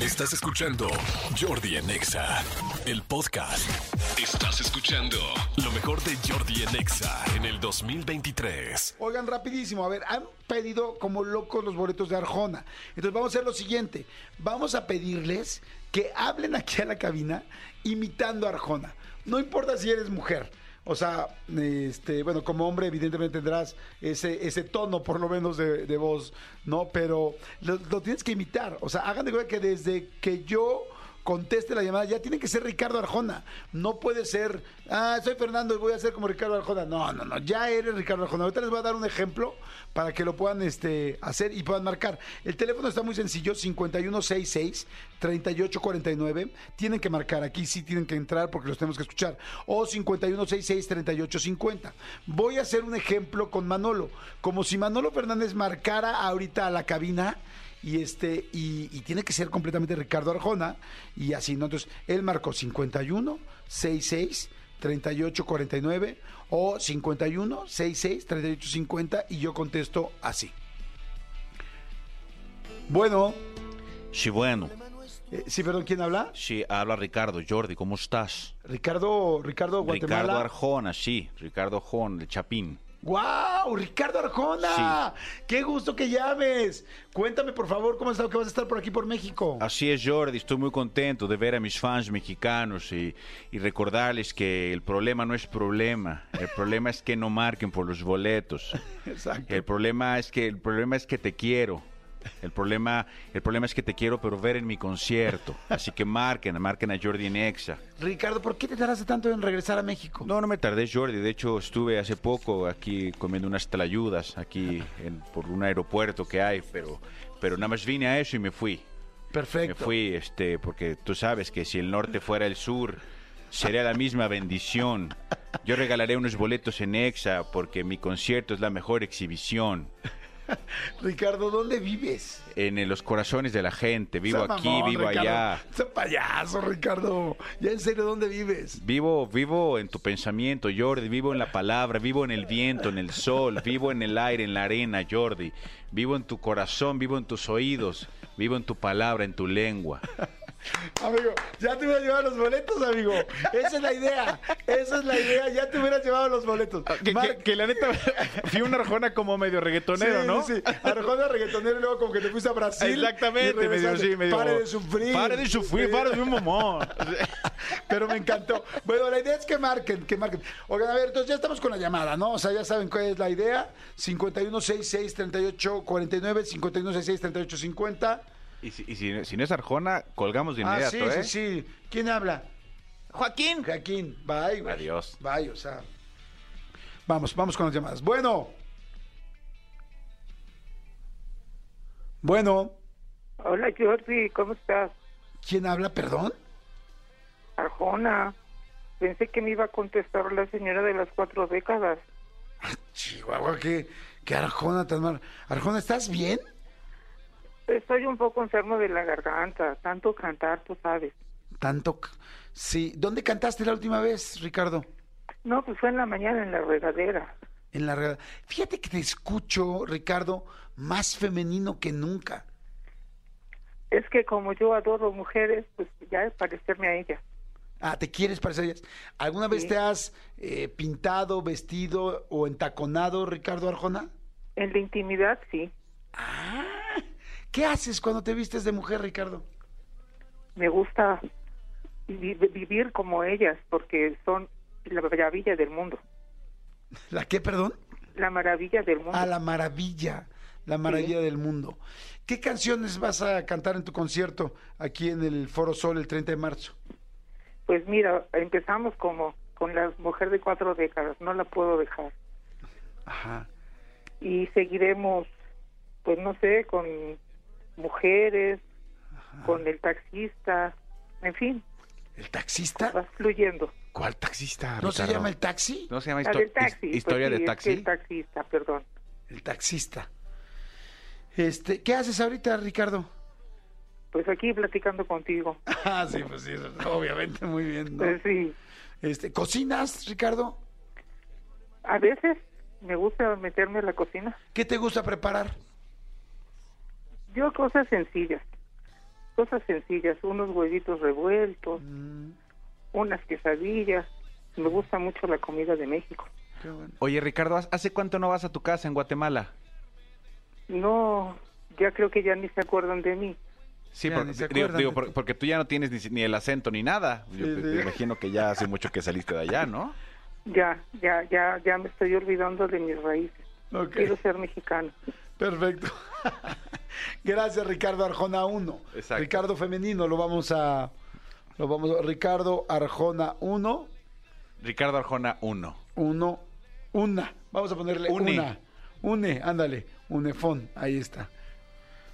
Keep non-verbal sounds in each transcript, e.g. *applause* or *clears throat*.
Estás escuchando Jordi en Exa, el podcast. Estás escuchando lo mejor de Jordi en Exa en el 2023. Oigan, rapidísimo, a ver, han pedido como locos los boletos de Arjona. Entonces vamos a hacer lo siguiente, vamos a pedirles que hablen aquí a la cabina imitando a Arjona. No importa si eres mujer. O sea, este, bueno, como hombre evidentemente tendrás ese, ese tono por lo menos de, de voz, ¿no? Pero lo, lo tienes que imitar. O sea, hagan de cuenta que desde que yo conteste la llamada, ya tiene que ser Ricardo Arjona. No puede ser, ah, soy Fernando y voy a ser como Ricardo Arjona. No, no, no, ya eres Ricardo Arjona. Ahorita les voy a dar un ejemplo para que lo puedan este, hacer y puedan marcar. El teléfono está muy sencillo, 5166-3849. Tienen que marcar, aquí sí tienen que entrar porque los tenemos que escuchar. O 5166-3850. Voy a hacer un ejemplo con Manolo. Como si Manolo Fernández marcara ahorita a la cabina y este y, y tiene que ser completamente Ricardo Arjona y así no entonces él marcó 51 66 38 49 o 51 66 38 50 y yo contesto así bueno Sí, bueno. eh, sí perdón quién habla Sí, habla Ricardo. Jordi, ¿cómo estás? Ricardo Ricardo Guatemala Ricardo Arjona, sí. Ricardo Arjona, el Chapín. ¡Wow! ¡Ricardo Arjona! ¡Qué gusto que llames! Cuéntame, por favor, cómo has estado, que vas a estar por aquí por México. Así es, Jordi. Estoy muy contento de ver a mis fans mexicanos y, y recordarles que el problema no es problema. El *laughs* problema es que no marquen por los boletos. Exacto. El problema es que el problema es que te quiero. El problema, el problema es que te quiero, pero ver en mi concierto. Así que marquen, marquen a Jordi en Exa. Ricardo, ¿por qué te tardaste tanto en regresar a México? No, no me tardé, Jordi. De hecho, estuve hace poco aquí comiendo unas tlayudas aquí en- por un aeropuerto que hay, pero, pero nada más vine a eso y me fui. Me Perfecto. fui, este, porque tú sabes que si el norte fuera el sur, sería la misma bendición. Yo regalaré unos boletos en Exa porque mi concierto es la mejor exhibición. *laughs* Ricardo, ¿dónde vives? En los corazones de la gente. Vivo aquí, mamón, vivo Ricardo. allá. Sea payaso, Ricardo. Ya en serio, ¿dónde vives? Vivo, vivo en tu pensamiento, Jordi. Vivo en la palabra, vivo en el viento, en el sol, vivo en el aire, en la arena, Jordi. Vivo en tu corazón, vivo en tus oídos, vivo en tu palabra, en tu lengua. Amigo, ya te hubieras llevado los boletos, amigo. Esa es la idea. Esa es la idea. Ya te hubieras llevado los boletos. Ah, Que, Mar- que- que la neta, *laughs* fui una arjona como medio reggaetonero, Sí, ¿no? Sí, sí. Arjona reggaetonero y luego como que te fuiste a Brasil. Exactamente, medio sí, medio. Pare de sufrir. Pare de sufrir, pare de un momón. *laughs* Pero me encantó. Bueno, la idea es que marquen, que marquen. Oigan, a ver, entonces ya estamos con la llamada, ¿no? O sea, ya saben cuál es la idea. 5166-3849, 5166-3850. Y si, y si- si no es Arjona, colgamos de Ah, inmediato, sí, ¿eh? sí, sí. ¿Quién habla? Joaquín. Joaquín. Bye, güey. Adiós. Bye, o sea. Vamos, vamos con las llamadas. Bueno. Bueno. Hola Jordi, ¿cómo estás? ¿Quién habla, perdón? Arjona. Pensé que me iba a contestar la señora de las cuatro décadas. Chihuahua, qué, qué Arjona tan mal. Arjona, ¿estás bien? Estoy un poco enfermo de la garganta, tanto cantar, tú sabes. Tanto. Sí. ¿Dónde cantaste la última vez, Ricardo? No, pues fue en la mañana en la regadera. En la rega- Fíjate que te escucho, Ricardo, más femenino que nunca. Es que como yo adoro mujeres, pues ya es parecerme a ellas. Ah, ¿te quieres parecer a ellas? ¿Alguna vez te has eh, pintado, vestido o entaconado, Ricardo Arjona? En la intimidad, sí. Ah, ¿qué haces cuando te vistes de mujer, Ricardo? Me gusta vi- vivir como ellas, porque son la maravilla del mundo. *laughs* ¿La qué, perdón? La maravilla del mundo. A la maravilla, la maravilla del mundo. ¿Qué canciones vas a cantar en tu concierto aquí en el Foro Sol el 30 de marzo? Pues mira, empezamos como con la mujer de cuatro décadas, no la puedo dejar. Ajá. Y seguiremos, pues no sé, con mujeres, con el taxista, en fin, ¿El taxista? vas fluyendo. ¿Cuál taxista, ¿No se Ricardo? llama el taxi? ¿No se llama La histo- del taxi. his- pues historia sí, de es que taxi? el taxista, perdón. El taxista. Este, ¿qué haces ahorita, Ricardo? Pues aquí platicando contigo. *laughs* Ah, sí, pues sí, obviamente muy bien. ¿no? Pues sí, Este, ¿cocinas, Ricardo? a veces me gusta meterme a la cocina. ¿Qué te gusta preparar? Yo cosas sencillas. cosas sencillas, unos huevitos revueltos, Mm, unas quesadillas. Me gusta mucho la comida de México. qué bueno. Oye, Ricardo, ¿hace cuánto no vas a tu casa en Guatemala? No, ya creo que ya ni se acuerdan de mí. Sí, Ya, por- ni se digo, porque tú ya no tienes ni, ni el acento ni nada. Yo Sí, sí. imagino que ya hace mucho que saliste de allá, ¿no? Ya, ya, ya, ya me estoy olvidando de mis raíces. Quiero ser mexicano. perfecto. *laughs* Gracias, Ricardo Arjona 1. Exacto. Ricardo Femenino, lo vamos a... Lo vamos a... Ricardo Arjona 1, Ricardo Arjona 1. 1, una. Vamos a ponerle Une. una. Une, ándale. Unefón, ahí está.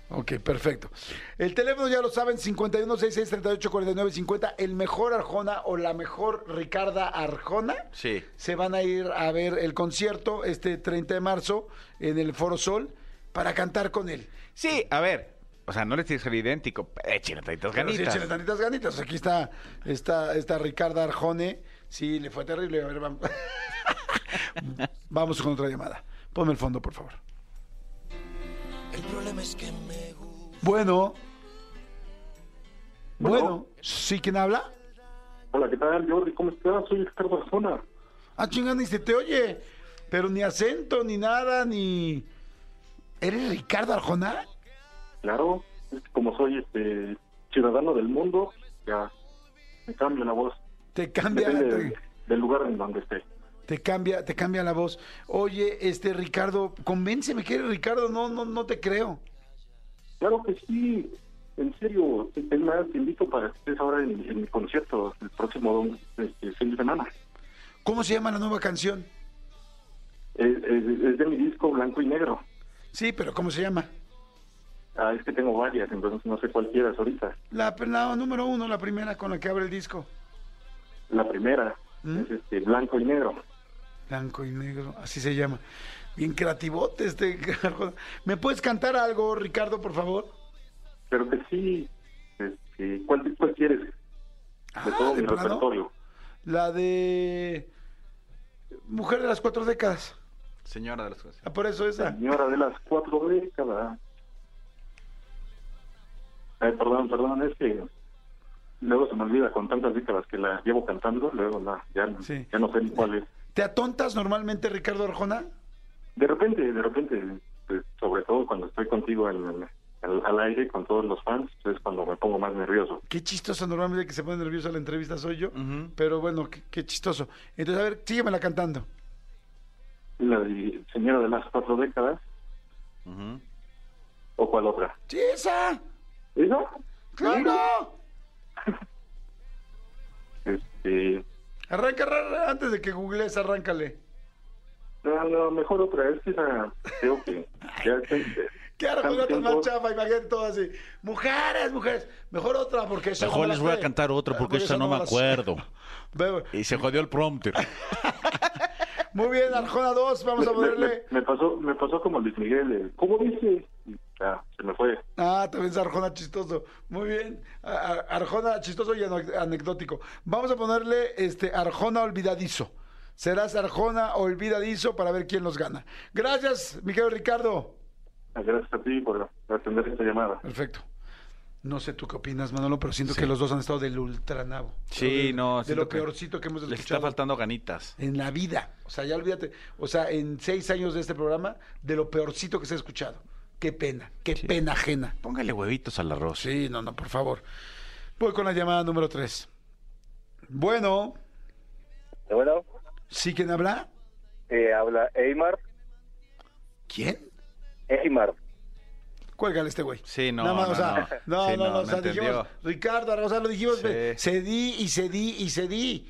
Ok, perfecto. El teléfono ya lo saben, 5166384950. El mejor Arjona o la mejor Ricarda Arjona Sí. se van a ir a ver el concierto este 30 de marzo en el Foro Sol para cantar con él. Sí, a ver. O sea, no les tienes que ser idéntico. Échale tantitas Pero sí, ganitas. échale tantitas ganitas. Aquí está esta, esta Ricarda Arjone. Sí, le fue terrible. A ver, vamos. *laughs* vamos con otra llamada. Ponme el fondo, por favor. Bueno. Bueno. ¿Sí quién habla? Hola, ¿qué tal, Jordi? ¿Cómo estás? Soy Ricardo Arjona. Ah, chingada, ni se te oye. Pero ni acento, ni nada, ni... ¿Eres Ricardo Arjona? Claro, es que como soy este ciudadano del mundo, ya me cambio la voz. Te cambia... Depende te- del, lugar en donde esté. Te cambia, te cambia la voz. Oye, este Ricardo, convénceme que eres Ricardo, no, no, no te creo. Claro que sí, en serio. Es más, te invito para que estés ahora en, en mi concierto el próximo este, fin de semana. ¿Cómo se llama la nueva canción? Es, es- es de mi disco Blanco y Negro. Sí, pero ¿cómo se llama? Ah, es que tengo varias, entonces no sé cuál quieras ahorita. La, la número uno, la primera con la que abre el disco. La primera ¿Mm? es este Blanco y Negro. Blanco y negro, así se llama. Bien creativote este. *laughs* ¿Me puedes cantar algo, Ricardo, por favor? Pero que sí, este, ¿cuál, cuál quieres? De Ah, todo ¿de mi plano? repertorio. La de Mujer de las cuatro décadas. Señora de las cosas. Ah, por eso esa. Señora de las cuatro décadas. Ay, perdón, perdón, es que luego se me olvida con tantas décadas que la llevo cantando, luego la, ya, Sí. ya no sé ni cuál es. ¿Te atontas normalmente, Ricardo Arjona? De repente, de repente, pues, sobre todo cuando estoy contigo en- al, al aire con todos los fans, es cuando me pongo más nervioso. Qué chistoso, normalmente que se pone nervioso a la entrevista soy yo, pero bueno, qué, qué chistoso. Entonces, a ver, síguemela cantando. La de Señora de las cuatro décadas, Ujú. o cuál otra. ¡Sí, esa! ¿Esa? ¡Claro! *laughs* Este, Arranca, arranca, antes de que googlees, arráncale. no, no, mejor otra, es que esa, creo que ya *laughs* ¿Qué tan más chafa? Imagínate todo así. Mujeres, mujeres. Mejor otra, porque esa Mejor no me les voy a cantar otra porque esta no me la sé. acuerdo. Y se jodió el prompter. *laughs* Muy bien, Arjona 2, vamos a me- ponerle... me pasó me pasó como Luis Miguel de, ¿cómo dice? Y ya, se me fue Ah, también es Arjona chistoso. Muy bien. Arjona chistoso y anecdótico. Vamos a ponerle este Arjona olvidadizo. Serás Arjona olvidadizo para ver quién los gana. Gracias, mi querido Ricardo. gracias a ti por atender esta llamada Perfecto. No sé tú qué opinas, Manolo, pero siento que los dos han estado del ultranabo. Sí, de- no, De lo que peorcito que hemos Les está escuchado faltando ganitas. en la vida. O sea, ya olvídate. O sea, en seis años de este programa, de lo peorcito que se ha escuchado. Qué pena, qué pena ajena. Póngale huevitos al arroz. Sí, no, no, por favor. Voy con la llamada número tres. Bueno, Bueno, ¿sí quién habla? eh, habla Eymar. ¿Quién? Eymar. Cuélgale este güey. Sí, no, Nada más, no, o sea, no. no, Sí, no, o sea, dijimos. Ricardo, sea, lo dijimos, Sí. cedí y cedí y cedí.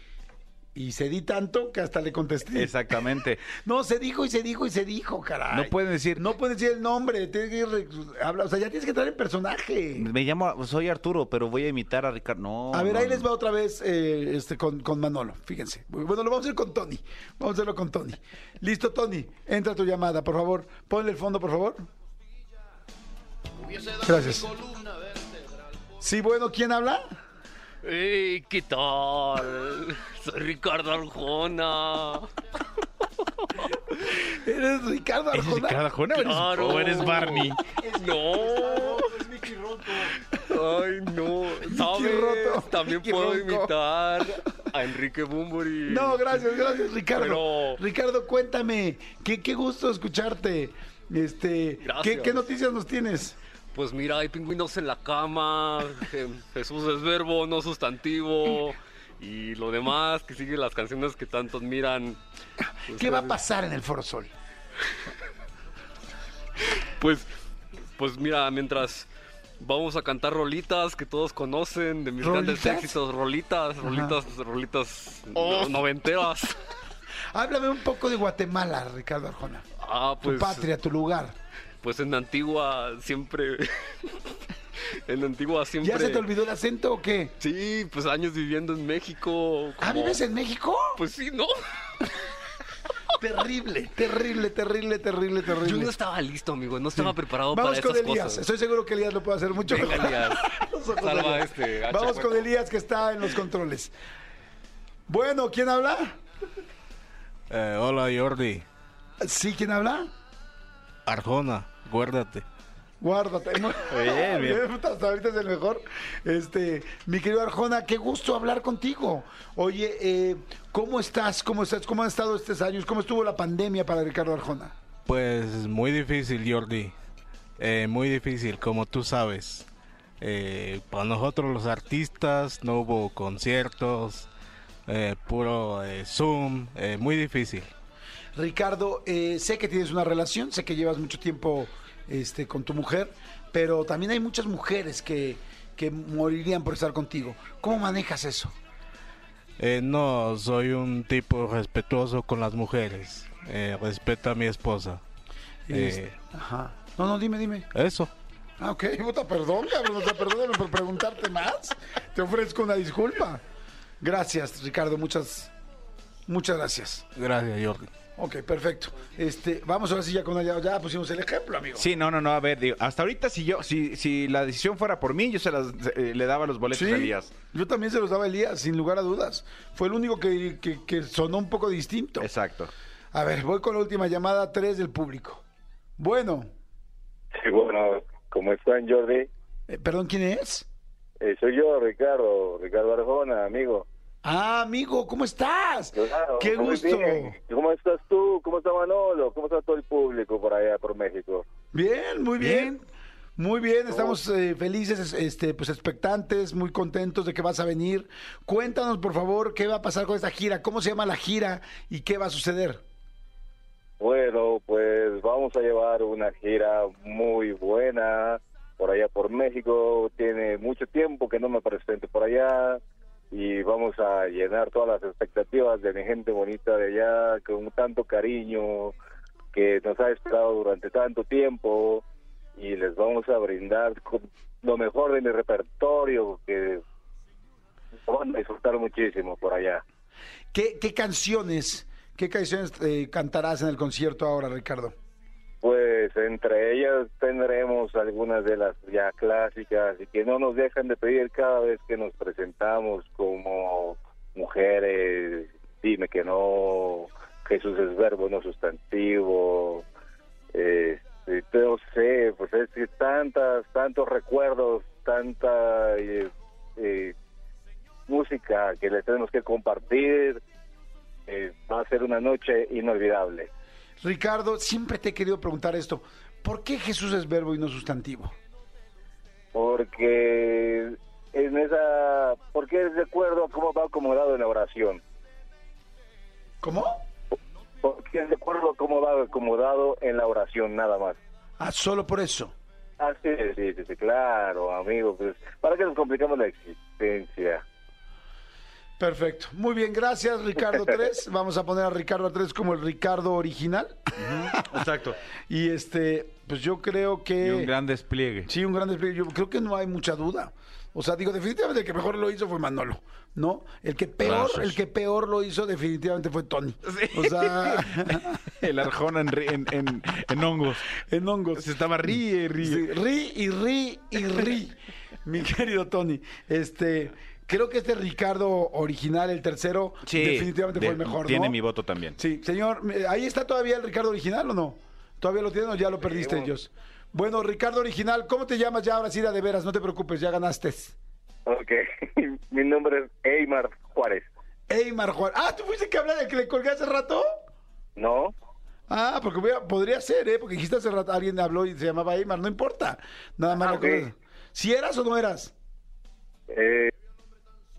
Y cedí tanto que hasta le contesté. Exactamente. *laughs* No, se dijo y se dijo y se dijo, caray. No pueden decir- No pueden decir el nombre, tienes que re- habla- o sea, ya tienes que entrar en personaje. Me llamo, soy Arturo, pero voy a imitar a Ricardo. No. A ver, no, ahí no. les va otra vez eh, este, con, con Manolo, fíjense. Bueno, lo vamos a hacer con Tony. Vamos a hacerlo con Tony. Listo, Tony. Entra tu llamada, por favor. Ponle el fondo, por favor. Gracias. Sí, bueno, ¿quién habla? ¡Ey! ¿Qué tal? Soy Ricardo Arjona. ¿Eres Ricardo ¿Eres Arjona? Ricardo Arjona o eres- Claro. o eres Barney? No. Es Mickey Roto. Ay, no. ¿Sabes? roto, También Mickey puedo ronco. imitar a Enrique Bumburi. No, gracias, gracias, Ricardo. Pero- Ricardo, cuéntame, qué, qué gusto escucharte. Este, ¿qué, Gracias. qué noticias nos tienes? Pues mira, hay pingüinos en la cama. Je- Jesús es verbo, no sustantivo. Y lo demás, que sigue las canciones que tanto admiran. Pues, ¿Qué va a pasar en el Foro Sol? Pues, pues mira, mientras vamos a cantar rolitas que todos conocen de mis grandes éxitos, rolitas, rolitas, rolitas no- noventeras. *laughs* Háblame un poco de Guatemala, Ricardo Arjona. Ah, Tu pues, patria, tu lugar. Pues en Antigua siempre, *laughs* en Antigua siempre. ¿Ya se te olvidó el acento o qué? Sí, pues años viviendo en México. ¿Ah, vives en México? Pues sí, ¿no? *laughs* Terrible, terrible, terrible, terrible, terrible. Yo no estaba listo, amigo, no estaba preparado Vamos para con estas Elías. cosas. Estoy seguro que Elías lo puede hacer mucho Venga, mejor. Elías. Salva *laughs* este, Vamos con fuerte. Elías que está en los controles. Bueno, ¿quién habla? Eh, hola Jordi, Sí, ¿quién habla? Arjona, guárdate. Guárdate. *laughs* Bien, bien. Hasta ahorita es el mejor. Este, mi querido Arjona, qué gusto hablar contigo. Oye, eh, ¿cómo estás? ¿Cómo estás? ¿Cómo han estado estos años? ¿Cómo estuvo la pandemia para Ricardo Arjona? Pues muy difícil Jordi, Eh, muy difícil como tú sabes. Eh, para nosotros los artistas no hubo conciertos, eh, puro Zoom, eh, muy difícil. Ricardo, eh, sé que tienes una relación, sé que llevas mucho tiempo este, con tu mujer, pero también hay muchas mujeres que, que morirían por estar contigo. ¿Cómo manejas eso? Eh, no, soy un tipo respetuoso con las mujeres, eh, respeto a mi esposa. Este, Eh, ajá. No, no, dime, dime. eso. Ah, ok, *laughs* puta, perdón, cabrón, o sea, perdóname por preguntarte más. Te ofrezco una disculpa. Gracias, Ricardo, muchas, muchas gracias. Gracias Jordi. Ok, perfecto. Este, vamos ahora sí ya con ya, ya pusimos el ejemplo, amigo. Sí, no, no, no, a ver, digo, hasta ahorita si yo, si, si la decisión fuera por mí, yo se las, eh, le daba los boletos Sí, a Elías. yo también se los daba a Elías, sin lugar a dudas. Fue el único que, que- que sonó un poco distinto. Exacto. A ver, voy con la última llamada, tres del público. Bueno, Sí, bueno, ¿cómo están, Jordi? eh, perdón, ¿quién es? Eh, soy yo, Ricardo, Ricardo Arjona, amigo. Ah, amigo, ¿cómo estás? Claro, ¡Qué gusto! bien. ¿Cómo estás tú? ¿Cómo está Manolo? ¿Cómo está todo el público por allá, por México? Bien, muy bien. Muy bien, estamos eh, felices, este, pues expectantes, muy contentos de que vas a venir. Cuéntanos, por favor, qué va a pasar con esta gira, cómo se llama la gira y qué va a suceder. Bueno, pues vamos a llevar una gira muy buena por allá por México. Tiene mucho tiempo que no me presento por allá y vamos a llenar todas las expectativas de mi gente bonita de allá con tanto cariño que nos ha esperado durante tanto tiempo y les vamos a brindar con lo mejor de mi repertorio que van a disfrutar muchísimo por allá. ¿Qué, qué canciones, qué canciones eh, cantarás en el concierto ahora, Ricardo? Pues entre ellas tendremos algunas de las ya clásicas y que no nos dejan de pedir cada vez que nos presentamos como mujeres, dime que no, Jesús es verbo, no sustantivo, eh, no sé, pues es que tantas, tantos recuerdos, tanta eh, eh, música que les tenemos que compartir, eh, va a ser una noche inolvidable. Ricardo, siempre te he querido preguntar esto. ¿Por qué Jesús es verbo y no sustantivo? porque en esa porque es de acuerdo a cómo va acomodado en la oración ¿Cómo? porque es de acuerdo a cómo va acomodado en la oración nada más Ah, solo por eso. ah sí sí sí, sí, claro amigo pues para que nos complicamos la existencia Perfecto. Muy bien, gracias, Ricardo *laughs* 3. Vamos a poner a Ricardo 3 como el Ricardo original. Exacto. *laughs* Y este, pues yo creo que. Y un gran despliegue. Sí, un gran despliegue. Yo creo que no hay mucha duda. O sea, digo, definitivamente el que mejor lo hizo fue Manolo, ¿no? El que peor, Gracias. el que peor lo hizo definitivamente fue Tony. O sea, *laughs* El Arjona en, en, en, en hongos. en hongos. Se estaba ríe, ríe. Sí, rí y rí y rí. Mi querido Tony, este, creo que este Ricardo original, el tercero, Sí, definitivamente fue el mejor, ¿no? Tiene mi voto también. Sí, señor, ahí está todavía el Ricardo original o no? ¿Todavía lo tienen o ya lo perdiste, ellos? Bueno, Ricardo Original, ¿cómo te llamas ya ahora sí, de veras? No te preocupes, ya ganaste. Ok, *laughs* mi nombre es Eymar Juárez. Eymar Juan. Ah, ¿tú fuiste que habla de que le colgué hace rato? ¿No? Ah, porque voy a- podría ser, ¿eh? Porque dijiste hace rato, alguien habló y se llamaba Eymar, no importa. Nada más Ah, la cosa- ok. ¿Si eras o no eras? Eh,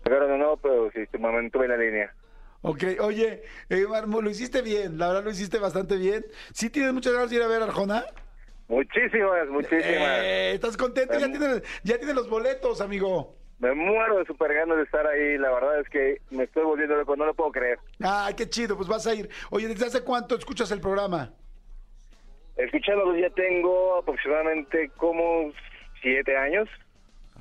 pero no, no, pero sí, me mantuve en la línea. Ok, oye, mo- lo hiciste bien, la verdad lo hiciste bastante bien. ¿Sí tienes muchas ganas de ir a ver a Arjona? Muchísimas, muchísimas. Eh, ¿Estás contento? Ya Em. tienes, ya tienes los boletos, amigo. Me muero de super ganas de estar ahí. La verdad es que me estoy volviendo loco, no lo puedo creer. Ay, qué chido, pues vas a ir. Oye, ¿desde hace cuánto escuchas el programa? Escuchándolo ya tengo aproximadamente como siete años.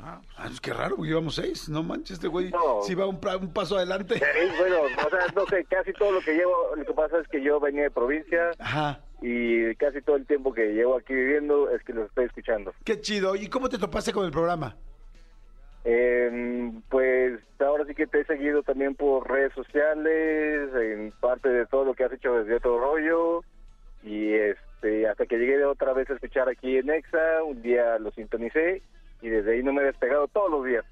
Ah, es que raro, porque llevamos seis. No manches, este güey No. sí va un, paso adelante. Eh, bueno, o sea, no sé, casi todo lo que llevo, lo que pasa es que yo venía de provincia Ajá, y casi todo el tiempo que llevo aquí viviendo es que los estoy escuchando. qué chido. ¿Y cómo te topaste con el programa? Eh, pues ahora sí que te he seguido también por redes sociales, en parte de todo lo que has hecho desde otro rollo y este hasta que llegué otra vez a escuchar aquí en Exa, un día lo sintonicé y desde ahí no me he despegado todos los días.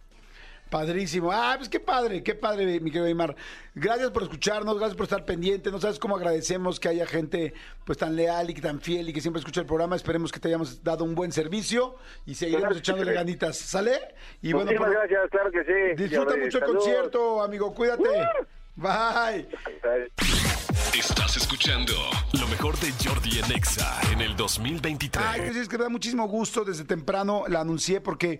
Padrísimo. Ah, pues qué padre, qué padre, mi querido Aymar. Gracias por escucharnos, gracias por estar pendiente. No sabes cómo agradecemos que haya gente pues tan leal y tan fiel y que siempre escucha el programa. Esperemos que te hayamos dado un buen servicio y seguiremos Claro echándole sí. ganitas. ¿Sale? Y bueno, Muchísimas por- gracias, claro que sí. disfruta mucho el concierto, amigo. Cuídate. Bye. Estás escuchando lo mejor de Jordi en Exa en el 2023. Ay, pues es que me da muchísimo gusto. Desde temprano la anuncié porque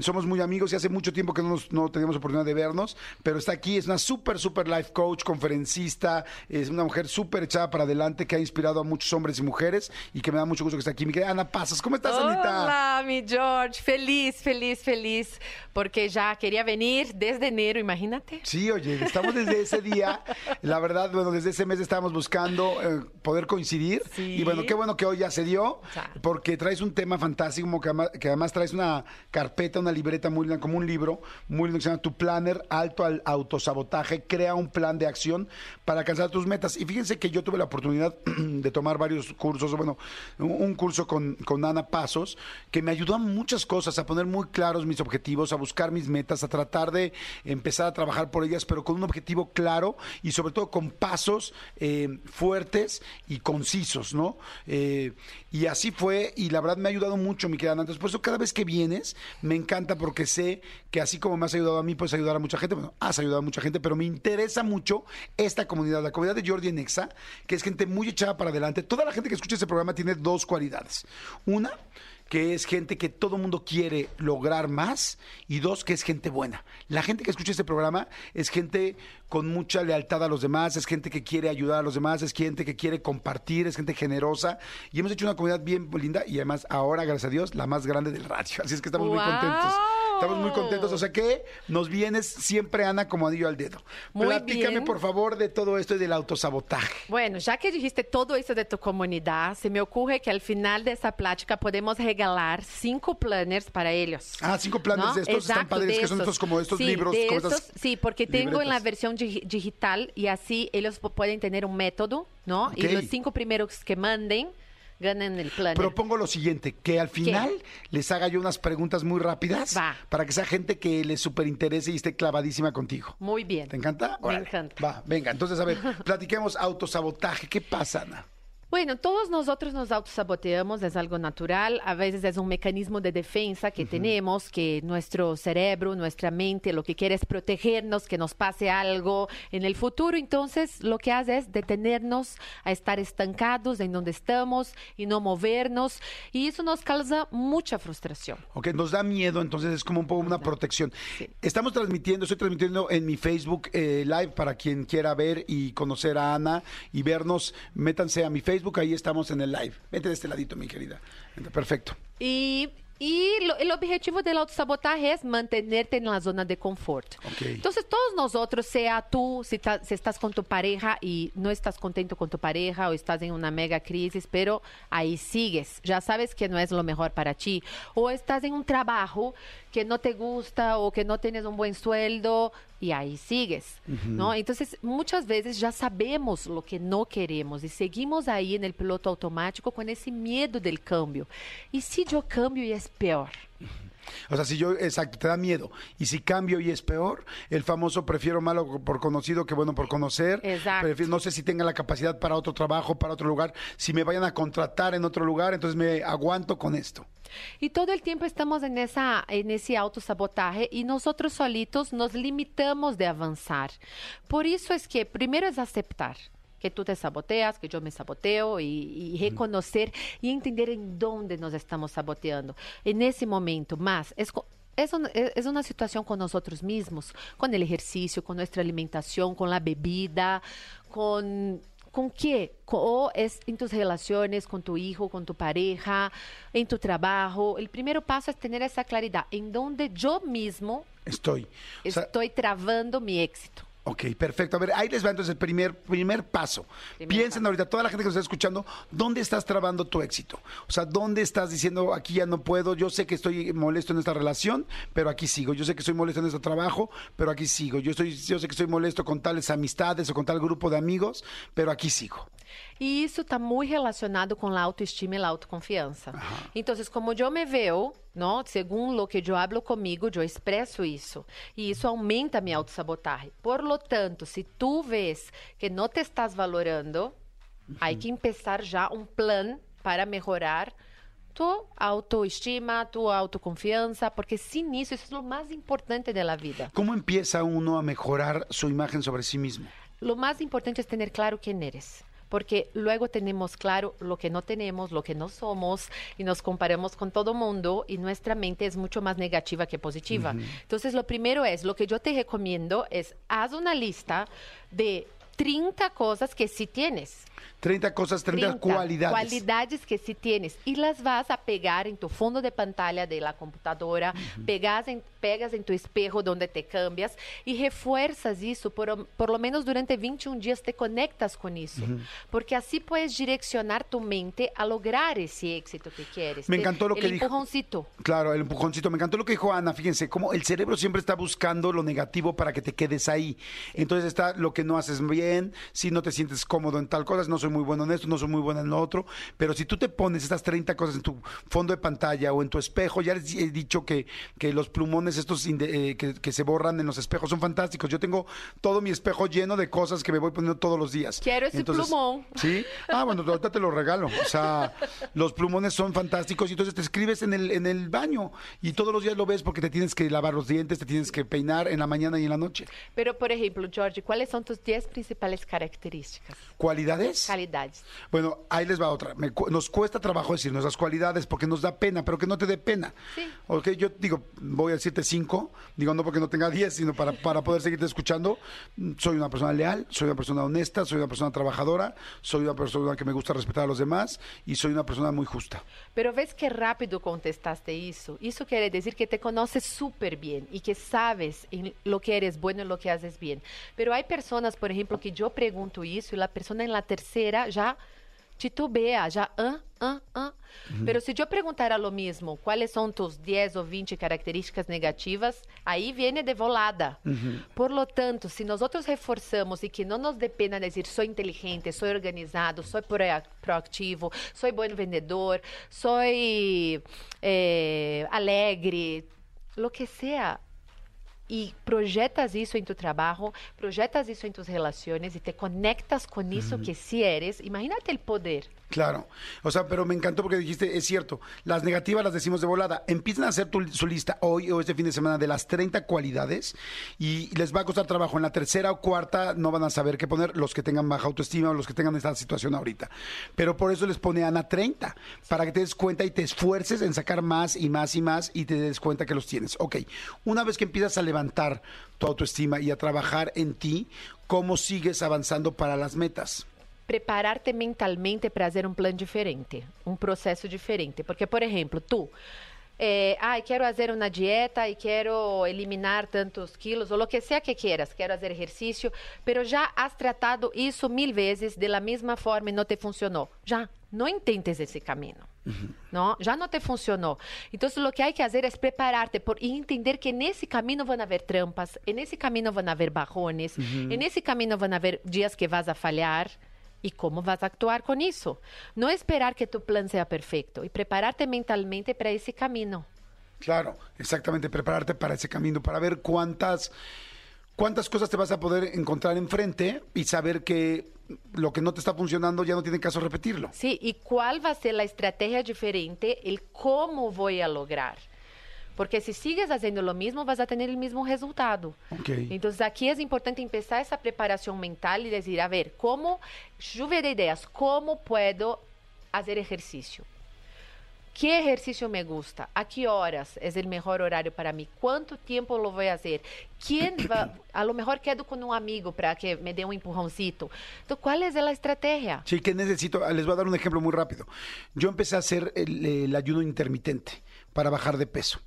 somos muy amigos y hace mucho tiempo que no, nos- no teníamos oportunidad de vernos. Pero está aquí, es una súper, súper life coach, conferencista. Es una mujer súper echada para adelante que ha inspirado a muchos hombres y mujeres y que me da mucho gusto que esté aquí. Mi querida Ana Pasas, ¿cómo estás, Anita? Olá, mi George. Feliz, feliz, feliz. Porque ya quería venir desde enero, imagínate. Sí, oye, estamos desde ese día. La verdad, bueno, desde ese mes estábamos buscando eh, poder coincidir. Sí. Y bueno, qué bueno que hoy ya se dio, porque traes un tema fantástico, que además, que además traes una carpeta, una libreta muy linda, como un libro muy lindo que se llama Tu Planner, Alto al Autosabotaje. Crea un plan de acción para alcanzar tus metas. Y fíjense que yo tuve la oportunidad *clears throat* de tomar varios cursos, bueno, un un curso con, con Ana Pasos, que me ayudó a muchas cosas, a poner muy claros mis objetivos, a buscar mis metas, a tratar de empezar a trabajar por ellas, pero con un objetivo claro y sobre todo con pasos eh, fuertes y concisos, ¿no? Eh, y así fue, y la verdad me ha ayudado mucho, mi querida Ana. Entonces, por eso cada vez que vienes, me encanta porque sé que así como me has ayudado a mí, puedes ayudar a mucha gente. Bueno, has ayudado a mucha gente, pero me interesa mucho esta comunidad, la comunidad de Jordi en Exa, que es gente muy echada para adelante. Toda la gente que escucha este programa tiene dos cualidades. Una, que es gente que todo mundo quiere lograr más y dos, que es gente buena. La gente que escucha este programa es gente con mucha lealtad a los demás, es gente que quiere ayudar a los demás, es gente que quiere compartir, es gente generosa y hemos hecho una comunidad bien linda y además ahora, gracias a Dios, la más grande del radio. *laughs* Así es que estamos muy contentos. Estamos muy contentos. O sea que nos vienes siempre, Ana, como anillo al dedo. Muy Platícame, bien. por favor, de todo esto y del autosabotaje. Bueno, ya que dijiste todo eso de tu comunidad, se me ocurre que al final de esta plática podemos regalar cinco planners para ellos. Ah, cinco planes ¿no? de estos están Exacto, padres, de que son estos como estos Sí, libros, de como estas estos, sí, porque tengo en la libretas. versión digi- digital y así ellos pueden tener un método, ¿no? Ok. Y los cinco primeros que manden ganan el planner. Propongo lo siguiente, que al final les haga yo unas preguntas muy rápidas Va. para que sea gente que les súper interese y esté clavadísima contigo. Muy bien. ¿Te encanta? Me Órale. encanta. Va, venga, entonces a ver, *laughs* platiquemos autosabotaje. ¿Qué pasa, Ana? Bueno, todos nosotros nos autosaboteamos, es algo natural, a veces es un mecanismo de defensa que tenemos, que nuestro cerebro, nuestra mente lo que quiere es protegernos, que nos pase algo en el futuro, entonces lo que hace es detenernos a estar estancados en donde estamos y no movernos, y eso nos causa mucha frustración. Ok, nos da miedo, entonces es como un poco una protección. Estamos transmitiendo, estoy transmitiendo en mi Facebook eh, Live para quien quiera ver y conocer a Ana y vernos, métanse a mi Facebook, ahí estamos en el live. Vete de este ladito, mi querida. Perfecto. Y, lo- el objetivo del autosabotaje es mantenerte en la zona de confort. Ok. Entonces, todos nosotros, sea tú, si, ta- si estás con tu pareja y no estás contento con tu pareja o estás en una mega crisis, pero ahí sigues, ya sabes que no es lo mejor para ti, o estás en un trabajo que no te gusta o que no tienes un buen sueldo y ahí sigues, ¿no? Entonces, muchas veces ya sabemos lo que no queremos y seguimos ahí en el piloto automático con ese miedo del cambio. ¿Y si yo cambio y es peor? O sea, si yo, exacto, te da miedo. Y si cambio y es peor, el famoso prefiero malo por conocido que bueno por conocer. Exacto. Prefiero- no sé si tenga la capacidad para otro trabajo, para otro lugar. Si me vayan a contratar en otro lugar, entonces me aguanto con esto. Y todo el tiempo estamos en, esa, en ese autosabotaje y nosotros solitos nos limitamos de avanzar. Por eso es que primero es aceptar que tú te saboteas, que yo me saboteo y, y reconocer y entender en dónde nos estamos saboteando. En ese momento, más, es, co- es, un- es es una situación con nosotros mismos, con el ejercicio, con nuestra alimentación, con la bebida, con ¿Con qué? O es en tus relaciones con tu hijo, con tu pareja, en tu trabajo. El primer paso es tener esa claridad en donde yo mismo Estoy. O sea, estoy trabando mi éxito. Ok, perfecto. A ver, ahí les va entonces el primer, primer paso. Primer Piensen paso. ahorita, toda la gente que nos está escuchando, ¿dónde estás trabando tu éxito? O sea, ¿dónde estás diciendo, aquí ya no puedo, yo sé que estoy molesto en esta relación, pero aquí sigo. Yo sé que estoy molesto en este trabajo, pero aquí sigo. Yo, estoy, yo sé que estoy molesto con tales amistades o con tal grupo de amigos, pero aquí sigo. E isso está muito relacionado com a autoestima e a autoconfiança. Então, como eu me vejo, não, segundo o que eu hablo comigo, eu expresso isso. E isso aumenta minha autossabotagem. Por lo tanto, se tu vês que não te estás valorando, há que começar já um plano para melhorar tu autoestima, tu autoconfiança, porque sem isso, é o mais importante da vida. ¿Cómo empieza uno a mejorar su imagen sobre sí mismo? Lo más importante es tener claro quién eres. Porque luego tenemos claro lo que no tenemos, lo que no somos, y nos comparamos con todo mundo, y nuestra mente es mucho más negativa que positiva. Entonces, lo primero es, lo que yo te recomiendo es, haz una lista de 30 cosas que sí tienes. 30 cosas, 30, cualidades. cualidades que sí tienes y las vas a pegar en tu fondo de pantalla de la computadora, pegas, en, pegas en tu espejo donde te cambias y refuerzas eso, por, por lo menos durante 21 días te conectas con eso, porque así puedes direccionar tu mente a lograr ese éxito que quieres. Me encantó lo el que dijo. empujoncito. Claro, el empujoncito. Me encantó lo que dijo Ana. Fíjense, cómo el cerebro siempre está buscando lo negativo para que te quedes ahí. Entonces está lo que no haces bien, si no te sientes cómodo en tal cosa, no soy muy bueno en esto, no soy muy bueno en lo otro. Pero si tú te pones estas 30 cosas en tu fondo de pantalla o en tu espejo, ya les he dicho que, que los plumones estos eh, que, que se borran en los espejos son fantásticos. Yo tengo todo mi espejo lleno de cosas que me voy poniendo todos los días. Quiero ese plumón. Sí. Ah, bueno, ahorita te lo regalo. O sea, los plumones son fantásticos y entonces te escribes en el, en el baño y todos los días lo ves porque te tienes que lavar los dientes, te tienes que peinar en la mañana y en la noche. Pero, por ejemplo, George, ¿cuáles son tus 10 principales características? ¿Cualidades? Calidades. Bueno, ahí les va otra. Me cu- nos cuesta trabajo decir nuestras cualidades porque nos da pena, pero que no te dé pena. Sí. Ok, yo digo, voy a decirte cinco, digo no porque no tenga diez, sino para, para poder seguirte escuchando. Soy una persona leal, soy una persona honesta, soy una persona trabajadora, soy una persona que me gusta respetar a los demás y soy una persona muy justa. Pero ves que rápido contestaste eso. Eso quiere decir que te conoces súper bien y que sabes en lo que eres bueno y lo que haces bien. Pero hay personas, por ejemplo, que yo pregunto eso y la persona en la tercera ya titubea, ya, ah, ah, ah. Pero si yo preguntara lo mismo, ¿cuáles son tus 10 o 20 características negativas? Ahí viene de volada. Por lo tanto, si nosotros reforzamos y que no nos dé pena decir soy inteligente, soy organizado, soy proa- proactivo, soy buen vendedor, soy eh, alegre, lo que sea, y projetas isso em tu trabalho, projetas isso em tus relaciones y te conectas con eso que sí eres, imagínate el poder. Claro, o sea, pero me encantó porque dijiste, es cierto, las negativas las decimos de volada. Empiecen a hacer tu- su lista hoy o este fin de semana de las 30 cualidades y les va a costar trabajo. En la tercera o cuarta no van a saber qué poner los que tengan baja autoestima o los que tengan esta situación ahorita. Pero por eso les pone Ana 30, para que te des cuenta y te esfuerces en sacar más y más y más y te des cuenta que los tienes. Ok, una vez que empiezas a levantar tu autoestima y a trabajar en ti, ¿cómo sigues avanzando para las metas? Prepararte mentalmente para fazer um plano diferente, um processo diferente. Porque, por exemplo, tu, eh, ai, quero fazer uma dieta e quero eliminar tantos quilos, ou o que sea que quieras, quero fazer exercício, pero já has tratado isso mil vezes de la mesma forma e não te funcionou. Já, não intentes esse caminho. ¿no? Ya no te funcionó. Entonces lo que hay que hacer es prepararte por, y entender que camino van a haber trampas, en ese camino van a haber bajones, en ese camino van a haber días que vas a fallar. ¿Y cómo vas a actuar con eso? No esperar que tu plan sea perfecto y prepararte mentalmente para ese camino. Claro, exactamente, prepararte para ese camino, para ver cuántas, cuántas cosas te vas a poder encontrar enfrente y saber que lo que no te está funcionando ya no tiene caso repetirlo. Sí, y cuál va a ser la estrategia diferente, el cómo voy a lograr. Porque si sigues haciendo lo mismo, vas a tener el mismo resultado. Ok. Entonces aquí es importante empezar esa preparación mental y decir, a ver, ¿cómo, lluvia de ideas, cómo puedo hacer ejercicio? ¿Qué ejercicio me gusta? ¿A qué horas es el mejor horario para mí? ¿Cuánto tiempo lo voy a hacer? ¿Quién va? A lo mejor quedo con un amigo para que me dé un empujoncito. Entonces, ¿cuál es la estrategia? Sí, que necesito, les voy a dar un ejemplo muy rápido. Yo empecé a hacer el ayuno intermitente para bajar de peso.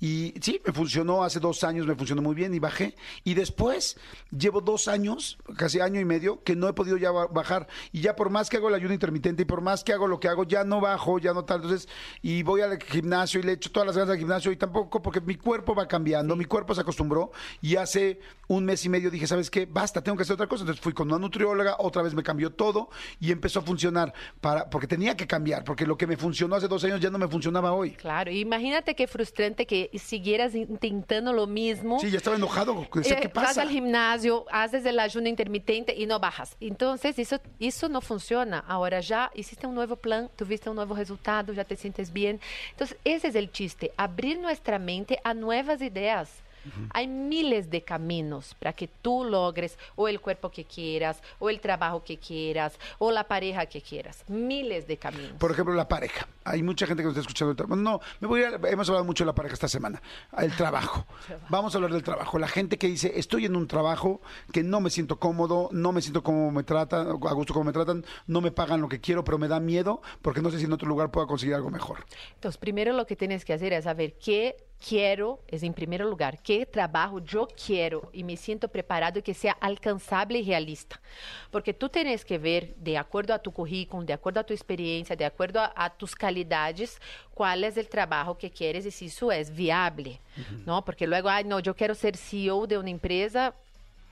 Y sí, me funcionó hace dos años, me funcionó muy bien y bajé. Y después llevo dos años, casi año y medio, que no he podido ya ba- bajar. Y ya por más que hago el ayuno intermitente y por más que hago lo que hago, ya no bajo, ya no tal. Entonces, y voy al gimnasio y le echo todas las ganas al gimnasio y tampoco, porque mi cuerpo va cambiando, mi cuerpo se acostumbró. Y hace un mes y medio dije, ¿sabes qué? Basta, tengo que hacer otra cosa. Entonces fui con una nutrióloga, otra vez me cambió todo y empezó a funcionar. para Porque tenía que cambiar, porque lo que me funcionó hace dos años ya no me funcionaba hoy. Claro, imagínate qué frustrante que siguieras intentando lo mismo. Sí, ya estaba enojado. Decía, Eh, ¿qué Vas pasa? al gimnasio, haces el ayuno intermitente y no bajas. Entonces, eso, eso no funciona. Ahora ya hiciste un nuevo plan, tuviste un nuevo resultado, ya te sientes bien. Entonces, ese es el chiste, abrir nuestra mente a nuevas ideas. Hay miles de caminos para que tú logres o el cuerpo que quieras, o el trabajo que quieras, o la pareja que quieras. Miles de caminos. Por ejemplo, la pareja. Hay mucha gente que nos está escuchando. el tra- No, me voy a, hemos hablado mucho de la pareja esta semana. El trabajo. Vamos a hablar del trabajo. La gente que dice, estoy en un trabajo que no me siento cómodo, no me siento como me tratan, a gusto como me tratan, no me pagan lo que quiero, pero me da miedo porque no sé si en otro lugar pueda conseguir algo mejor. Entonces, primero lo que tienes que hacer es saber qué quiero, es en primer lugar, qué trabajo yo quiero y me siento preparado que sea alcanzable y realista. Porque tú tienes que ver, de acuerdo a tu currículum, de acuerdo a tu experiencia, de acuerdo a, a tus calidades, cuál es el trabajo que quieres y si eso es viable, ¿no? Porque luego, ay, no, yo quiero ser CEO de una empresa,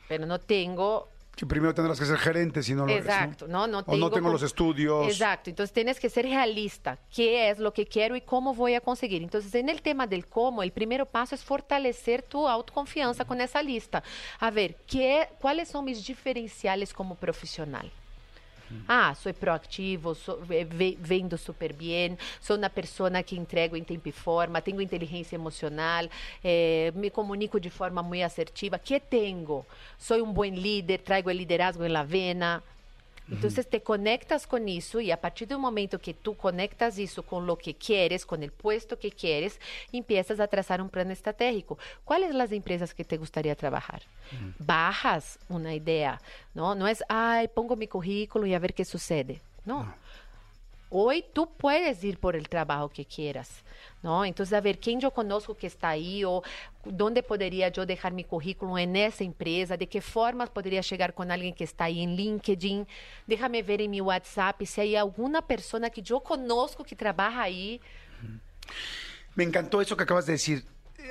pero no tengo Que primero tendrás que ser gerente si no lo eres, ¿no? Exacto, no, no O no tengo los estudios. Exacto, entonces tienes que ser realista, qué es lo que quiero y cómo voy a conseguir. Entonces, en el tema del cómo, el primer paso es fortalecer tu autoconfianza con esa lista. A ver, ¿qué, ¿cuáles son mis diferenciales como profesional? Ah, soy proactivo, sou, eh, ve- vendo super bien, sou uma pessoa que entrego em tempo e forma, tenho inteligência emocional, eh, me comunico de forma muito assertiva. que tenho? Sou um bom líder, traigo o liderazgo em la vena. Entonces te conectas con eso y a partir del momento que tú conectas eso con lo que quieres, con el puesto que quieres, empiezas a trazar un plan estratégico. ¿Cuáles las empresas que te gustaría trabajar? Bajas una idea, ¿no? No es, ay, pongo mi currículo y a ver qué sucede. No. Hoy tú puedes ir por el trabajo que quieras, ¿no? Entonces, a ver, ¿quién yo conozco que está ahí? ¿O dónde podría yo dejar mi currículum en esa empresa? ¿De qué forma podría llegar con alguien que está ahí en LinkedIn? Déjame ver en mi WhatsApp si hay alguna persona que yo conozco que trabaja ahí. Me encantó eso que acabas de decir.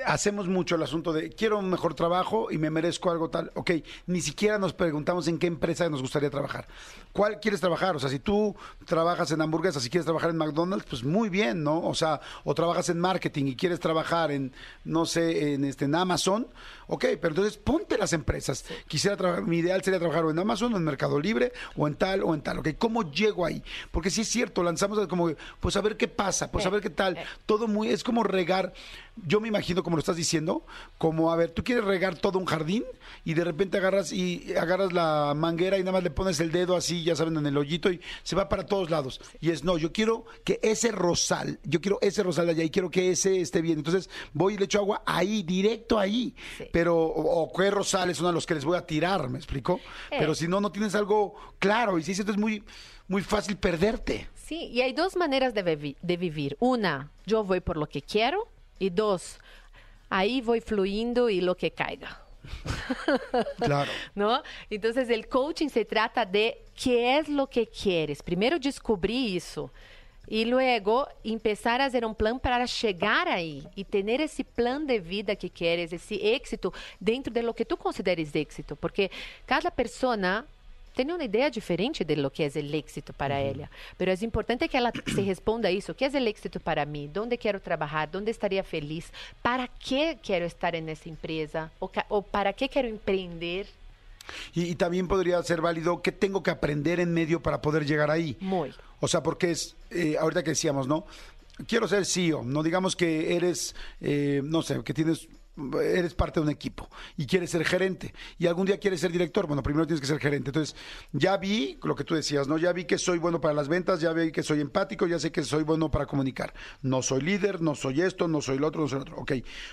Hacemos mucho el asunto de quiero un mejor trabajo y me merezco algo tal. Ok, ni siquiera nos preguntamos en qué empresa nos gustaría trabajar. ¿Cuál quieres trabajar? O sea, si tú trabajas en hamburguesas y quieres trabajar en McDonald's, pues muy bien, ¿no? O sea, o trabajas en marketing y quieres trabajar en, no sé, en, este, en Amazon. Ok, pero entonces ponte las empresas. Quisiera trabajar, mi ideal sería trabajar o en Amazon o en Mercado Libre o en tal o en tal. Ok, ¿cómo llego ahí? Porque sí es cierto, lanzamos como, pues a ver qué pasa, pues a ver qué tal. Todo muy, es como regar. Yo me imagino, como lo estás diciendo, como, a ver, tú quieres regar todo un jardín y de repente agarras y agarras la manguera y nada más le pones el dedo así, ya saben, en el hoyito y se va para todos lados. Y es, no, yo quiero que ese rosal, yo quiero ese rosal de allá y quiero que ese esté bien. Entonces voy y le echo agua ahí, directo ahí. Pero, o, o qué rosal es uno de los que les voy a tirar, ¿me explico? Pero si no, no tienes algo claro y si es es muy, muy fácil perderte. Sí, y hay dos maneras de, de vivir. Una, yo voy por lo que quiero. Y dos, ahí voy fluyendo y lo que caiga. *laughs* Claro. ¿no? Entonces el coaching se trata de qué es lo que quieres. Primero descubrir eso. Y luego empezar a hacer un plan para llegar ahí y tener ese plan de vida que quieres, ese éxito dentro de lo que tú consideres éxito, porque cada persona tem uma ideia diferente de lo que é o éxito para ela. Mas é importante que ela se responda isso. O que é o éxito para mim? Onde quero trabalhar? Onde estaria feliz? Para que quero estar nessa empresa? Ou, ou para que quero empreender? Y, y también podría ser válido qué tengo que aprender en medio para poder llegar ahí. Muy. O sea, porque es, eh, ahorita que decíamos, ¿no? Quiero ser CEO, no digamos que eres, eh, no sé, que tienes, eres parte de un equipo y quieres ser gerente y algún día quieres ser director, bueno, primero tienes que ser gerente. Entonces, ya vi lo que tú decías, ¿no? Ya vi que soy bueno para las ventas, ya vi que soy empático, ya sé que soy bueno para comunicar. No soy líder, no soy esto, no soy lo otro, no soy lo otro. Ok,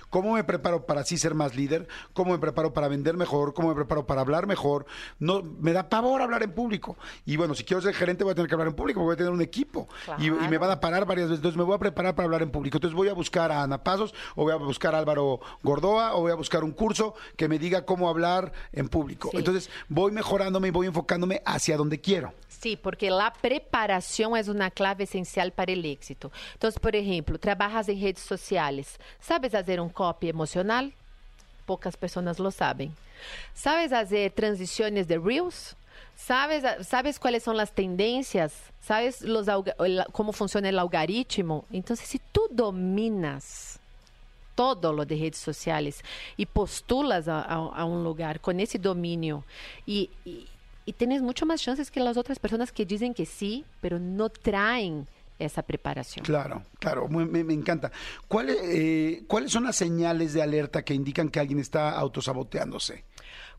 ¿cómo me preparo para así ser más líder? ¿Cómo me preparo para vender mejor? ¿Cómo me preparo para hablar mejor? No, me da pavor hablar en público. Y bueno, si quiero ser gerente voy a tener que hablar en público, voy a tener un equipo. Y, y me van a parar varias veces. Entonces me voy a preparar para hablar en público. Entonces voy a buscar a Ana Pasos, o voy a buscar a Álvaro Gordoa, o voy a buscar un curso que me diga cómo hablar en público. Sí. Entonces voy mejorándome y voy enfocándome hacia donde quiero. Sí, porque la preparación es una clave esencial para el éxito. Entonces, por ejemplo, trabajas en redes sociales. ¿Sabes hacer un copy emocional? Pocas personas lo saben. ¿Sabes hacer transiciones de Reels? ¿Sabes, ¿Sabes cuáles son las tendencias? ¿Sabes los, cómo funciona el algoritmo? Entonces, si tú dominas todo lo de redes sociales y postulas a, un lugar con ese dominio y, y- y tienes mucho más chances que las otras personas que dicen que sí, pero no traen esa preparación. Claro, claro, me, me- encanta. ¿Cuáles, eh, ¿Cuáles son las señales de alerta que indican que alguien está autosaboteándose?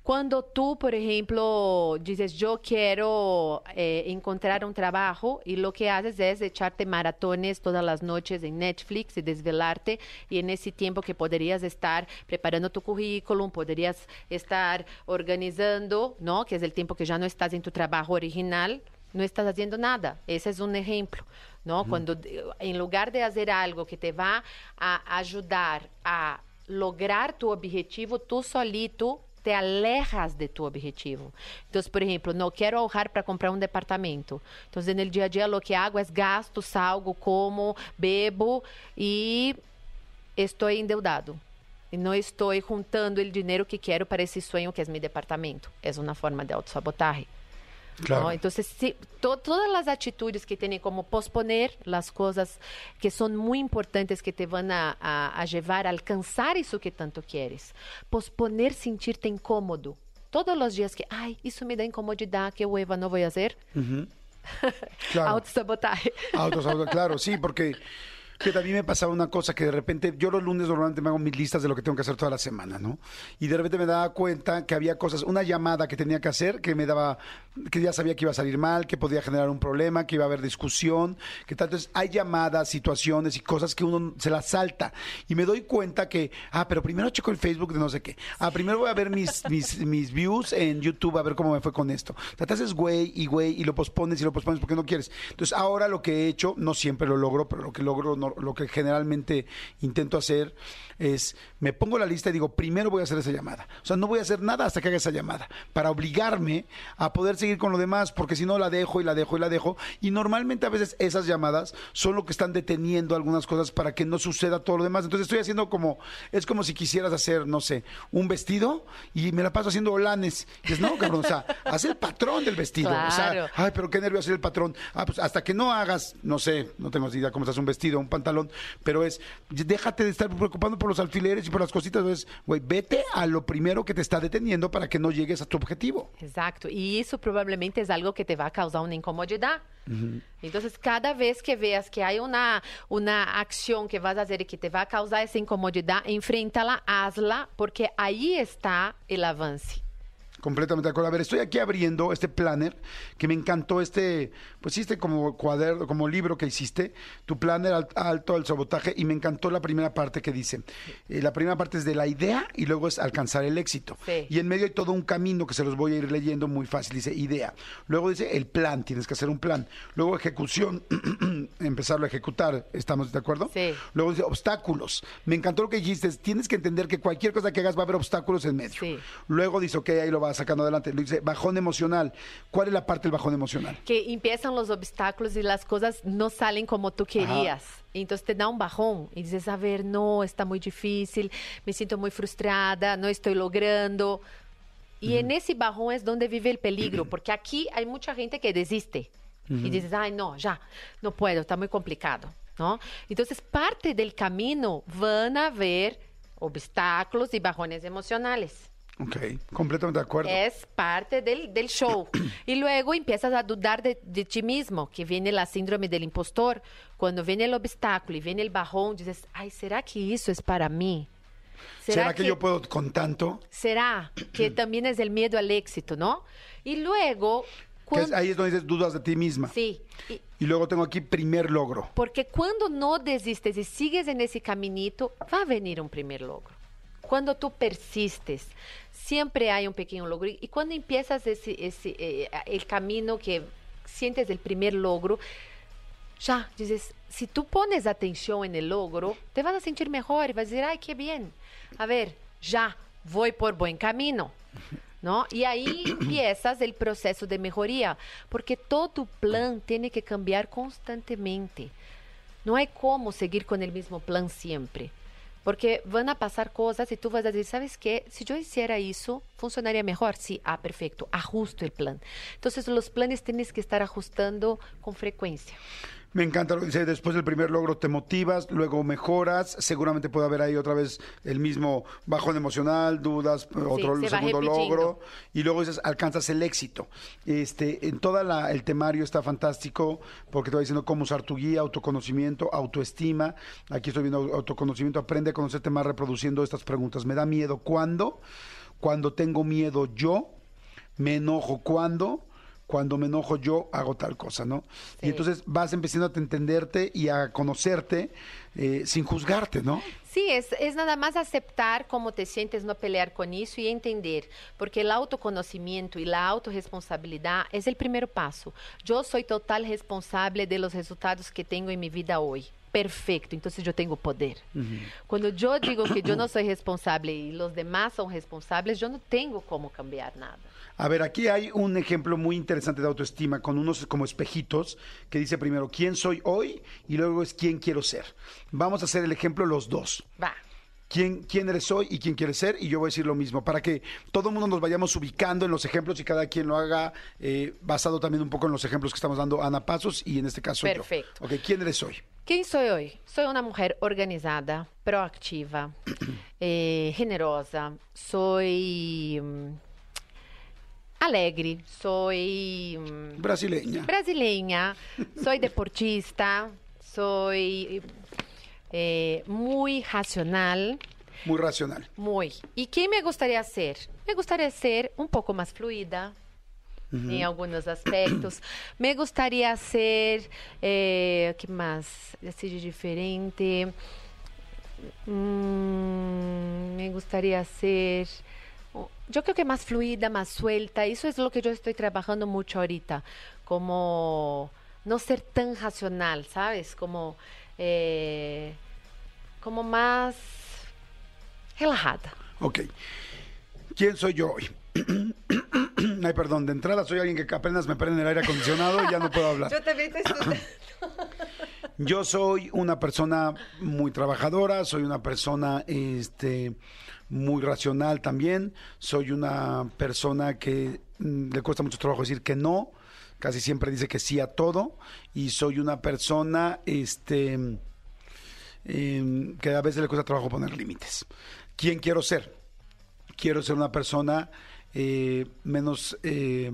Cuando tú, por ejemplo, dices, yo quiero eh, encontrar un trabajo y lo que haces es echarte maratones todas las noches en Netflix y desvelarte y en ese tiempo que podrías estar preparando tu currículum, podrías estar organizando, ¿no? Que es el tiempo que ya no estás en tu trabajo original, no estás haciendo nada. Ese es un ejemplo, ¿no? Cuando eh, en lugar de hacer algo que te va a ayudar a lograr tu objetivo, tú solito te alejas de tu objetivo. Entonces, por ejemplo, no quiero ahorrar para comprar un departamento. Entonces, en el día a día lo que hago es gasto, salgo, como, bebo y estoy endeudado. E não estou juntando o dinheiro que quero para esse sonho que é meu departamento. É uma forma de autossabotagem. Claro. ¿no? Entonces, sí, to- todas las actitudes que tienen como posponer las cosas que son muy importantes, que te van a, a- a llevar a alcanzar eso que tanto quieres. Posponer sentirte incómodo. Todos los días que, ay, eso me da incomodidad, que hueva, no voy a hacer. *laughs* Claro. Autosabotaje. Autosabotaje, claro, sí, porque que también me pasaba una cosa que de repente, yo los lunes normalmente me hago mis listas de lo que tengo que hacer toda la semana, ¿no? Y de repente me daba cuenta que había cosas, una llamada que tenía que hacer, que me daba, que ya sabía que iba a salir mal, que podía generar un problema, que iba a haber discusión, que tal. Entonces hay llamadas, situaciones y cosas que uno se las salta. Y me doy cuenta que, ah, pero primero checo el Facebook de no sé qué. Ah, primero voy a ver mis, mis, views en YouTube a ver cómo me fue con esto. Te haces güey y güey y lo pospones y lo pospones porque no quieres. Entonces ahora lo que he hecho, no siempre lo logro, pero lo que logro, no- lo que generalmente intento hacer es, me pongo la lista y digo, primero voy a hacer esa llamada. O sea, no voy a hacer nada hasta que haga esa llamada, para obligarme a poder seguir con lo demás, porque si no la dejo y la dejo y la dejo. Y normalmente a veces esas llamadas son lo que están deteniendo algunas cosas para que no suceda todo lo demás. Entonces estoy haciendo como, es como si quisieras hacer, no sé, un vestido y me la paso haciendo holanes. Y dices, no, cabrón, o sea, haz el patrón del vestido. O sea, ay, pero qué nervio hacer el patrón. Ah, pues hasta que no hagas, no sé, no tengo idea cómo estás un vestido, un pantalón, pero es, déjate de estar preocupando por los alfileres y por las cositas. Entonces, güey, vete a lo primero que te está deteniendo para que no llegues a tu objetivo. Exacto. Y eso probablemente es algo que te va a causar una incomodidad. Entonces, cada vez que veas que hay una, una acción que vas a hacer y que te va a causar esa incomodidad, enfréntala, hazla, porque ahí está el avance. Completamente de acuerdo. A ver, estoy aquí abriendo este planner que me encantó este, pues este como cuaderno, como libro que hiciste, tu planner al- alto al sabotaje y me encantó la primera parte que dice. Eh, la primera parte es de la idea y luego es alcanzar el éxito. Sí. Y en medio hay todo un camino que se los voy a ir leyendo muy fácil. Dice idea. Luego dice el plan, tienes que hacer un plan. Luego ejecución, *clears throat* empezarlo a ejecutar. ¿Estamos de acuerdo? Sí. Luego dice obstáculos. Me encantó lo que dijiste. Tienes que entender que cualquier cosa que hagas va a haber obstáculos en medio. Sí. Luego dice, ok, ahí lo vas sacando adelante. Lo dice bajón emocional. ¿Cuál es la parte del bajón emocional? Que empiezan los obstáculos y las cosas no salen como tú querías. Entonces te da un bajón y dices, a ver, no, está muy difícil, me siento muy frustrada, no estoy logrando. Y en ese bajón es donde vive el peligro, *clears throat* porque aquí hay mucha gente que desiste y dices, ay, no, ya, no puedo, está muy complicado, ¿no? Entonces, parte del camino van a haber obstáculos y bajones emocionales. Ok, completamente de acuerdo. Es parte del, del show. *clears throat* y luego empiezas a dudar de, de ti mismo, que viene la síndrome del impostor. Cuando viene el obstáculo y viene el bajón, dices, ay, ¿será que eso es para mí? ¿Será, que, yo puedo con tanto? ¿Será que *clears throat* también es el miedo al éxito, no? Y luego... Que es- ahí es donde dices dudas de ti misma. Sí. Y- Y luego tengo aquí primer logro. Porque cuando no desistes y sigues en ese caminito, va a venir un primer logro. Cuando tú persistes, siempre hay un pequeño logro. Y cuando empiezas ese, ese, eh, el camino que sientes el primer logro, ya dices, si tú pones atención en el logro, te vas a sentir mejor y vas a decir, ay, qué bien. A ver, ya, voy por buen camino. ¿No? Y ahí *clears throat* empiezas el proceso de mejoría, porque todo plan tiene que cambiar constantemente. No hay cómo seguir con el mismo plan siempre. Porque van a pasar cosas y tú vas ¿sabes qué? Si yo hiciera eso, funcionaría mejor. Sí, ah, perfecto, ajusto el plan. Entonces los planes tienes que estar ajustando con frecuencia. Me encanta lo que dice, después del primer logro te motivas, luego mejoras, seguramente puede haber ahí otra vez el mismo bajón emocional, dudas, otro se segundo logro, y luego dices, alcanzas el éxito. Este, en toda la, el temario está fantástico, porque te va diciendo cómo usar tu guía, autoconocimiento, autoestima. Aquí estoy viendo au- autoconocimiento, aprende a conocerte más reproduciendo estas preguntas. ¿Me da miedo cuándo? Cuando tengo miedo yo, me enojo cuando, cuando me enojo yo hago tal cosa, ¿no? Y Sí. entonces vas empezando a te entenderte y a conocerte eh, sin juzgarte, ¿no? Sí, es, es nada más aceptar cómo te sientes, no pelear con eso y entender, porque el autoconocimiento y la autorresponsabilidad es el primer paso. Yo soy total responsable de los resultados que tengo en mi vida hoy. Perfecto, entonces yo tengo poder. Cuando yo digo que yo no *coughs* soy responsable y los demás son responsables, yo no tengo cómo cambiar nada. A ver, aquí hay un ejemplo muy interesante de autoestima con unos como espejitos que dice primero quién soy hoy y luego es quién quiero ser. Vamos a hacer el ejemplo los dos. Va. quién, quién eres hoy y quién quieres ser, y yo voy a decir lo mismo, para que todo el mundo nos vayamos ubicando en los ejemplos y cada quien lo haga eh, basado también un poco en los ejemplos que estamos dando Ana Pasos y en este caso Perfecto. yo. Ok, ¿quién eres hoy? ¿Quién soy hoy? Soy una mujer organizada, proactiva, *clears throat* eh, generosa, soy mm, alegre, soy mm, Brasileña. brasileña, soy deportista, soy eh, muy racional, Muy racional. muy. ¿Y qué me gustaría ser? Me gustaría ser un poco más fluida en algunos aspectos. *clears throat* Me gustaría ser, eh, ¿qué más? Así de diferente. Mm, me gustaría ser, oh, yo creo que más fluida, más suelta. Eso es lo que yo estoy trabajando mucho ahorita. Como no ser tan racional, ¿sabes? Como, eh, como más relajada. Ok. ¿Quién soy yo hoy? *clears throat* Ay, perdón, de entrada soy alguien que apenas me prende el aire acondicionado y ya no puedo hablar. *laughs* también te estoy... *clears throat* Yo soy una persona muy trabajadora, soy una persona este, muy racional también, soy una persona que mm, le cuesta mucho trabajo decir que no, casi siempre dice que sí a todo, y soy una persona este, em, que a veces le cuesta trabajo poner límites. ¿Quién quiero ser? Quiero ser una persona eh, menos eh,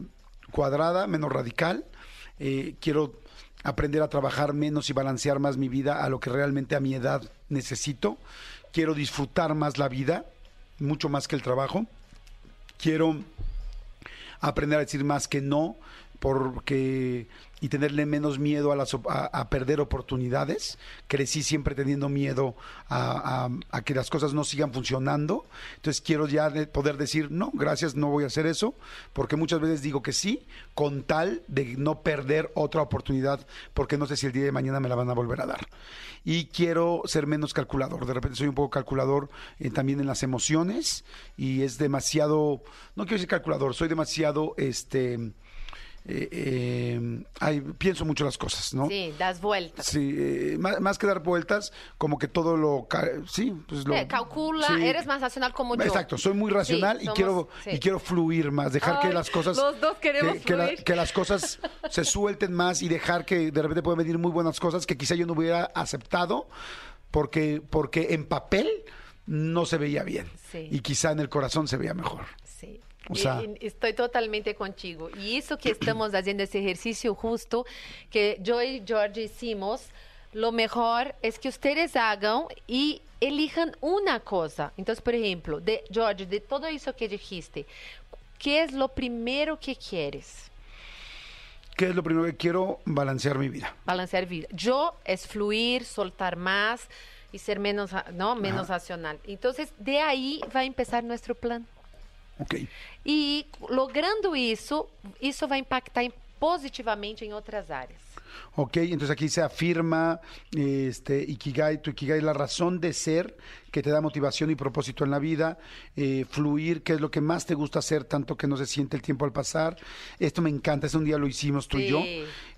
cuadrada, menos radical. Eh, quiero aprender a trabajar menos y balancear más mi vida a lo que realmente a mi edad necesito. Quiero disfrutar más la vida, mucho más que el trabajo. Quiero aprender a decir más que no porque y tenerle menos miedo a, las, a, a perder oportunidades. Crecí siempre teniendo miedo a, que las cosas no sigan funcionando. Entonces quiero ya de- poder decir, no, gracias, no voy a hacer eso, porque muchas veces digo que sí, con tal de no perder otra oportunidad, porque no sé si el día de mañana me la van a volver a dar. Y quiero ser menos calculador. De repente soy un poco calculador eh, también en las emociones y es demasiado, no quiero decir calculador, soy demasiado, este, eh, eh, ay, pienso mucho las cosas, ¿no? Sí, das vueltas. Sí, eh, más, más que dar vueltas, como que todo lo... Sí, pues lo... Calcula, sí. eres más racional como yo. Exacto, soy muy racional Sí, y somos- quiero sí. y quiero fluir más, dejar que las cosas los dos queremos que, que la- fluir. que las cosas *laughs* se suelten más y dejar que de repente pueden venir muy buenas cosas que quizá yo no hubiera aceptado porque porque en papel no se veía bien Sí. y quizá en el corazón se veía mejor. O sea- estoy totalmente contigo. Y eso que estamos haciendo ese ejercicio justo que yo y George hicimos, lo mejor es que ustedes hagan y elijan una cosa. Entonces, por ejemplo, de George, de todo eso que dijiste, ¿qué es lo primero que quieres? ¿Qué es lo primero que quiero? Balancear mi vida. Balancear vida. Yo es fluir, soltar más y ser menos, no, menos racional. Entonces, de ahí va a empezar nuestro plan. Ok. E logrando isso, isso vai impactar positivamente em outras áreas. Ok, entonces aquí se afirma este Ikigai, tu Ikigai es la razón de ser que te da motivación y propósito en la vida, eh, fluir, que es lo que más te gusta hacer, tanto que no se siente el tiempo al pasar. Esto me encanta, este un día lo hicimos tú y yo.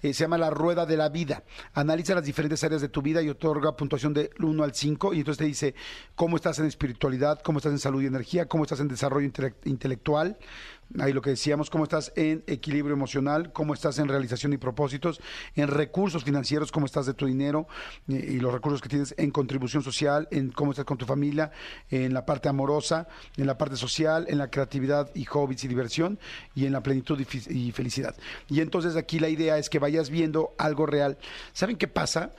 Eh, se llama la rueda de la vida. Analiza las diferentes áreas de tu vida y otorga puntuación del 1 al 5 y entonces te dice cómo estás en espiritualidad, cómo estás en salud y energía, cómo estás en desarrollo intele- intelectual, ahí lo que decíamos, cómo estás en equilibrio emocional, cómo estás en realización y propósitos, en recursos financieros, cómo estás de tu dinero y los recursos que tienes en contribución social, en cómo estás con tu familia, en la parte amorosa, en la parte social, en la creatividad y hobbies y diversión y en la plenitud y, y felicidad. Y entonces aquí la idea es que vayas viendo algo real. ¿Saben qué pasa?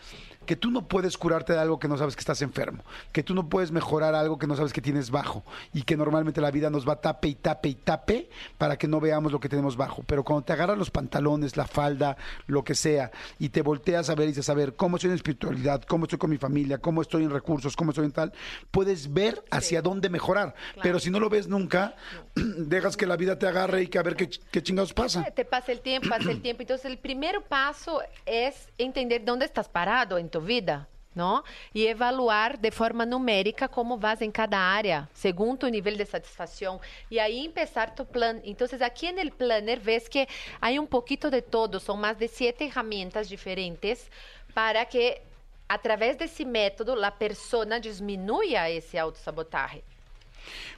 Que tú no puedes curarte de algo que no sabes que estás enfermo, que tú no puedes mejorar algo que no sabes que tienes bajo y que normalmente la vida nos va tape y tape y tape para que no veamos lo que tenemos bajo. Pero cuando te agarras los pantalones, la falda, lo que sea, y te volteas a ver y dices, a ver, ¿cómo estoy en espiritualidad? ¿Cómo estoy con mi familia? ¿Cómo estoy en recursos? ¿Cómo estoy en tal? Puedes ver hacia dónde mejorar. Pero si no lo ves nunca, *clears throat* dejas que la vida te agarre y que a ver qué, qué chingados pasa. Te pasa el tiempo, pasa el tiempo. Entonces, el primer paso es entender dónde estás parado tu vida. ¿no? Y evaluar de forma numérica como vas en cada área, según tu nivel de satisfacción. Y ahí empezar tu plan. Entonces, aquí en el planner ves que hay un poquito de todo, son más de siete herramientas diferentes para que a través de ese método la persona disminuya ese autosabotaje.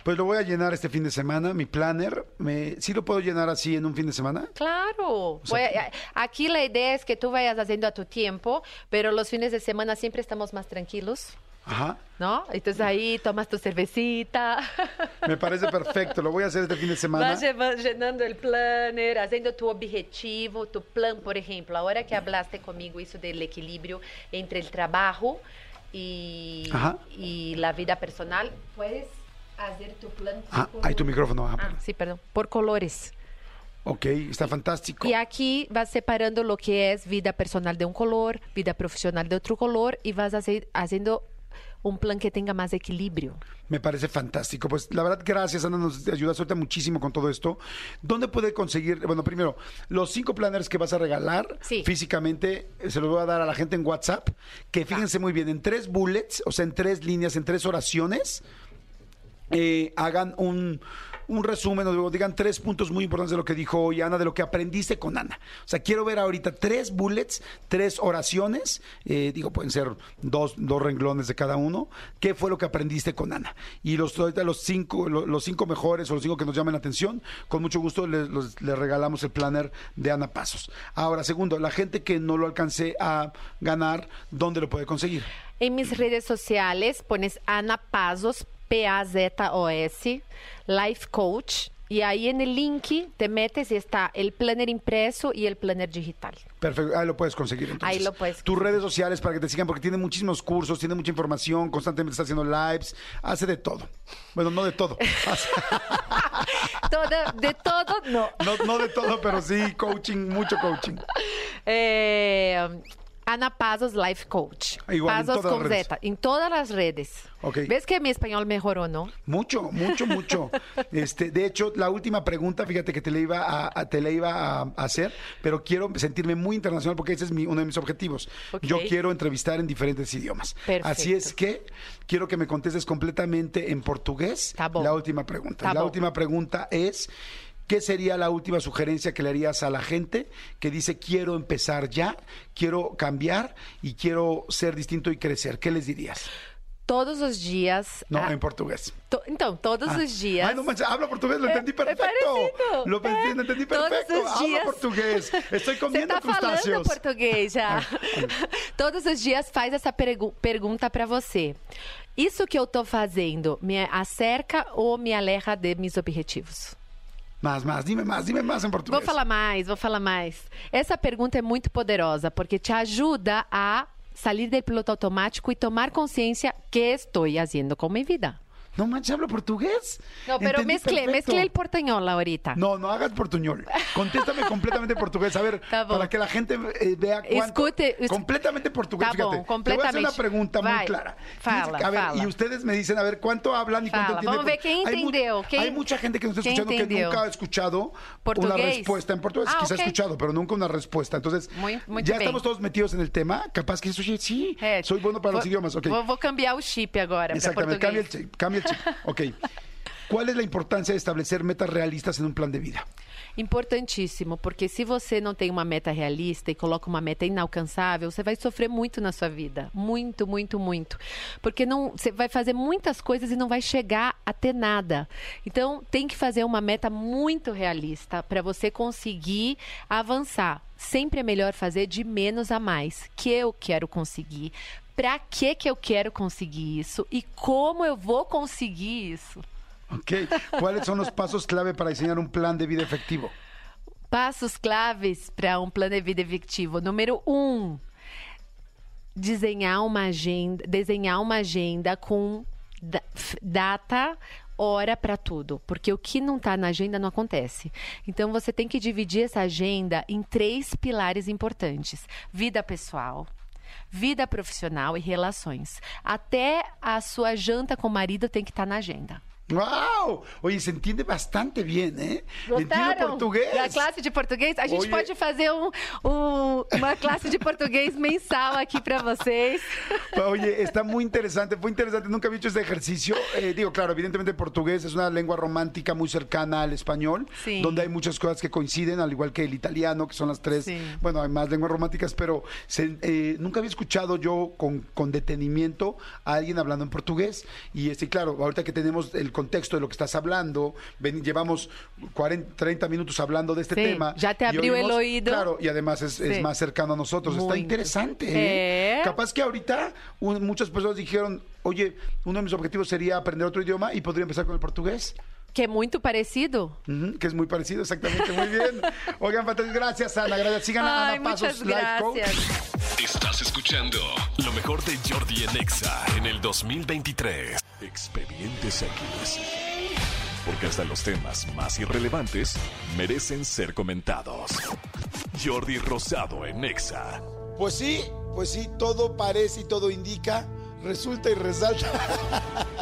Pues lo voy a llenar este fin de semana, mi planner. Me, ¿Sí lo puedo llenar así en un fin de semana? Claro. sea, Voy a- aquí la idea es que tú vayas haciendo a tu tiempo, pero los fines de semana siempre estamos más tranquilos, Ajá. ¿no? Entonces ahí tomas tu cervecita, Me parece perfecto. Lo voy a hacer este fin de semana. vas llenando el planner, haciendo tu objetivo, tu plan, por ejemplo. Ahora que hablaste conmigo eso del equilibrio entre el trabajo y, Ajá. y la vida personal, puedes hacer tu plan. Ah, por- ahí tu micrófono. Ah, Ah, sí, perdón. Por colores. Ok, está fantástico. Y aquí vas separando lo que es vida personal de un color, vida profesional de otro color y vas hace- haciendo un plan que tenga más equilibrio. Me parece fantástico. Pues la verdad, gracias, Ana, nos ayudas ahorita muchísimo con todo esto. ¿Dónde puede conseguir? Bueno, primero, los cinco planners que vas a regalar Sí. físicamente, eh, se los voy a dar a la gente en WhatsApp, que fíjense muy bien, en tres bullets, o sea, en tres líneas, en tres oraciones, eh, hagan un, un resumen, o digan tres puntos muy importantes de lo que dijo hoy Ana, de lo que aprendiste con Ana. O sea, quiero ver ahorita tres bullets, tres oraciones, eh, digo, pueden ser dos, dos renglones de cada uno. ¿Qué fue lo que aprendiste con Ana? Y los, ahorita los cinco, lo- los, cinco mejores o los cinco que nos llamen la atención, con mucho gusto les, regalamos el planner de Ana Pasos. Ahora, segundo, la gente que no lo alcance a ganar, ¿dónde lo puede conseguir? En mis redes sociales pones Ana Pazos, P-A-Z-O-S, Life Coach. Y ahí en el link te metes y está el planner impreso y el planner digital. Perfecto, ahí lo puedes conseguir. Entonces. Ahí lo puedes Tus redes sociales para que te sigan, porque tiene muchísimos cursos, tiene mucha información, constantemente está haciendo lives, hace de todo. Bueno, no de todo. *laughs* *laughs* hace- de todo, no. No, no de todo, pero sí coaching, mucho coaching. É, Ana Pazos Life Coach. Igual, Pazos todas con las. Z, en todas las redes. Ok. ¿Ves que mi español mejoró, no? Mucho, mucho, mucho. *laughs* Este, de hecho, la última pregunta, fíjate que te la iba a, a- te la iba a, a hacer, pero quiero sentirme muy internacional porque ese es mi- uno de mis objetivos. Ok. Yo quiero entrevistar en diferentes idiomas. Perfecto. Así es que quiero que me contestes completamente en portugués. Tá bom. La última pregunta. Tá la bom. última pregunta es. ¿Qué sería la última sugerencia que le harías a la gente que dice quiero empezar ya, quiero cambiar y quiero ser distinto y crecer? ¿Qué les dirías? Todos os dias. No, ah, en portugués. to- então, todos Ah. os dias. No manches, habla portugués, lo É- entendí é perfecto. parecido. Lo pensé, É. lo entendí Todos os Habla dias. portugués. Estoy Você comiendo tá falando crustáceos. português já. *laughs* Todos os dias faz essa pergu- pergunta para você. Isso que eu tô fazendo me acerca ou me aleja de meus objetivos? Más, más, dime más, dime más en portugués. Vou falar mais, vou falar mais. Essa pergunta é muito poderosa porque te ajuda a sair do piloto automático e tomar consciência que estou fazendo com minha vida. No manches, hablo portugués. Não, pero Entendí mezclé, perfecto. mezclé el portañol ahorita. No, no hagas portuñol. Contéstame *laughs* completamente en portugués. A ver, Tá bom. para que la gente eh, vea cuánto. Escute, es- completamente portugués, Tá fíjate. bom, Te voy a hacer una completamente. pregunta muy Vai, clara. fala, a ver, fala. y ustedes me dicen, a ver, ¿cuánto hablan y cuánto Fala, entienden? vamos ver quem Hay mu- entendeu, quem- hay mucha gente que nos está escuchando que nunca ha escuchado una Portugués. respuesta en portugués. Ah, Quizá ok. ha escuchado, pero nunca una respuesta. Entonces, Muy- muy ya bien. estamos todos metidos en el tema. Capaz que eso sí, sí, É, soy bueno para los idiomas. Ok. Vou, vou cambiar o chip para Exactamente, cambia el português. chip. Cambia el chip. Ok. ¿Cuál es la importancia de establecer metas realistas en un plan de vida? Importantíssimo, porque se você não tem uma meta realista e coloca uma meta inalcançável, você vai sofrer muito na sua vida. Muito, muito, muito. Porque não, você vai fazer muitas coisas e não vai chegar a ter nada. Então, tem que fazer uma meta muito realista para você conseguir avançar. Sempre é melhor fazer de menos a mais. Que eu quero conseguir? Para que que eu quero conseguir isso? E como eu vou conseguir isso? Ok. ¿Cuáles son los pasos clave para diseñar un plan de vida efectivo? Passos claves para um plano de vida efetivo. Número um, desenhar uma agenda, desenhar uma agenda com data, hora para tudo, porque o que não está na agenda não acontece. Então você tem que dividir essa agenda em três pilares importantes: vida pessoal, vida profissional e relações. Até a sua janta com o marido tem que estar na agenda. ¡Wow! Oye, se entiende bastante bien, ¿eh? Entiende Gostaram portugués. da classe de português? A gente Oye. pode fazer um- um- uma classe de português mensal aqui para vocês. Oye, está muy interesante, fue interesante, nunca había hecho este ejercicio. Eh, digo, claro, evidentemente portugués es una lengua romántica muy cercana al español, Sí. donde hay muchas cosas que coinciden, al igual que el italiano, que son las tres, Sí. bueno, hay más lenguas románticas, pero se- eh, nunca había escuchado yo con, con detenimiento a alguien hablando en portugués. Y este, claro, ahorita que tenemos el contexto de lo que estás hablando, ven- llevamos 40, 30 minutos hablando de este Sí, tema. ya te abrió el oído. Claro, y además es, más cercano a nosotros. Está Muy interesante. ¿eh? ¿Eh? Capaz que ahorita un- muchas personas dijeron, oye, uno de mis objetivos sería aprender otro idioma y podría empezar con el portugués, Que muito parecido. Ujú, que es muy parecido, exactamente, muy bien. *laughs* Oigan, gracias Ana, gracias. Sigan a Ana Pasos, Life Coach. Estás escuchando lo mejor de Jordi en Exa en el 2023. Expedientes X. Porque hasta los temas más irrelevantes merecen ser comentados. Jordi Rosado en Exa. Pues sí, pues sí, todo parece y todo indica, resulta y resalta *laughs*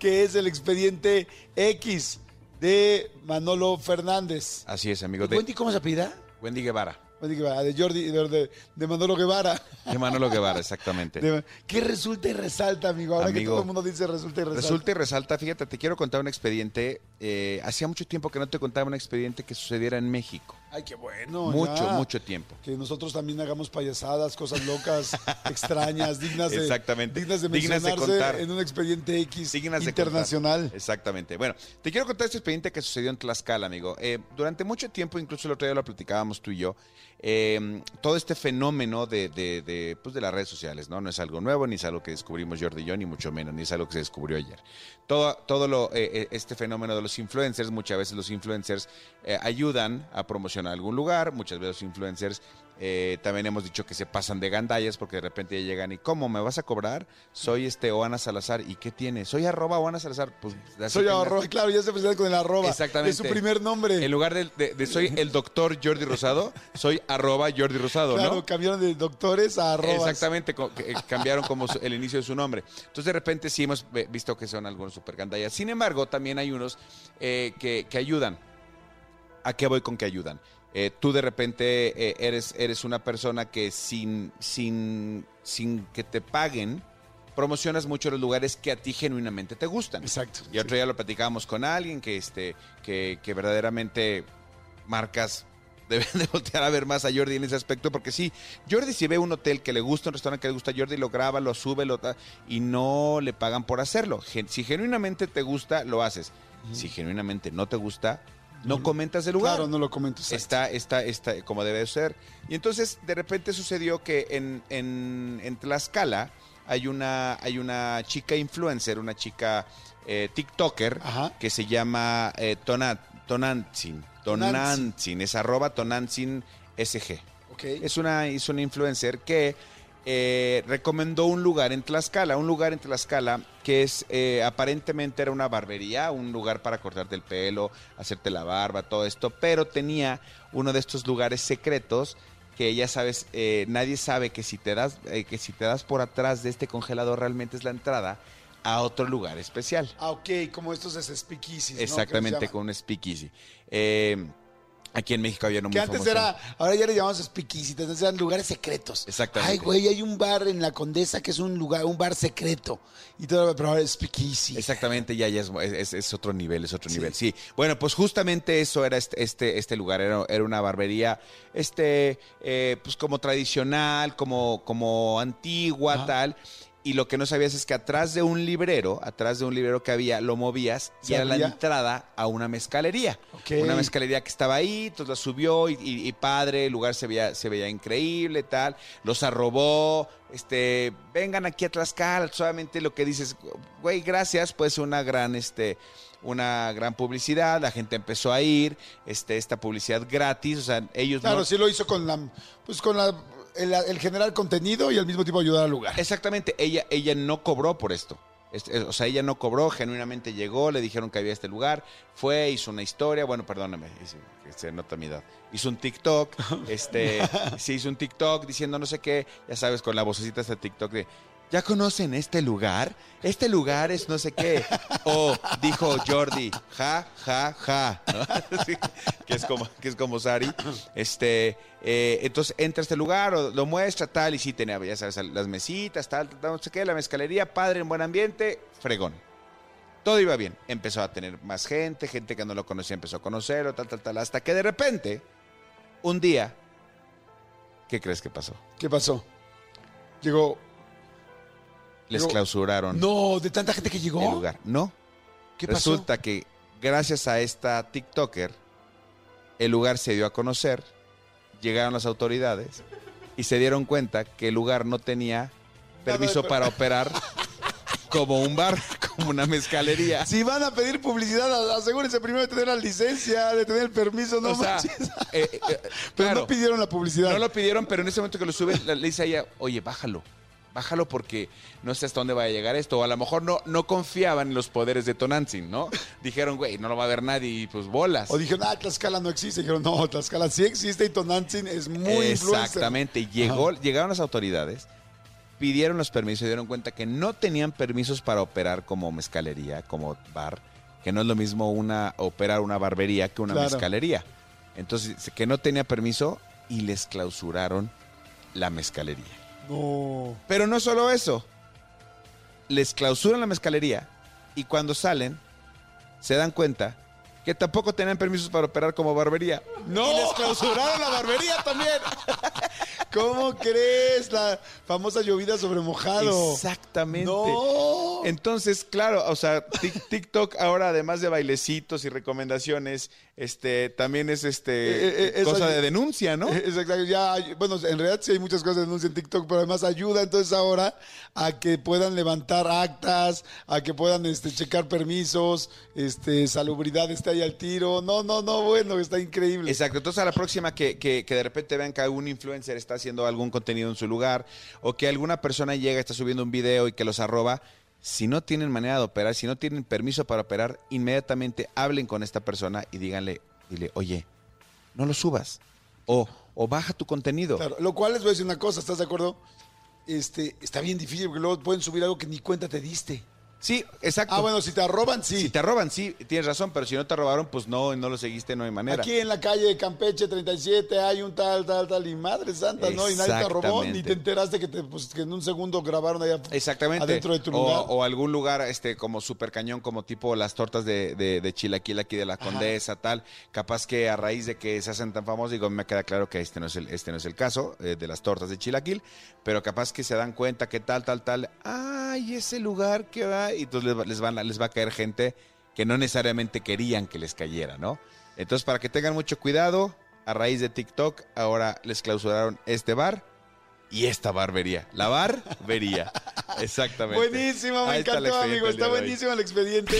que es el expediente X de Manolo Fernández. Así es, amigo. ¿De De Wendy cómo se apellida? Wendy Guevara. De Jordi, de, de- de Manolo Guevara. De Manolo Guevara, exactamente. De- ¿Qué resulta y resalta, amigo? Ahora que Amigo, todo el mundo dice resulta y resalta. Resulta y resalta, fíjate, te quiero contar un expediente. eh, hacía mucho tiempo que no te contaba un expediente que sucediera en México. Ay, qué bueno. mucho, ya. mucho tiempo. Que nosotros también hagamos payasadas, cosas locas, *laughs* extrañas, dignas de, Exactamente. dignas de Dignas de mencionarse contar. en un expediente X Dignas internacional. contar. Exactamente. Bueno, te quiero contar este expediente que sucedió en Tlaxcala, amigo. Eh, durante mucho tiempo, incluso el otro día lo platicábamos tú y yo, eh, todo este fenómeno de, de, de, pues de las redes sociales, ¿no? No es algo nuevo, ni es algo que descubrimos Jordi y yo, ni mucho menos, ni es algo que se descubrió ayer. Todo, todo lo, eh, eh, este fenómeno de los influencers, muchas veces los influencers eh, ayudan a promocionar algún lugar, muchas veces los influencers Eh, también hemos dicho que se pasan de gandallas porque de repente ya llegan y ¿cómo me vas a cobrar? Soy este Oana Salazar y ¿qué tiene? Soy arroba Oana Salazar. Pues Soy tengas- arroba, claro, ya se presenta con el arroba. Exactamente. Es su primer nombre. En lugar de, de- de soy el doctor Jordi Rosado, soy arroba Jordi Rosado, claro, ¿no? cambiaron de doctores a arrobas. Exactamente, eh, cambiaron como el inicio de su nombre. Entonces de repente sí hemos visto que son algunos super gandallas. Sin embargo, también hay unos eh, que, que ayudan. ¿A qué voy con que ayudan? Eh, tú de repente eh, eres, eres una persona que sin, sin, sin que te paguen, promocionas mucho los lugares que a ti genuinamente te gustan. Exacto. Y otro día lo platicábamos con alguien que, este, que, que verdaderamente marcas deben de *laughs* voltear a ver más a Jordi en ese aspecto, porque sí, Jordi si ve un hotel que le gusta, un restaurante que le gusta a Jordi, lo graba, lo sube, lo da, y no le pagan por hacerlo. Si genuinamente te gusta, lo haces. Si genuinamente no te gusta, no comentas el lugar. Claro, no lo comento. exacto. Está, está, está como debe ser. Y entonces, de repente sucedió que en, en, en Tlaxcala hay una, hay una chica influencer, una chica eh, TikToker, Ajá. que se llama eh, Tona- Tonantzin. Tonantzin, es arroba Tonantzin SG. Es una, es una influencer que eh, recomendó un lugar en Tlaxcala, un lugar en Tlaxcala que es eh, aparentemente era una barbería, un lugar para cortarte el pelo, hacerte la barba, todo esto, pero tenía uno de estos lugares secretos que ya sabes, eh, nadie sabe que si te das, eh, que si te das por atrás de este congelador realmente es la entrada a otro lugar especial. Ah, ok, como estos es speakeasies, ¿no? Exactamente, con un speakeasy. Eh, aquí en México había uno muy que antes famoso. era, ahora ya le llamamos speakeasies, entonces eran lugares secretos. Exactamente. Ay, güey, hay un bar en la Condesa que es un lugar, un bar secreto. Y todo, pero ahora es speakeasy. Exactamente, ya, ya es, es- es otro nivel, es otro nivel. Sí, bueno, pues justamente eso era este, este, este lugar, era, era una barbería, este, eh, pues como tradicional, como, como antigua, Ajá. tal. Y lo que no sabías es que atrás de un librero, atrás de un librero que había, lo movías y ¿Se era la entrada a una mezcalería. Una mezcalería que estaba ahí, entonces la subió y, y- y padre, el lugar se veía, se veía increíble, tal. Los arrobó, este, vengan aquí a Tlaxcala, solamente lo que dices, güey, gracias, pues una gran, este, una gran publicidad, la gente empezó a ir, este, esta publicidad gratis, o sea, ellos Claro, no... sí lo hizo con la, pues con la, el, el generar contenido y al mismo tiempo ayudar al lugar. Exactamente, ella, ella no cobró por esto. O sea, ella no cobró, genuinamente llegó, le dijeron que había este lugar, fue, hizo una historia, bueno, perdóname, que se nota mi edad. Hizo un TikTok, *laughs* este, se hizo un TikTok diciendo no sé qué, ya sabes, con la vocecita de TikTok de, ¿ya conocen este lugar? Este lugar es no sé qué. O dijo Jordi, ja, ja, ja, *laughs* que es como, que es como Sari. Este, eh, entonces entra a este lugar, o lo muestra, tal, y sí tenía, ya sabes, las mesitas, tal, tal, no sé qué, la mezcalería, padre, en buen ambiente, fregón. Todo iba bien. Empezó a tener más gente, gente que no lo conocía empezó a conocerlo, tal, tal, tal, hasta que de repente, un día, ¿qué crees que pasó? ¿Qué pasó? Llegó. Les Llegó- clausuraron No, de tanta gente que el llegó. lugar. No, ¿Qué pasó? Resulta que gracias a esta TikToker, el lugar se dio a conocer, llegaron las autoridades y se dieron cuenta que el lugar no tenía permiso per- para operar como un bar, *laughs* como una mezcalería. Si van a pedir publicidad, asegúrense primero de tener la licencia, de tener el permiso, no o sea, eh, eh, eh, Pero claro, no pidieron la publicidad. no lo pidieron, pero en ese momento que lo suben, le dice a ella, oye, bájalo. Bájalo porque no sé hasta dónde va a llegar esto. O a lo mejor no, no confiaban en los poderes de Tonantzin, ¿no? *laughs* Dijeron, güey, no lo va a ver nadie y pues bolas. O dijeron, ah, Tlaxcala no existe. Dijeron, no, Tlaxcala sí existe y Tonantzin es muy. Exactamente. Llegó, llegaron las autoridades, pidieron los permisos y dieron cuenta que no tenían permisos para operar como mezcalería, como bar, que no es lo mismo una operar una barbería que una Claro. mezcalería. Entonces, que no tenía permiso y les clausuraron la mezcalería. No. Pero no solo eso. Les clausuran la mezcalería y cuando salen se dan cuenta que tampoco tenían permisos para operar como barbería. ¡No! Y les clausuraron la barbería también. *laughs* ¿Cómo crees? La famosa llovida sobre mojado. Exactamente. No. Entonces, claro, o sea, Tik- TikTok ahora, además de bailecitos y recomendaciones, este, también es este Eh, eh, es cosa de denuncia, ¿no? *laughs* Exacto, ya, hay- bueno, en realidad sí hay muchas cosas de denuncia en TikTok, pero además ayuda entonces ahora a que puedan levantar actas, a que puedan este, checar permisos, este, salubridad está ahí al tiro. No, no, no, bueno, está increíble. Exacto, entonces a la próxima que, que- que de repente vean que algún influencer está haciendo algún contenido en su lugar o que alguna persona llega, está subiendo un video y que los arroba, si no tienen manera de operar, si no tienen permiso para operar, inmediatamente hablen con esta persona y díganle, dile, oye, no lo subas o, o baja tu contenido. Claro, lo cual les voy a decir una cosa, ¿estás de acuerdo? Este, está bien difícil porque luego pueden subir algo que ni cuenta te diste. Sí, exacto. Ah, bueno, si te roban, sí. Si te roban, sí, tienes razón, pero si no te robaron, pues no, no lo seguiste, no hay manera. Aquí en la calle de Campeche 37 hay un tal, tal, tal, y madre santa, ¿no? Y nadie te robó, ni te enteraste que, te, pues, que en un segundo grabaron allá Exactamente. adentro de tu lugar. o algún lugar este como super cañón, como tipo las tortas de, de, de chilaquil aquí de la Condesa, tal. Capaz que a raíz de que se hacen tan famosos, digo, me queda claro que este no es el, este no es el caso eh, de las tortas de chilaquil, pero capaz que se dan cuenta que tal, tal, tal, ay, ese lugar que va, y entonces les va, les van a- les va a caer gente que no necesariamente querían que les cayera, ¿no? Entonces, para que tengan mucho cuidado, a raíz de TikTok, ahora les clausuraron este bar y esta barbería. La barbería. *laughs* Exactamente. Buenísimo, me Ahí encantó, amigo. Está buenísimo el expediente.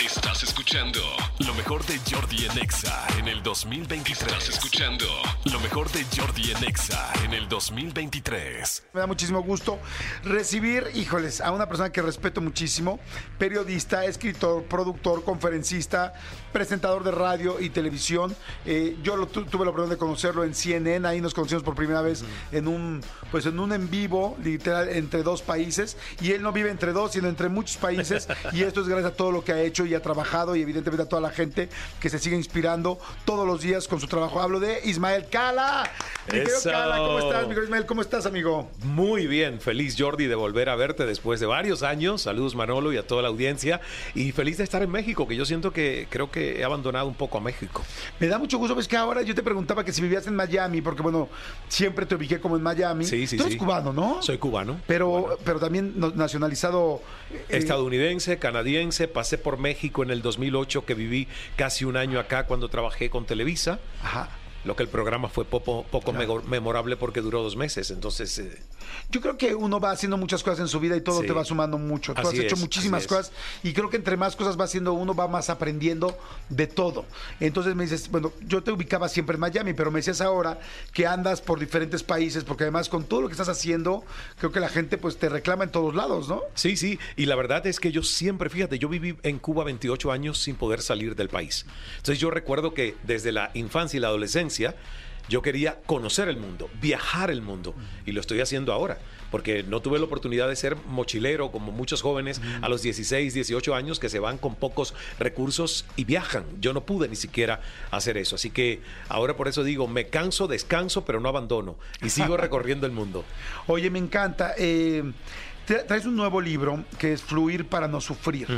Estás escuchando lo mejor de Jordi en Exa en el 2023. Estás escuchando lo mejor de Jordi en Exa en el 2023. Me da muchísimo gusto recibir, híjoles, a una persona que respeto muchísimo, periodista, escritor, productor, conferencista, presentador de radio y televisión. Eh, yo lo tu- tuve la oportunidad de conocerlo en CNN, ahí nos conocimos por primera vez en un, pues en un en vivo, literal, entre dos países. Y él no vive entre dos, sino entre muchos países. *laughs* y esto es gracias a todo lo que ha hecho y ha trabajado y evidentemente a toda la gente que se sigue inspirando todos los días con su trabajo. Hablo de Ismael Cala. Mi querido Eso. Cala, ¿cómo estás, mi querido Ismael? ¿Cómo estás, amigo? Muy bien, feliz Jordi de volver a verte después de varios años. Saludos Manolo y a toda la audiencia. Y feliz de estar en México, que yo siento que creo que he abandonado un poco a México. Me da mucho gusto, ves que ahora yo te preguntaba que si vivías en Miami, porque bueno, siempre te ubiqué como en Miami. Sí, sí, Tú eres sí. cubano, ¿no? Soy cubano. Pero, pero también nacionalizado. Eh, Estadounidense, canadiense, pasé por México en el 2008, que viví casi un año acá cuando trabajé con Televisa. Ajá. Lo que el programa fue poco, poco mego- memorable porque duró dos meses. Entonces, eh, Yo creo que uno va haciendo muchas cosas en su vida y todo Sí. te va sumando mucho. Tú Así has hecho es, muchísimas cosas y creo que entre más cosas va haciendo uno, va más aprendiendo de todo. Entonces me dices, bueno, yo te ubicaba siempre en Miami, pero me decías ahora que andas por diferentes países, porque además con todo lo que estás haciendo, creo que la gente pues te reclama en todos lados, ¿no? Sí, sí, y la verdad es que yo siempre, fíjate, yo viví en Cuba 28 años sin poder salir del país. Entonces yo recuerdo que desde la infancia y la adolescencia yo quería conocer el mundo, viajar el mundo, y lo estoy haciendo ahora, porque no tuve la oportunidad de ser mochilero como muchos jóvenes a los 16, 18 años que se van con pocos recursos y viajan. Yo no pude ni siquiera hacer eso, así que ahora por eso digo, me canso, descanso, pero no abandono, y sigo *laughs* recorriendo el mundo. Oye, me encanta. eh, tra- traes un nuevo libro que es Fluir para no sufrir.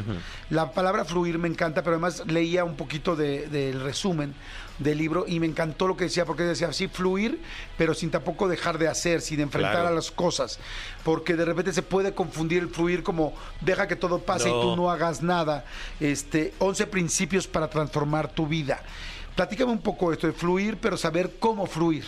La palabra fluir me encanta, pero además leía un poquito de- del resumen del libro y me encantó lo que decía, porque decía, sí, fluir, pero sin tampoco dejar de hacer, sin enfrentar Claro. a las cosas. Porque de repente se puede confundir el fluir como deja que todo pase y tú No. no hagas nada. Este, 11 principios para transformar tu vida. Platícame un poco esto de fluir, pero saber cómo fluir.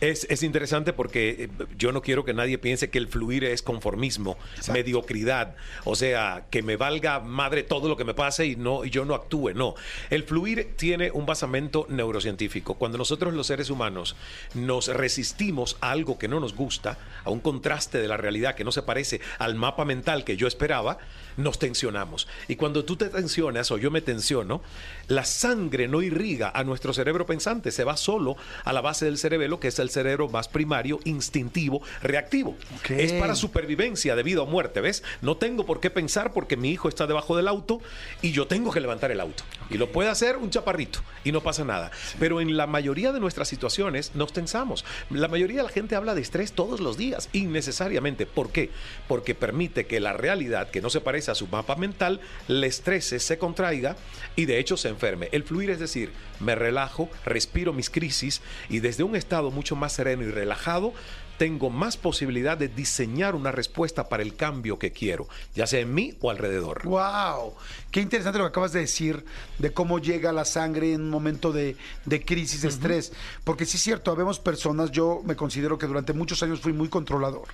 Es, es interesante porque eh, yo no quiero que nadie piense que el fluir es conformismo, mediocridad, o sea, que me valga madre todo lo que me pase y no y yo no actúe, no. El fluir tiene un basamento neurocientífico. Cuando nosotros los seres humanos nos resistimos a algo que no nos gusta, a un contraste de la realidad que no se parece al mapa mental que yo esperaba, nos tensionamos. Y cuando tú te tensionas o yo me tensiono, la sangre no irriga a nuestro cerebro pensante, se va solo a la base del cerebelo, que es el cerebro más primario, instintivo, reactivo. Es para supervivencia de vida o muerte, ¿ves? No tengo por qué pensar porque mi hijo está debajo del auto y yo tengo que levantar el auto. Y lo puede hacer un chaparrito y no pasa nada. Pero en la mayoría de nuestras situaciones nos tensamos. La mayoría de la gente habla de estrés todos los días, innecesariamente. ¿Por qué? Porque permite que la realidad, que no se parece a su mapa mental, le estrese, se contraiga y de hecho se enferme. El fluir es decir, me relajo, respiro mis crisis y desde un estado mucho más sereno y relajado, tengo más posibilidad de diseñar una respuesta para el cambio que quiero, ya sea en mí o alrededor. ¡Wow! Qué interesante lo que acabas de decir de cómo llega la sangre en un momento de, de crisis, de estrés. Porque sí es cierto, habemos personas, yo me considero que durante muchos años fui muy controlador.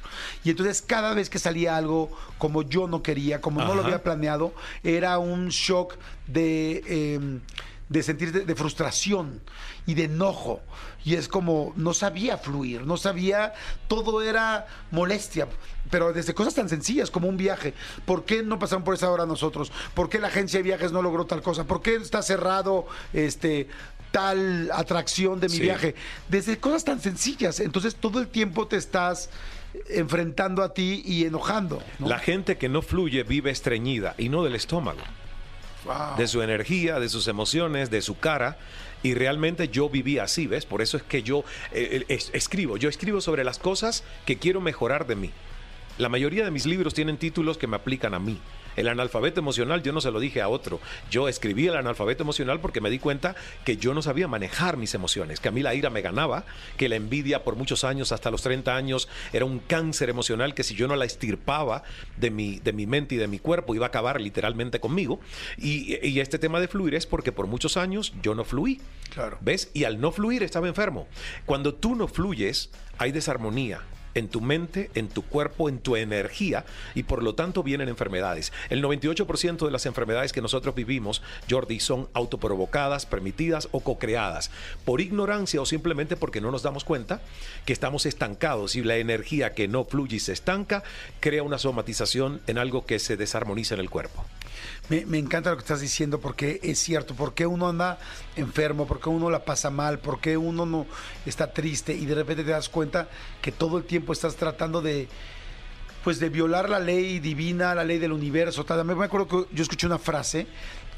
Y entonces cada vez que salía algo como yo no quería, como no lo había planeado, era un shock de... eh, de sentir de, de frustración y de enojo. Y es como, no sabía fluir, no sabía, todo era molestia. Pero desde cosas tan sencillas como un viaje. ¿Por qué no pasaron por esa hora nosotros? ¿Por qué la agencia de viajes no logró tal cosa? ¿Por qué está cerrado este tal atracción de mi Sí. viaje? Desde cosas tan sencillas. Entonces todo el tiempo te estás enfrentando a ti y enojando. ¿no? La gente que no fluye vive estreñida y no del estómago. De su energía, de sus emociones, de su cara. Y realmente yo viví así, ¿ves? Por eso es que yo eh, es- escribo. Yo escribo sobre las cosas que quiero mejorar de mí. La mayoría de mis libros tienen títulos que me aplican a mí. El analfabeto emocional yo no se lo dije a otro. Yo escribí el analfabeto emocional porque me di cuenta que yo no sabía manejar mis emociones, que a mí la ira me ganaba, que la envidia por muchos años, hasta los 30 años, era un cáncer emocional que si yo no la estirpaba de mi, de mi mente y de mi cuerpo iba a acabar literalmente conmigo. Y, y este tema de fluir es porque por muchos años yo no fluí. Claro. ¿Ves? Y al no fluir estaba enfermo. Cuando tú no fluyes, hay desarmonía en tu mente, en tu cuerpo, en tu energía y por lo tanto vienen enfermedades. El 98% de las enfermedades que nosotros vivimos, Jordi, son autoprovocadas, permitidas o co-creadas por ignorancia o simplemente porque no nos damos cuenta que estamos estancados y la energía que no fluye y se estanca crea una somatización en algo que se desarmoniza en el cuerpo. Me, me encanta lo que estás diciendo porque es cierto, porque uno anda enfermo, porque uno la pasa mal, porque uno no está triste y de repente te das cuenta que todo el tiempo estás tratando de pues de violar la ley divina, la ley del universo. tal. Me acuerdo que yo escuché una frase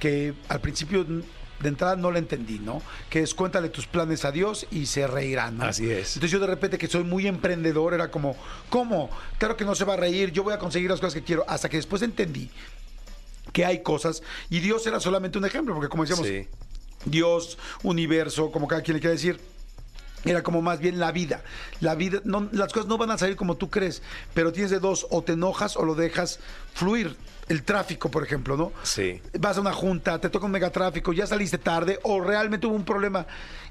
que al principio de entrada no la entendí, ¿no? Que es cuéntale tus planes a Dios y se reirán, ¿no? Así es. Entonces yo de repente que soy muy emprendedor era como, ¿cómo? Claro que no se va a reír, yo voy a conseguir las cosas que quiero. Hasta que después entendí que hay cosas y Dios era solamente un ejemplo, porque como decíamos, Sí. Dios, universo, como cada quien le quiera decir. Era como más bien la vida. La vida, no, las cosas no van a salir como tú crees, pero tienes de dos, o te enojas o lo dejas fluir. El tráfico, por ejemplo, ¿no? Sí. Vas a una junta, te toca un megatráfico, ya saliste tarde o realmente hubo un problema.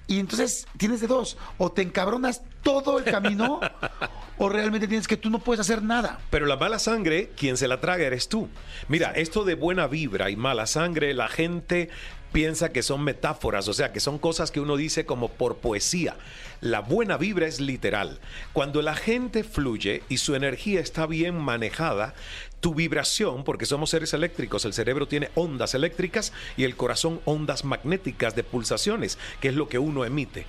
Y entonces tienes de dos, o te encabronas todo el camino *laughs* o realmente tienes que tú no puedes hacer nada. Pero la mala sangre, quien se la traga eres tú. Mira, esto de buena vibra y mala sangre, la gente piensa que son metáforas, o sea, que son cosas que uno dice como por poesía. La buena vibra es literal. Cuando la gente fluye y su energía está bien manejada, tu vibración, porque somos seres eléctricos, el cerebro tiene ondas eléctricas y el corazón ondas magnéticas de pulsaciones, que es lo que uno emite.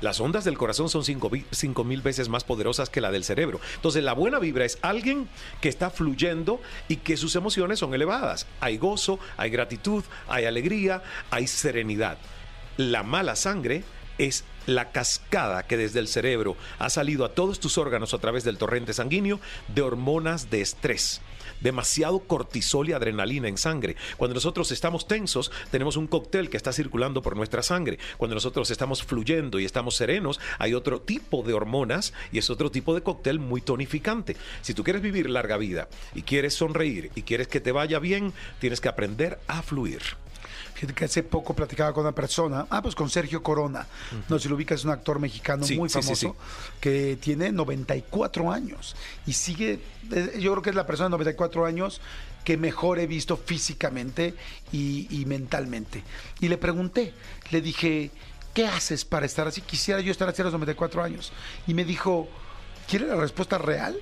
Las ondas del corazón son cinco, vi- cinco mil veces más poderosas que la del cerebro. Entonces, la buena vibra es alguien que está fluyendo y que sus emociones son elevadas. Hay gozo, hay gratitud, hay alegría, hay serenidad. La mala sangre es la cascada que desde el cerebro ha salido a todos tus órganos a través del torrente sanguíneo de hormonas de estrés demasiado cortisol y adrenalina en sangre. Cuando nosotros estamos tensos, tenemos un cóctel que está circulando por nuestra sangre. Cuando nosotros estamos fluyendo y estamos serenos, hay otro tipo de hormonas y es otro tipo de cóctel muy tonificante. Si tú quieres vivir larga vida y quieres sonreír y quieres que te vaya bien, tienes que aprender a fluir. Que hace poco platicaba con una persona, ah, pues con Sergio Corona. No sé si lo ubicas, es un actor mexicano Sí, muy sí, famoso sí. que tiene 94 años y sigue, eh, yo creo que es la persona de 94 años que mejor he visto físicamente y, y mentalmente. Y le pregunté, le dije, ¿qué haces para estar así? Quisiera yo estar así a los 94 años. Y me dijo, ¿quiere la respuesta real?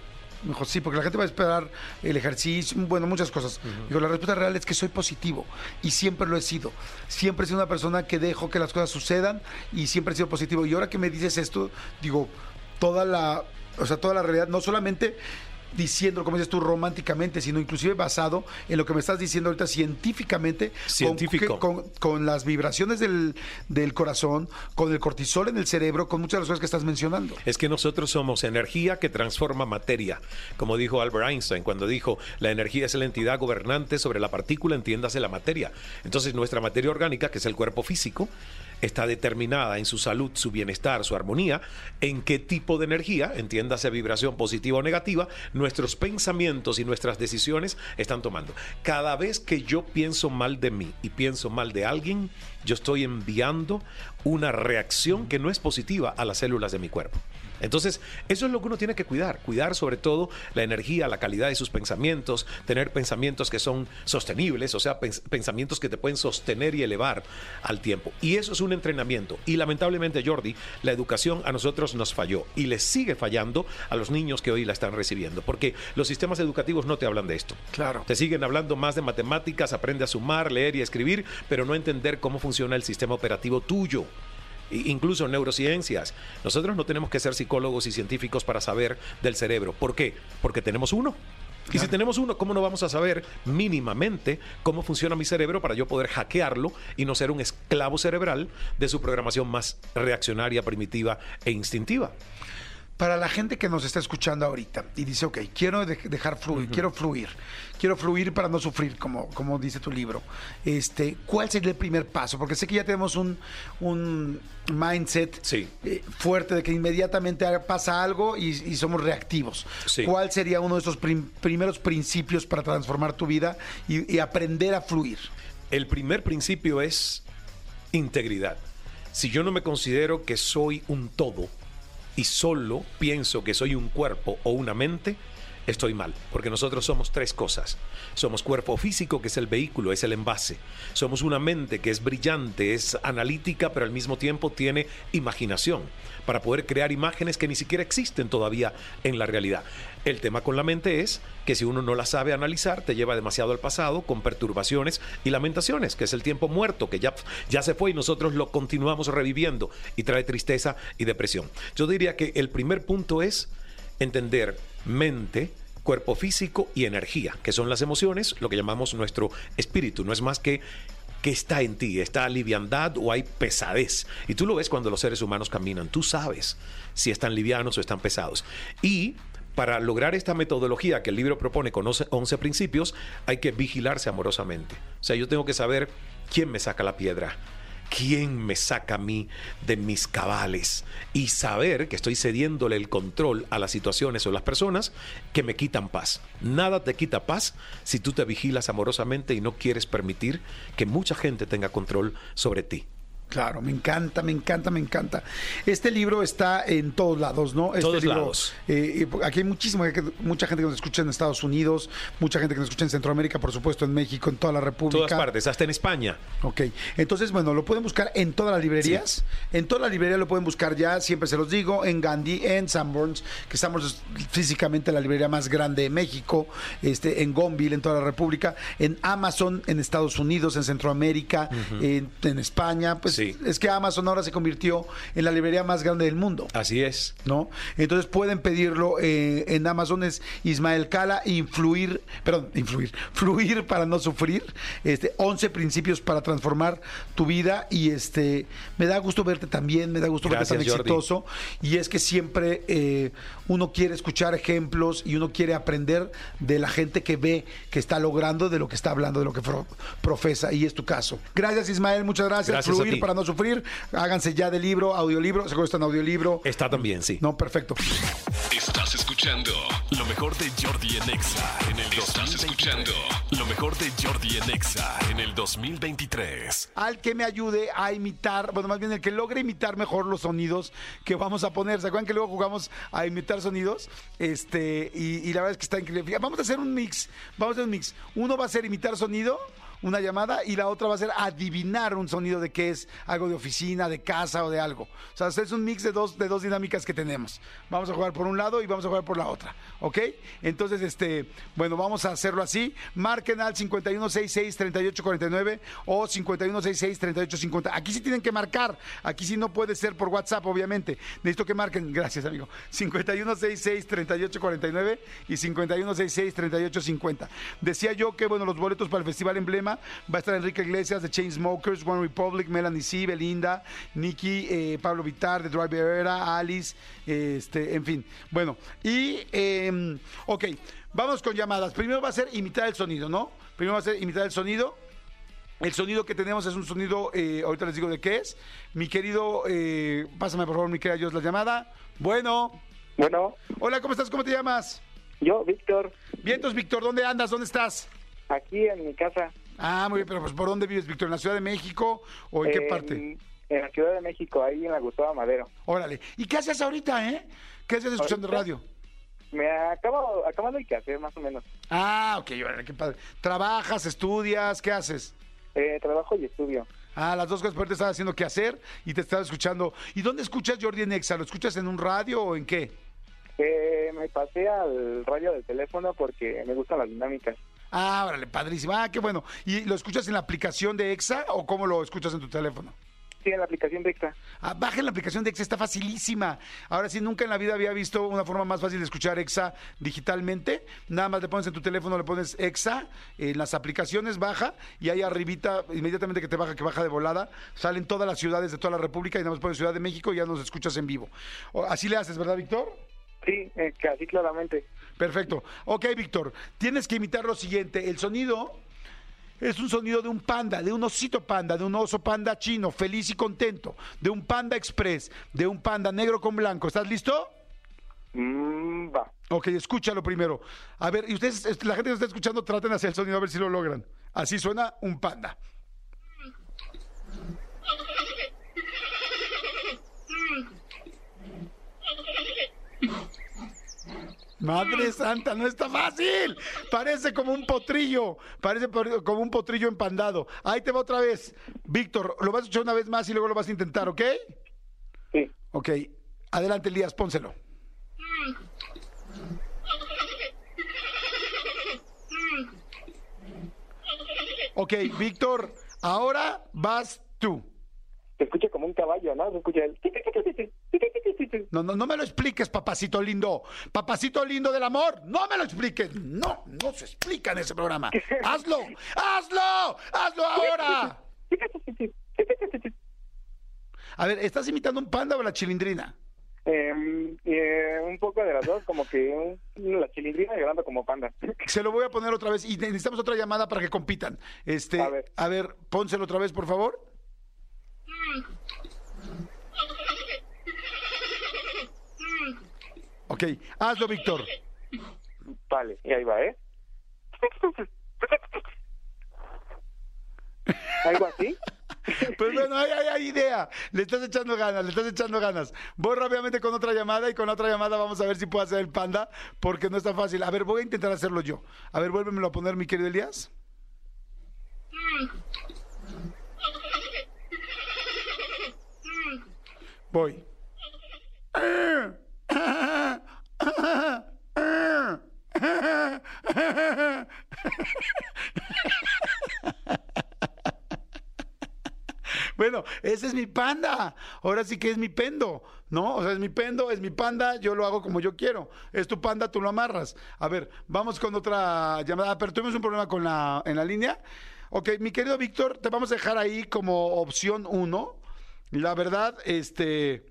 Me dijo, sí, porque la gente va a esperar el ejercicio, bueno, muchas cosas. Digo, la respuesta real es que soy positivo y siempre lo he sido. Siempre he sido una persona que dejo que las cosas sucedan y siempre he sido positivo. Y ahora que me dices esto, digo, toda la, o sea, toda la realidad, no solamente diciendo, como dices tú, románticamente, sino inclusive basado en lo que me estás diciendo ahorita científicamente, con- Científico. Con, con las vibraciones del, del corazón, con el cortisol en el cerebro, con muchas de las cosas que estás mencionando. Es que nosotros somos energía que transforma materia, como dijo Albert Einstein cuando dijo, la energía es la entidad gobernante sobre la partícula, entiéndase la materia. Entonces nuestra materia orgánica, que es el cuerpo físico, está determinada en su salud, su bienestar, su armonía, en qué tipo de energía, entiéndase vibración positiva o negativa, nuestros pensamientos y nuestras decisiones están tomando. Cada vez que yo pienso mal de mí y pienso mal de alguien, yo estoy enviando una reacción que no es positiva a las células de mi cuerpo. Entonces, eso es lo que uno tiene que cuidar, cuidar sobre todo la energía, la calidad de sus pensamientos, tener pensamientos que son sostenibles, o sea, pens- pensamientos que te pueden sostener y elevar al tiempo. Y eso es un entrenamiento. Y lamentablemente, Jordi, la educación a nosotros nos falló y les sigue fallando a los niños que hoy la están recibiendo, porque los sistemas educativos no te hablan de esto. Claro. Te siguen hablando más de matemáticas, aprende a sumar, leer y escribir, pero no entender cómo funciona el sistema operativo tuyo. Incluso neurociencias. Nosotros no tenemos que ser psicólogos y científicos para saber del cerebro. ¿Por qué? Porque tenemos uno. Y si tenemos uno, ¿cómo no vamos a saber mínimamente cómo funciona mi cerebro para yo poder hackearlo y no ser un esclavo cerebral de su programación más reaccionaria, primitiva e instintiva? Para la gente que nos está escuchando ahorita y dice, ok, quiero de- dejar fluir, quiero fluir, quiero fluir para no sufrir, como, como dice tu libro, este, ¿cuál sería el primer paso? Porque sé que ya tenemos un, un mindset eh, fuerte de que inmediatamente pasa algo y, y somos reactivos. Sí. ¿Cuál sería uno de esos prim- primeros principios para transformar tu vida y, y aprender a fluir? El primer principio es integridad. Si yo no me considero que soy un todo y solo pienso que soy un cuerpo o una mente, estoy mal, porque nosotros somos tres cosas. Somos cuerpo físico, que es el vehículo, es el envase. Somos una mente que es brillante, es analítica, pero al mismo tiempo tiene imaginación para poder crear imágenes que ni siquiera existen todavía en la realidad. El tema con la mente es que si uno no la sabe analizar, te lleva demasiado al pasado con perturbaciones y lamentaciones, que es el tiempo muerto, que ya, ya se fue y nosotros lo continuamos reviviendo y trae tristeza y depresión. Yo diría que el primer punto es entender mente, cuerpo físico y energía, que son las emociones, lo que llamamos nuestro espíritu. No es más que que está en ti, está liviandad o hay pesadez. Y tú lo ves cuando los seres humanos caminan, tú sabes si están livianos o están pesados. Y para lograr esta metodología que el libro propone con 11 11 principios, hay que vigilarse amorosamente. O sea, yo tengo que saber quién me saca la piedra, quién me saca a mí de mis cabales y saber que estoy cediéndole el control a las situaciones o las personas que me quitan paz. Nada te quita paz si tú te vigilas amorosamente y no quieres permitir que mucha gente tenga control sobre ti. Claro, me encanta, me encanta, me encanta. Este libro está en todos lados, ¿no? Este Todos libro, lados. eh, aquí hay muchísima, mucha gente que nos escucha en Estados Unidos, mucha gente que nos escucha en Centroamérica, por supuesto, en México, en toda la República. Todas partes, hasta en España. Ok, entonces, bueno, lo pueden buscar en todas las librerías. En todas las librerías lo pueden buscar ya, siempre se los digo, en Gandhi, en Sanborns, que estamos físicamente la librería más grande de México, este, en Gonville, en toda la República, en Amazon, en Estados Unidos, en Centroamérica, en, en España. Pues es que Amazon ahora se convirtió en la librería más grande del mundo. Así es. ¿No? Entonces pueden pedirlo eh, en Amazon, es Ismael Cala, influir, perdón, influir, *laughs* fluir para no sufrir, este, 11 principios para transformar tu vida y este, me da gusto verte también, me da gusto verte tan Jordi. exitoso y es que siempre eh, uno quiere escuchar ejemplos y uno quiere aprender de la gente que ve que está logrando, de lo que está hablando, de lo que pro- profesa y es tu caso. Gracias Ismael, muchas gracias. Fluir. Para no sufrir, háganse ya de libro, audiolibro, seguro está en audiolibro. Está también, sí. No, perfecto. Estás escuchando lo mejor de Jordi en Exa en el Estás escuchando lo mejor de Jordi en Exa en el 2023. al que me ayude a imitar, bueno, más bien el que logre imitar mejor los sonidos que vamos a poner. ¿Se acuerdan que luego jugamos a imitar sonidos? Este, y, y la verdad es que está increíble. Vamos a hacer un mix, vamos a hacer un mix. Uno va a ser imitar sonido, una llamada, y la otra va a ser adivinar un sonido de qué es algo de oficina, de casa o de algo. O sea, es un mix de dos, de dos dinámicas que tenemos. Vamos a jugar por un lado y vamos a jugar por la otra. ¿Ok? Entonces, este, bueno, vamos a hacerlo así. Marquen al 5166-3849 o 5166-3850. Aquí sí tienen que marcar. Aquí sí no puede ser por WhatsApp, obviamente. Necesito que marquen. Gracias, amigo. 5166-3849 y 5166-3850. Decía yo que, bueno, los boletos para el Festival Emblema va a estar Enrique Iglesias de Chainsmokers, One Republic, Melanie C, Belinda, Nicky, eh, Pablo Vitar de Drive Era, Alice, este, en fin. Bueno, y, eh, ok, vamos con llamadas. Primero va a ser imitar el sonido, ¿no? Primero va a ser imitar el sonido. El sonido que tenemos es un sonido, eh, ahorita les digo de qué es. Mi querido, eh, pásame por favor, mi querida Dios, la llamada. Bueno. Bueno. Hola, ¿cómo estás? ¿Cómo te llamas? Yo, Víctor. Bien, entonces, Víctor, ¿dónde andas? ¿Dónde estás? Aquí en mi casa. Ah, muy bien, pero pues ¿por dónde vives, Víctor? ¿En la Ciudad de México o en qué parte? En la Ciudad de México, ahí en la Gustavo Madero. Órale. ¿Y qué haces ahorita, eh? ¿Qué haces escuchando Ahorita. radio? Me acabo, acabando de hacer más o menos. Ah, ok, órale, qué padre. ¿Trabajas, estudias? ¿Qué haces? Eh, trabajo y estudio. Ah, las dos cosas, pero te estás haciendo qué hacer y te estás escuchando. ¿Y dónde escuchas Jordi en Exa? ¿Lo escuchas en un radio o en qué? Eh, me pasé al radio del teléfono porque me gustan las dinámicas. Ah, órale, padrísimo. Ah, qué bueno. ¿Y lo escuchas en la aplicación de Exa o cómo lo escuchas en tu teléfono? Sí, en la aplicación de Exa. Ah, bajen la aplicación de Exa, está facilísima. Ahora sí, nunca en la vida había visto una forma más fácil de escuchar Exa digitalmente. Nada más le pones en tu teléfono, le pones Exa, en las aplicaciones baja y ahí arribita, inmediatamente que te baja, que baja de volada, salen todas las ciudades de toda la República y nada más pones Ciudad de México y ya nos escuchas en vivo. Así le haces, ¿verdad, Víctor? Sí, eh, casi claramente. Perfecto. Ok, Víctor, tienes que imitar lo siguiente. El sonido es un sonido de un panda, de un osito panda, de un oso panda chino, feliz y contento, de un panda express, de un panda negro con blanco. ¿Estás listo? Mm, va. Ok, escúchalo primero. A ver, y ustedes, la gente que está escuchando, traten de hacer el sonido a ver si lo logran. Así suena un panda. Madre santa, no está fácil. Parece como un potrillo. Parece como un potrillo empandado. Ahí te va otra vez. Víctor, lo vas a escuchar una vez más y luego lo vas a intentar, ¿ok? Sí. Ok. Adelante, Elías, pónselo. Ok, Víctor, ahora vas tú. Se escucha como un caballo, ¿no? Se escucha el... No, no, no me lo expliques, papacito lindo. Papacito lindo del amor, no me lo expliques. No, no se explica en ese programa. Hazlo, hazlo, hazlo ahora. A ver, ¿estás imitando un panda o la chilindrina? Eh, eh, un poco de las dos, como que un- la chilindrina llorando como panda. Se lo voy a poner otra vez y necesitamos otra llamada para que compitan. Este, a ver, a ver pónselo otra vez, por favor. Ok, hazlo, Víctor. Vale, y ahí va, ¿eh? ¿Algo así? Pues bueno, hay, hay, hay idea. Le estás echando ganas, le estás echando ganas. Voy rápidamente con otra llamada y con otra llamada vamos a ver si puedo hacer el panda, porque no está fácil. A ver, voy a intentar hacerlo yo. A ver, vuélvemelo a poner, mi querido Elías. Voy. Bueno, ese es mi panda. Ahora sí que es mi pendo, ¿no? O sea, es mi pendo, es mi panda, yo lo hago como yo quiero. Es tu panda, tú lo amarras. A ver, vamos con otra llamada. Pero tuvimos un problema con la, en la línea. Ok, mi querido Víctor, te vamos a dejar ahí como opción uno. La verdad, este,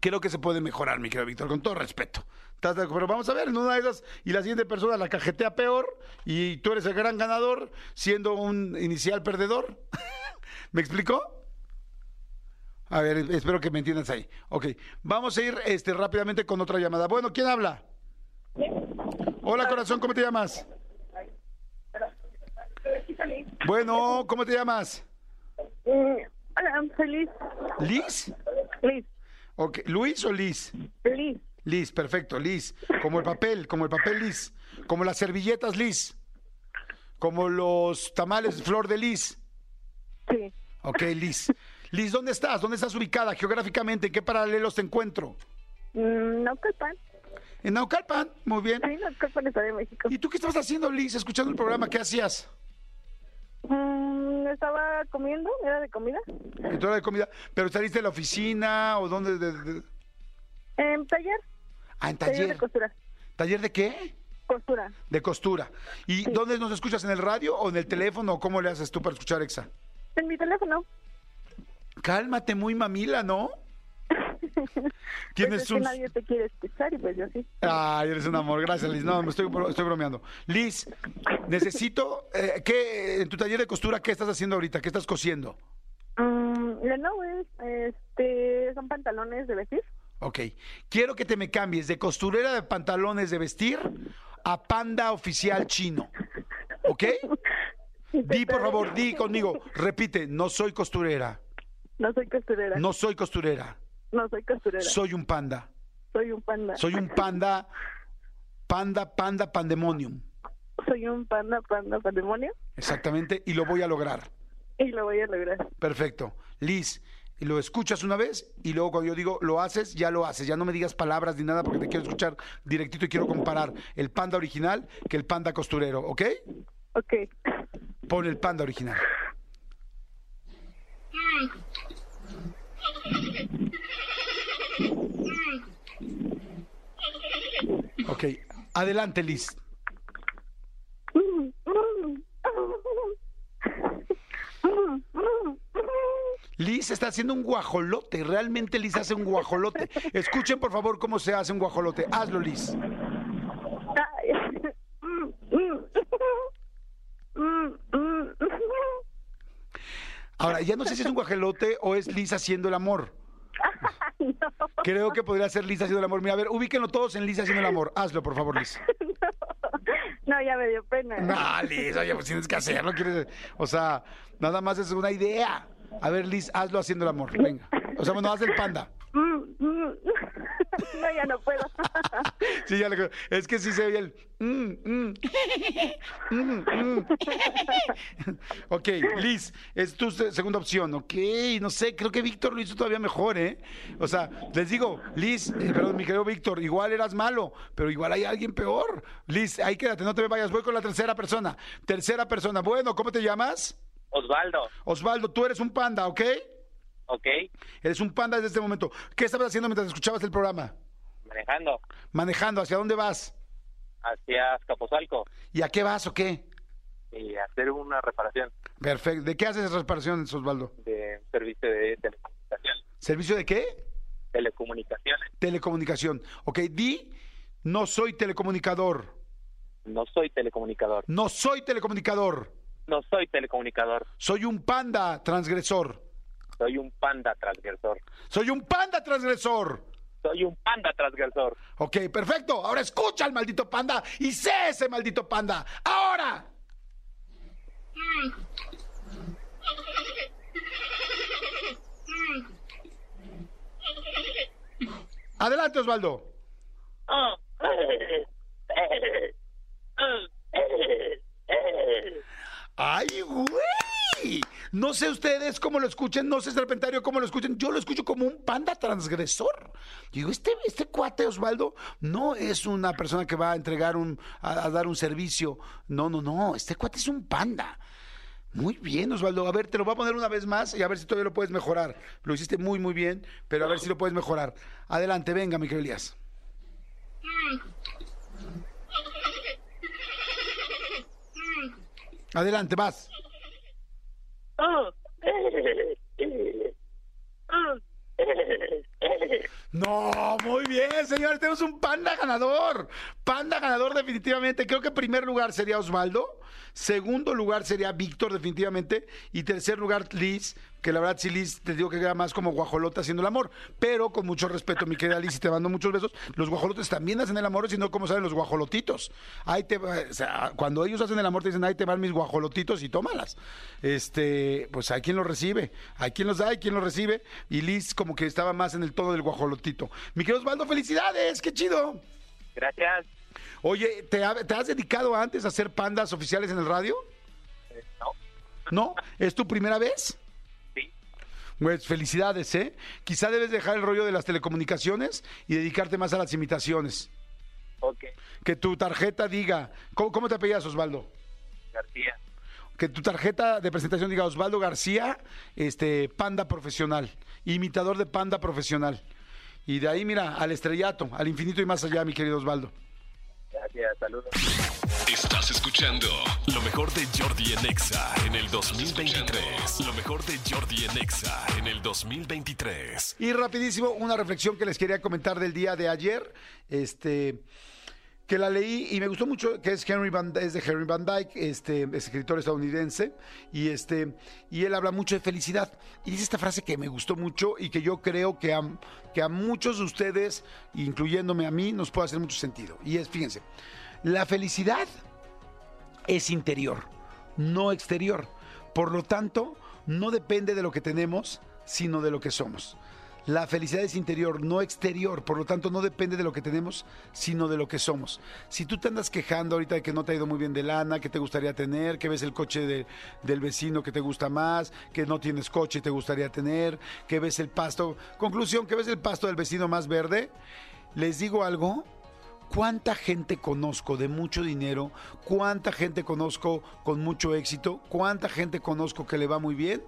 creo que se puede mejorar, mi querido Víctor, con todo respeto. Pero vamos a ver, en una de esas, y la siguiente persona la cajetea peor, y tú eres el gran ganador, siendo un inicial perdedor. *laughs* ¿Me explicó? A ver, espero que me entiendas ahí. Ok, vamos a ir este, rápidamente con otra llamada. Bueno, ¿quién habla? Hola, corazón, ¿cómo te llamas? Bueno, ¿cómo te llamas? Hola, soy Liz. ¿Liz? Liz. Ok, ¿Luis o Liz? Liz. Liz, perfecto, Liz. Como el papel, como el papel Liz. Como las servilletas Liz. Como los tamales Flor de Liz. Sí. Ok, Liz. Liz, ¿dónde estás? ¿Dónde estás ubicada geográficamente? ¿En qué paralelos te encuentro? Mm, Naucalpan. En Naucalpan, muy bien. Sí, Naucalpan, Estado de México. ¿Y tú qué estabas haciendo, Liz, escuchando el programa? ¿Qué hacías? Mm, estaba comiendo, era de comida. En toda la comida. ¿Pero saliste de la oficina o dónde? de- de- En taller. Ah, en Taller taller. de costura. ¿Taller de qué? Costura. De costura. ¿Y dónde nos escuchas? ¿En el radio o en el teléfono? ¿O cómo le haces tú para escuchar Exa? En mi teléfono. Cálmate, muy mamila, ¿no? *laughs* Tienes pues es un- que nadie te quiere escuchar y pues yo sí. Ay, eres un amor. Gracias, Liz. No, me estoy, bro- estoy bromeando. Liz, necesito... eh, ¿qué, en tu taller de costura, qué estás haciendo ahorita? ¿Qué estás cosiendo? Mm, no, es, este, son pantalones de vestir. Ok. Quiero que te me cambies de costurera de pantalones de vestir a panda oficial chino. ¿Ok? Di, por favor, di conmigo. Repite, no soy costurera. No soy costurera. No soy costurera. No soy costurera. Soy un panda. Soy un panda. Soy un panda, panda, panda, pandemonium. Soy un panda, panda, patrimonio. Exactamente, y lo voy a lograr. Y lo voy a lograr. Perfecto. Liz, lo escuchas una vez y luego cuando yo digo lo haces, ya lo haces. Ya no me digas palabras ni nada porque te quiero escuchar directito y quiero comparar el panda original que el panda costurero, ¿ok? Ok. Pon el panda original. Ok, adelante Liz. *laughs* Liz está haciendo un guajolote. Realmente Liz hace un guajolote. *laughs* Escuchen por favor cómo se hace un guajolote. Hazlo, Liz. Ahora, ya no sé si es un guajolote o es Liz haciendo el amor. Creo que podría ser Liz haciendo el amor. Mira, a ver, ubíquenlo todos en Liz haciendo el amor. Hazlo, por favor, Liz. No, ya me dio pena. No, Liz, oye, pues tienes que hacerlo. quieres- O sea, nada más es una idea. A ver, Liz, hazlo haciendo el amor. Venga. O sea, bueno, haz el panda. *laughs* No, ya no puedo. *laughs* Sí, ya le- Es que sí se oye el. mm, mm, mm, *laughs* ok, Liz, es tu se- segunda opción. Ok, no sé, creo que Víctor lo hizo todavía mejor, ¿eh? O sea, les digo, Liz, eh, perdón, mi querido Víctor, igual eras malo, pero igual hay alguien peor. Liz, ahí quédate, no te me vayas. Voy con la tercera persona. Tercera persona. Bueno, ¿cómo te llamas? Osvaldo, Osvaldo, tú eres un panda, ¿ok? ok, Eres un panda desde este momento. ¿Qué estabas haciendo mientras escuchabas el programa? manejando Manejando, ¿hacia dónde vas? hacia Azcapotzalco ¿Y a qué vas o qué? y hacer una reparación Perfecto. ¿De qué haces reparaciones, Osvaldo? de servicio de telecomunicación. ¿Servicio de qué? Telecomunicaciones. Telecomunicación. Ok, di, no soy telecomunicador. No soy telecomunicador. No soy telecomunicador. No soy telecomunicador. Soy un panda transgresor. Soy un panda transgresor. Soy un panda transgresor. Soy un panda transgresor. Ok, perfecto. Ahora escucha al maldito panda y sé ese maldito panda. Ahora. Adelante, Osvaldo. *laughs* ¡Ay, güey! No sé ustedes cómo lo escuchen, no sé Serpentario cómo lo escuchen. Yo lo escucho como un panda transgresor. Digo, este, este cuate Osvaldo no es una persona que va a entregar un, a, dar un servicio. No, no, no. Este cuate es un panda. Muy bien, Osvaldo. A ver, te lo voy a poner una vez más y a ver si todavía lo puedes mejorar. Lo hiciste muy, muy bien, pero a ver si lo puedes mejorar. Adelante, venga, mi querido Elías. Adelante, vas. *laughs* No, muy bien, señores. Tenemos un panda ganador. Panda ganador definitivamente. Creo que primer lugar sería Osvaldo. Segundo lugar sería Víctor definitivamente. Y tercer lugar Liz, que la verdad sí Liz te digo que queda más como guajolota haciendo el amor. Pero con mucho respeto, mi querida Liz, y te mando muchos besos. Los guajolotes también hacen el amor, sino como saben los guajolotitos. Ahí te, o sea, cuando ellos hacen el amor te dicen, ahí te van mis guajolotitos y tómalas. Este, pues hay quien los recibe, hay quien los da, hay quien los recibe. Y Liz como que estaba más en el tono del guajolotito. Mi querido Osvaldo, felicidades, qué chido. Gracias. Oye, ¿te, ha- te has dedicado antes a hacer pandas oficiales en el radio? no. ¿No? ¿Es tu primera vez? Sí. Pues felicidades, ¿eh? Quizá debes dejar el rollo de las telecomunicaciones y dedicarte más a las imitaciones. Ok, Que tu tarjeta diga, ¿cómo, cómo te apellidas, Osvaldo? García. Que tu tarjeta de presentación diga Osvaldo García, este panda profesional, imitador de panda profesional. Y de ahí, mira, al estrellato, al infinito y más allá, mi querido Osvaldo. Gracias. Saludos. Estás escuchando lo mejor de Jordi en Exa en el 2023. Lo mejor de Jordi en Exa en el 2023. Y rapidísimo, una reflexión que les quería comentar del día de ayer. Este que la leí y me gustó mucho, que es Henry Van, es de Henry Van Dyke, este escritor estadounidense, y este, y él habla mucho de felicidad. Y dice esta frase que me gustó mucho y que yo creo que a, que a muchos de ustedes, incluyéndome a mí, nos puede hacer mucho sentido. Y es, fíjense, la felicidad es interior, no exterior. Por lo tanto, no depende de lo que tenemos, sino de lo que somos. La felicidad es interior, no exterior, por lo tanto no depende de lo que tenemos, sino de lo que somos. Si tú te andas quejando ahorita de que no te ha ido muy bien de lana, que te gustaría tener, que ves el coche de- del vecino que te gusta más, que no tienes coche y te gustaría tener, que ves el pasto, conclusión, que ves el pasto del vecino más verde, les digo algo, ¿Cuánta gente conozco de mucho dinero? ¿Cuánta gente conozco con mucho éxito? ¿Cuánta gente conozco que le va muy bien?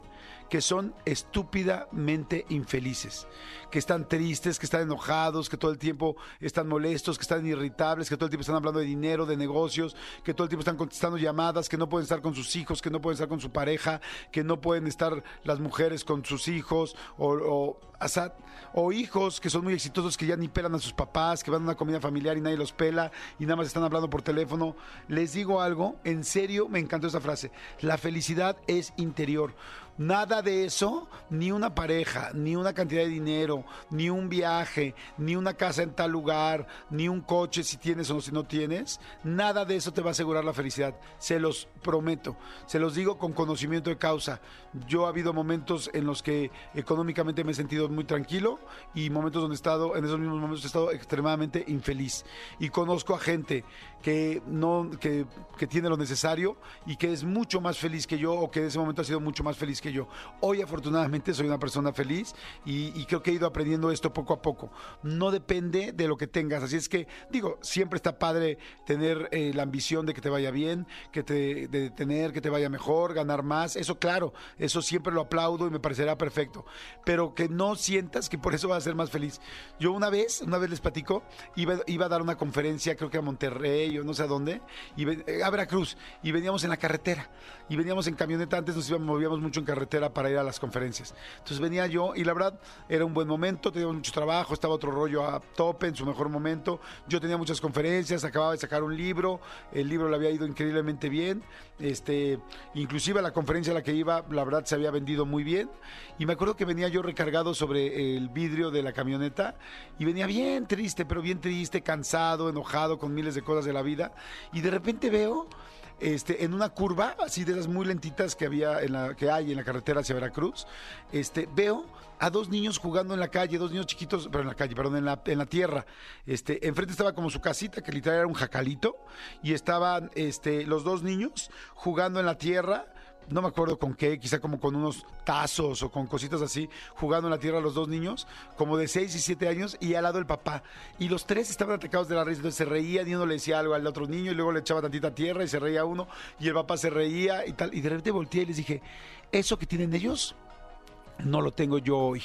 Que son estúpidamente infelices, que están tristes, que están enojados, que todo el tiempo están molestos, que están irritables, que todo el tiempo están hablando de dinero, de negocios, que todo el tiempo están contestando llamadas, que no pueden estar con sus hijos, que no pueden estar con su pareja, que no pueden estar las mujeres con sus hijos o, o, sea, o hijos que son muy exitosos que ya ni pelan a sus papás, que van a una comida familiar y nadie los pela y nada más están hablando por teléfono. Les digo algo, en serio me encantó esa frase. La felicidad es interior. Nada de eso, ni una pareja, ni una cantidad de dinero, ni un viaje, ni una casa en tal lugar, ni un coche si tienes o si no tienes, nada de eso te va a asegurar la felicidad. Se los prometo, se los digo con conocimiento de causa. Yo ha habido momentos en los que económicamente me he sentido muy tranquilo y momentos donde he estado, en esos mismos momentos he estado extremadamente infeliz. Y conozco a gente que no, que, que tiene lo necesario y que es mucho más feliz que yo o que en ese momento ha sido mucho más feliz que yo. Hoy afortunadamente soy una persona feliz y, creo que he ido aprendiendo esto poco a poco. No depende de lo que tengas. Así es que, digo, siempre está padre tener eh, la ambición de que te vaya bien, que de tener, que te vaya mejor, ganar más. Eso, claro, eso siempre lo aplaudo y me parecerá perfecto. Pero que no sientas que por eso vas a ser más feliz. Yo una vez, una vez les platico, iba, iba a dar una conferencia, creo que a Monterrey o no sé a dónde, y ven- eh, a Veracruz, y veníamos en la carretera, y veníamos en camioneta, antes nos íbamos, movíamos mucho en carretera para ir a las conferencias. Entonces venía yo, y la verdad, era un buen momento, teníamos mucho trabajo, estaba otro rollo a tope, en su mejor momento. Yo tenía muchas conferencias, acababa de sacar un libro, el libro le había ido increíblemente bien, este, inclusive la conferencia a la que iba, la verdad se había vendido muy bien, y me acuerdo que venía yo recargado sobre el vidrio de la camioneta, y venía bien triste, pero bien triste, cansado, enojado con miles de cosas de la vida, y de repente veo este, en una curva, así de esas muy lentitas que había en la, que hay en la carretera hacia Veracruz, este, veo a dos niños jugando en la calle, dos niños chiquitos, pero en la calle, perdón, en la, en la tierra. Este, enfrente estaba como su casita, que literal era un jacalito, y estaban este, los dos niños jugando en la tierra no me acuerdo con qué, quizá como con unos tazos o con cositas así, jugando en la tierra los dos niños, como de 6 y 7 años, y al lado el papá. Y los tres estaban atacados de la risa, entonces se reían y uno le decía algo al otro niño y luego le echaba tantita tierra y se reía uno, y el papá se reía y tal. Y de repente volteé y les dije, eso que tienen ellos, no lo tengo yo hoy.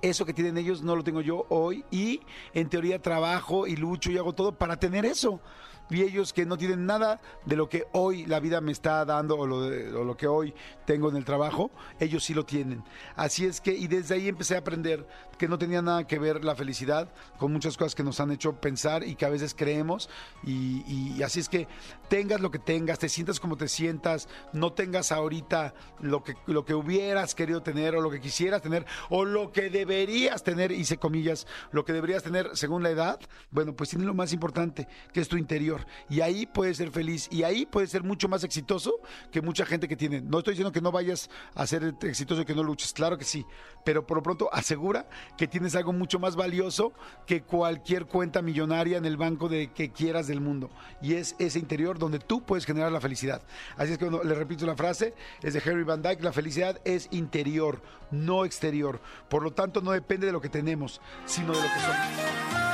Eso que tienen ellos no lo tengo yo hoy y en teoría trabajo y lucho y hago todo para tener eso. Y ellos que no tienen nada de lo que hoy la vida me está dando o lo, de- lo que hoy tengo en el trabajo, ellos sí lo tienen. Así es que, y desde ahí empecé a aprender que no tenía nada que ver la felicidad con muchas cosas que nos han hecho pensar y que a veces creemos. Y, y así es que tengas lo que tengas, te sientas como te sientas, no tengas ahorita lo que, lo que hubieras querido tener o lo que quisieras tener o lo que deberías tener, hice comillas, lo que deberías tener según la edad, bueno, pues tiene lo más importante, que es tu interior. Y ahí puedes ser feliz y ahí puedes ser mucho más exitoso que mucha gente que tiene. No estoy diciendo que no vayas a ser exitoso y que no luches, claro que sí, pero por lo pronto asegura que tienes algo mucho más valioso que cualquier cuenta millonaria en el banco de que quieras del mundo. Y es ese interior donde tú puedes generar la felicidad. Así es que bueno, le repito la frase, es de Harry Van Dyke, la felicidad es interior, no exterior. Por lo tanto, no depende de lo que tenemos, sino de lo que somos.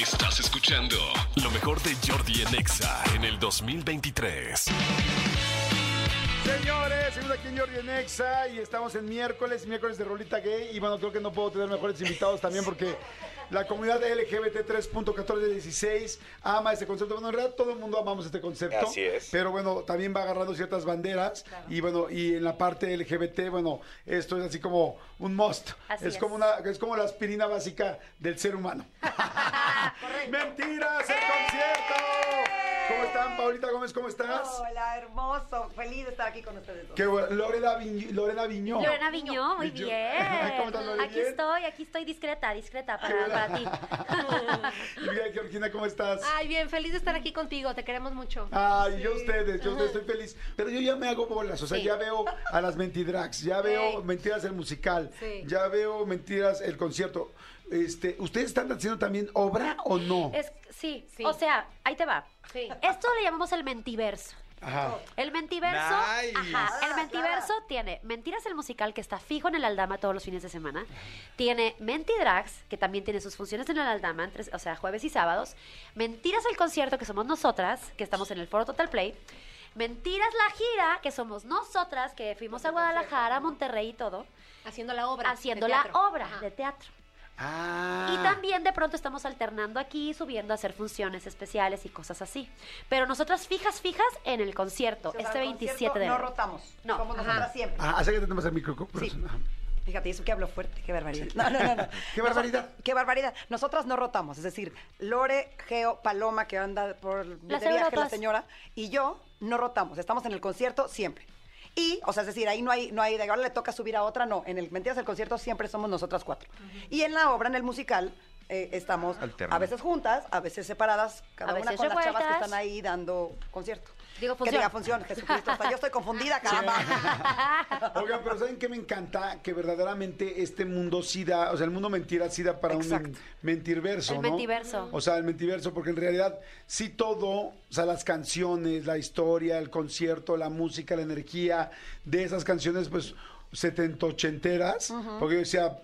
Estás escuchando lo mejor de Jordi en Exa en el 2023. Señores, segunda aquí en Jordi en Exa y estamos en miércoles, miércoles de Rolita Gay. Y bueno, creo que no puedo tener mejores invitados también porque la comunidad LGBT 3.1416 ama este concepto. Bueno, en realidad todo el mundo amamos este concepto. Así es. Pero bueno, también va agarrando ciertas banderas. Y bueno, y en la parte LGBT, bueno, esto es así como un must. Así es, es. como una, es como la aspirina básica del ser humano. *laughs* *laughs* ¡Mentiras! ¡El concierto! ¿Cómo están, Paulita Gómez? ¿Cómo estás? Hola, hermoso. Feliz de estar aquí con ustedes dos. Qué bueno. Lorena, Viñ- Lorena Viñó. Lorena Viñó, muy Viñó. bien. *laughs* ¿Cómo estás, Lore? Aquí ¿Bien? estoy, aquí estoy discreta, discreta para, para ti. *laughs* Y mira, Georgina, ¿cómo estás? Ay, bien, feliz de estar aquí contigo, te queremos mucho. Ay, yo ustedes, yo ustedes, estoy feliz. Pero yo ya me hago bolas, o sea, Sí. ya veo a las Mentidrags, ya veo. Mentiras el musical, Sí. ya veo Mentiras el concierto. Este, ¿Ustedes están haciendo también obra o no? Es, sí, o sea, ahí te va. Esto le llamamos el mentiverso. Ajá. El mentiverso, Nice. ajá, el mentiverso tiene Mentiras el musical que está fijo en el Aldama todos los fines de semana. Tiene Mentidrags, que también tiene sus funciones en el Aldama, entre- o sea, jueves y sábados. Mentiras el concierto, que somos nosotras, que estamos en el Foro Total Play. Mentiras la gira, que somos nosotras, que fuimos a Guadalajara, a Monterrey y todo. Haciendo la obra. Haciendo la obra de teatro. Ah. Y también de pronto estamos alternando aquí, subiendo a hacer funciones especiales y cosas así. Pero nosotras fijas, fijas en el concierto, O sea, este al 27 concierto de no enero. rotamos. No. Somos Ajá. nosotras siempre. Ah, acércate más al micro. Sí. Fíjate, eso que hablo fuerte, qué barbaridad. No, no, no. no. *laughs* ¿Qué barbaridad? Qué barbaridad. Nosotras no rotamos, es decir, Lore, Geo, Paloma, que anda por de viaje la señora, y yo no rotamos, estamos en el concierto siempre. Y, o sea, es decir, ahí no hay, no hay de ahora le toca subir a otra, no. En el Mentiras del concierto siempre somos nosotras cuatro. Y en la obra, en el musical, eh, estamos a veces juntas, a veces separadas, cada A una con las chavas que están ahí dando concierto. Digo, Que función. diga función, Jesucristo. Hasta yo estoy confundida, caramba. *laughs* Oigan, pero ¿saben qué me encanta? Que verdaderamente este mundo sí da, o sea, el mundo mentira sí da para un men- mentirverso, El ¿no? mentiverso. O sea, el mentiverso, porque en realidad sí todo, o sea, las canciones, la historia, el concierto, la música, la energía de esas canciones, pues setentochenteras, Ujú. porque yo decía,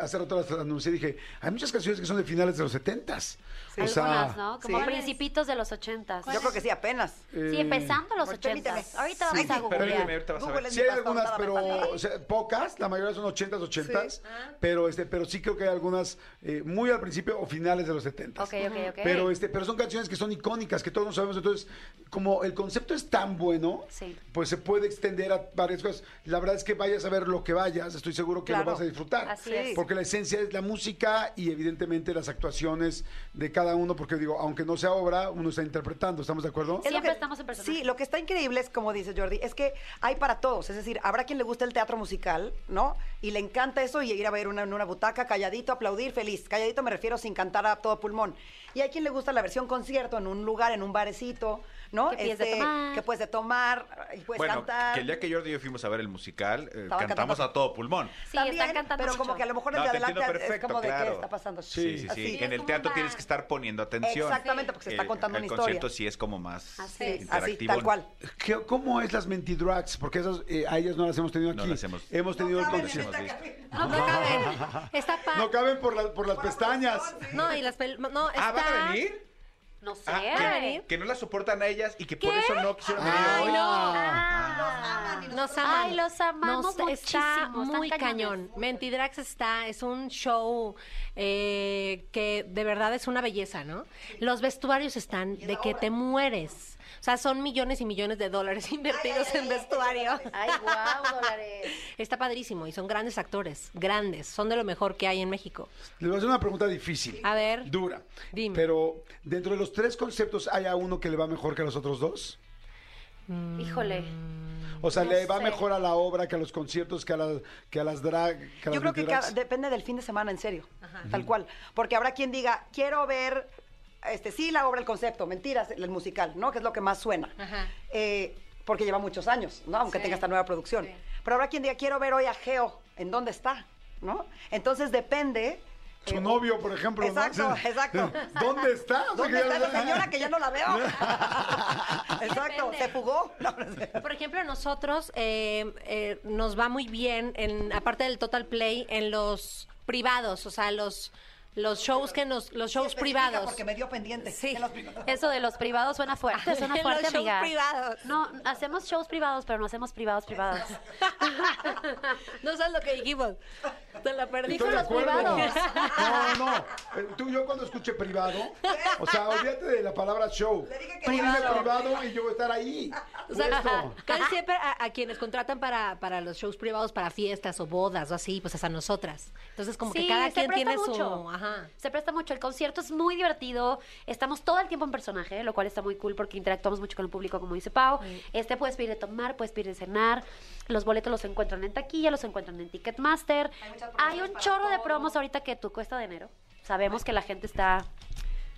hace rato las anuncié, dije, hay muchas canciones que son de finales de los setentas. O sea, Algunas, ¿no? Como Sí. principitos de los ochentas. Yo creo que sí, apenas. Sí, Eh, empezando los ochentas. Ahorita Sí. vamos a Permíteme, googlear. ahorita vas a ver. Google Sí hay algunas, pero falta. o sea, pocas, la mayoría son 80s, 80s, Sí. pero este, pero sí creo que hay algunas eh, muy al principio o finales de los 70s. Ok, ok, ok. Pero este, pero son canciones que son icónicas, que todos sabemos, entonces, como el concepto es tan bueno, Sí. pues se puede extender a varias cosas. La verdad es que vayas a ver lo que vayas, estoy seguro que Claro. lo vas a disfrutar. Así es. Porque la esencia es la música y evidentemente las actuaciones de cada uno, porque digo, aunque no sea obra, uno está interpretando, ¿estamos de acuerdo? Es lo Siempre que- estamos en personaje. Sí, lo que está increíble es, como dice Jordi, es que hay para todos. Es decir, habrá quien le guste el teatro musical, ¿no? Y le encanta eso y ir a ver una, en una butaca, calladito, aplaudir, feliz. Calladito me refiero sin cantar a todo pulmón. Y hay quien le gusta la versión concierto en un lugar, en un barecito, ¿no? Este, Que pides de tomar. Que puedes de tomar y puedes bueno, cantar. que el día que Jordi y yo fuimos a ver el musical, eh, cantamos cantando- a todo pulmón. Sí, También, están cantando pero mucho. como que a lo mejor el No, de te adelante es como de claro. qué está pasando. Sí, sí, sí. Que en el teatro una- tienes que estar poniendo atención. Exactamente, porque se está El- contando el una concierto historia. sí es como más Así Sí, así, interactivo. tal cual. ¿Qué- ¿Cómo es las Mentidrags? Porque esas, eh, a ellas no las hemos tenido aquí. No las hemos- tenido el caben en concierto. No, no caben. Está No caben por, la- por las pestañas. No, y las pel- no, está... Ah, ¿van a venir? No sé. Ah, que, que no las soportan a ellas y que por eso no quisieron venir Ay, hoy. no. Ah. Nos aman. Ay, los amamos Nos- Está muchísimo, están muy cañones. cañón. Mentidrax está, es un show eh, que de verdad es una belleza, ¿no? Los vestuarios están de que te mueres. O sea, son millones y millones de dólares *laughs* invertidos en vestuario. Ay, guau, dólares. *laughs* Está padrísimo y son grandes actores, grandes. Son de lo mejor que hay en México. Les voy a hacer una pregunta difícil. A ver. Dura. Dime. Pero dentro de los tres conceptos, ¿hay a uno que le va mejor que a los otros dos? Híjole. O sea, No ¿le va sé. mejor a la obra que a los conciertos, que a, la- que a las drag? Que a Yo las creo que depende del fin de semana, en serio. Tal cual. Porque habrá quien diga, quiero ver, este, sí, la obra, el concepto, mentiras, el musical, ¿no? Que es lo que más suena. Ajá. Eh, porque lleva muchos años, ¿no? Aunque Sí. tenga esta nueva producción. Pero habrá quien diga, quiero ver hoy a Geo, ¿en dónde está? ¿No? Entonces depende. Su eh, novio, por ejemplo. ¿no? Exacto, exacto. *laughs* ¿Dónde está? O sea, ¿Dónde está no- esa señora que ya no la veo? *laughs* *laughs* Exacto, Depende. se fugó. No, no sé. Por ejemplo, nosotros eh, eh, nos va muy bien, en, aparte del Total Play, en los privados, o sea, los los shows que nos, los shows privados. Porque me dio pendiente. Sí. Los. Eso de los privados suena fuerte, suena *laughs* Los fuerte, shows amiga. privados. No, hacemos shows privados, pero no hacemos privados privados. *laughs* no sabes lo que dijimos. Te la perdí con de los acuerdo. privados. No, no. Eh, Tú y yo cuando escuche privado, o sea, olvídate de la palabra show. Tú dime Privado. privado y yo voy a estar ahí. O sea, casi siempre a, a quienes contratan para, para los shows privados, para fiestas o bodas o así, pues es a nosotras. Entonces, como que cada quien presta tiene mucho. su. Ajá. Se presta mucho. El concierto es muy divertido. Estamos todo el tiempo en personaje, lo cual está muy cool porque interactuamos mucho con el público, como dice Pau. Este puedes pedir de tomar, puedes pedir de cenar. Los boletos los encuentran en taquilla, los encuentran en Ticketmaster. Hay un chorro de promos ahorita que tu cuesta de enero. Sabemos que la gente está,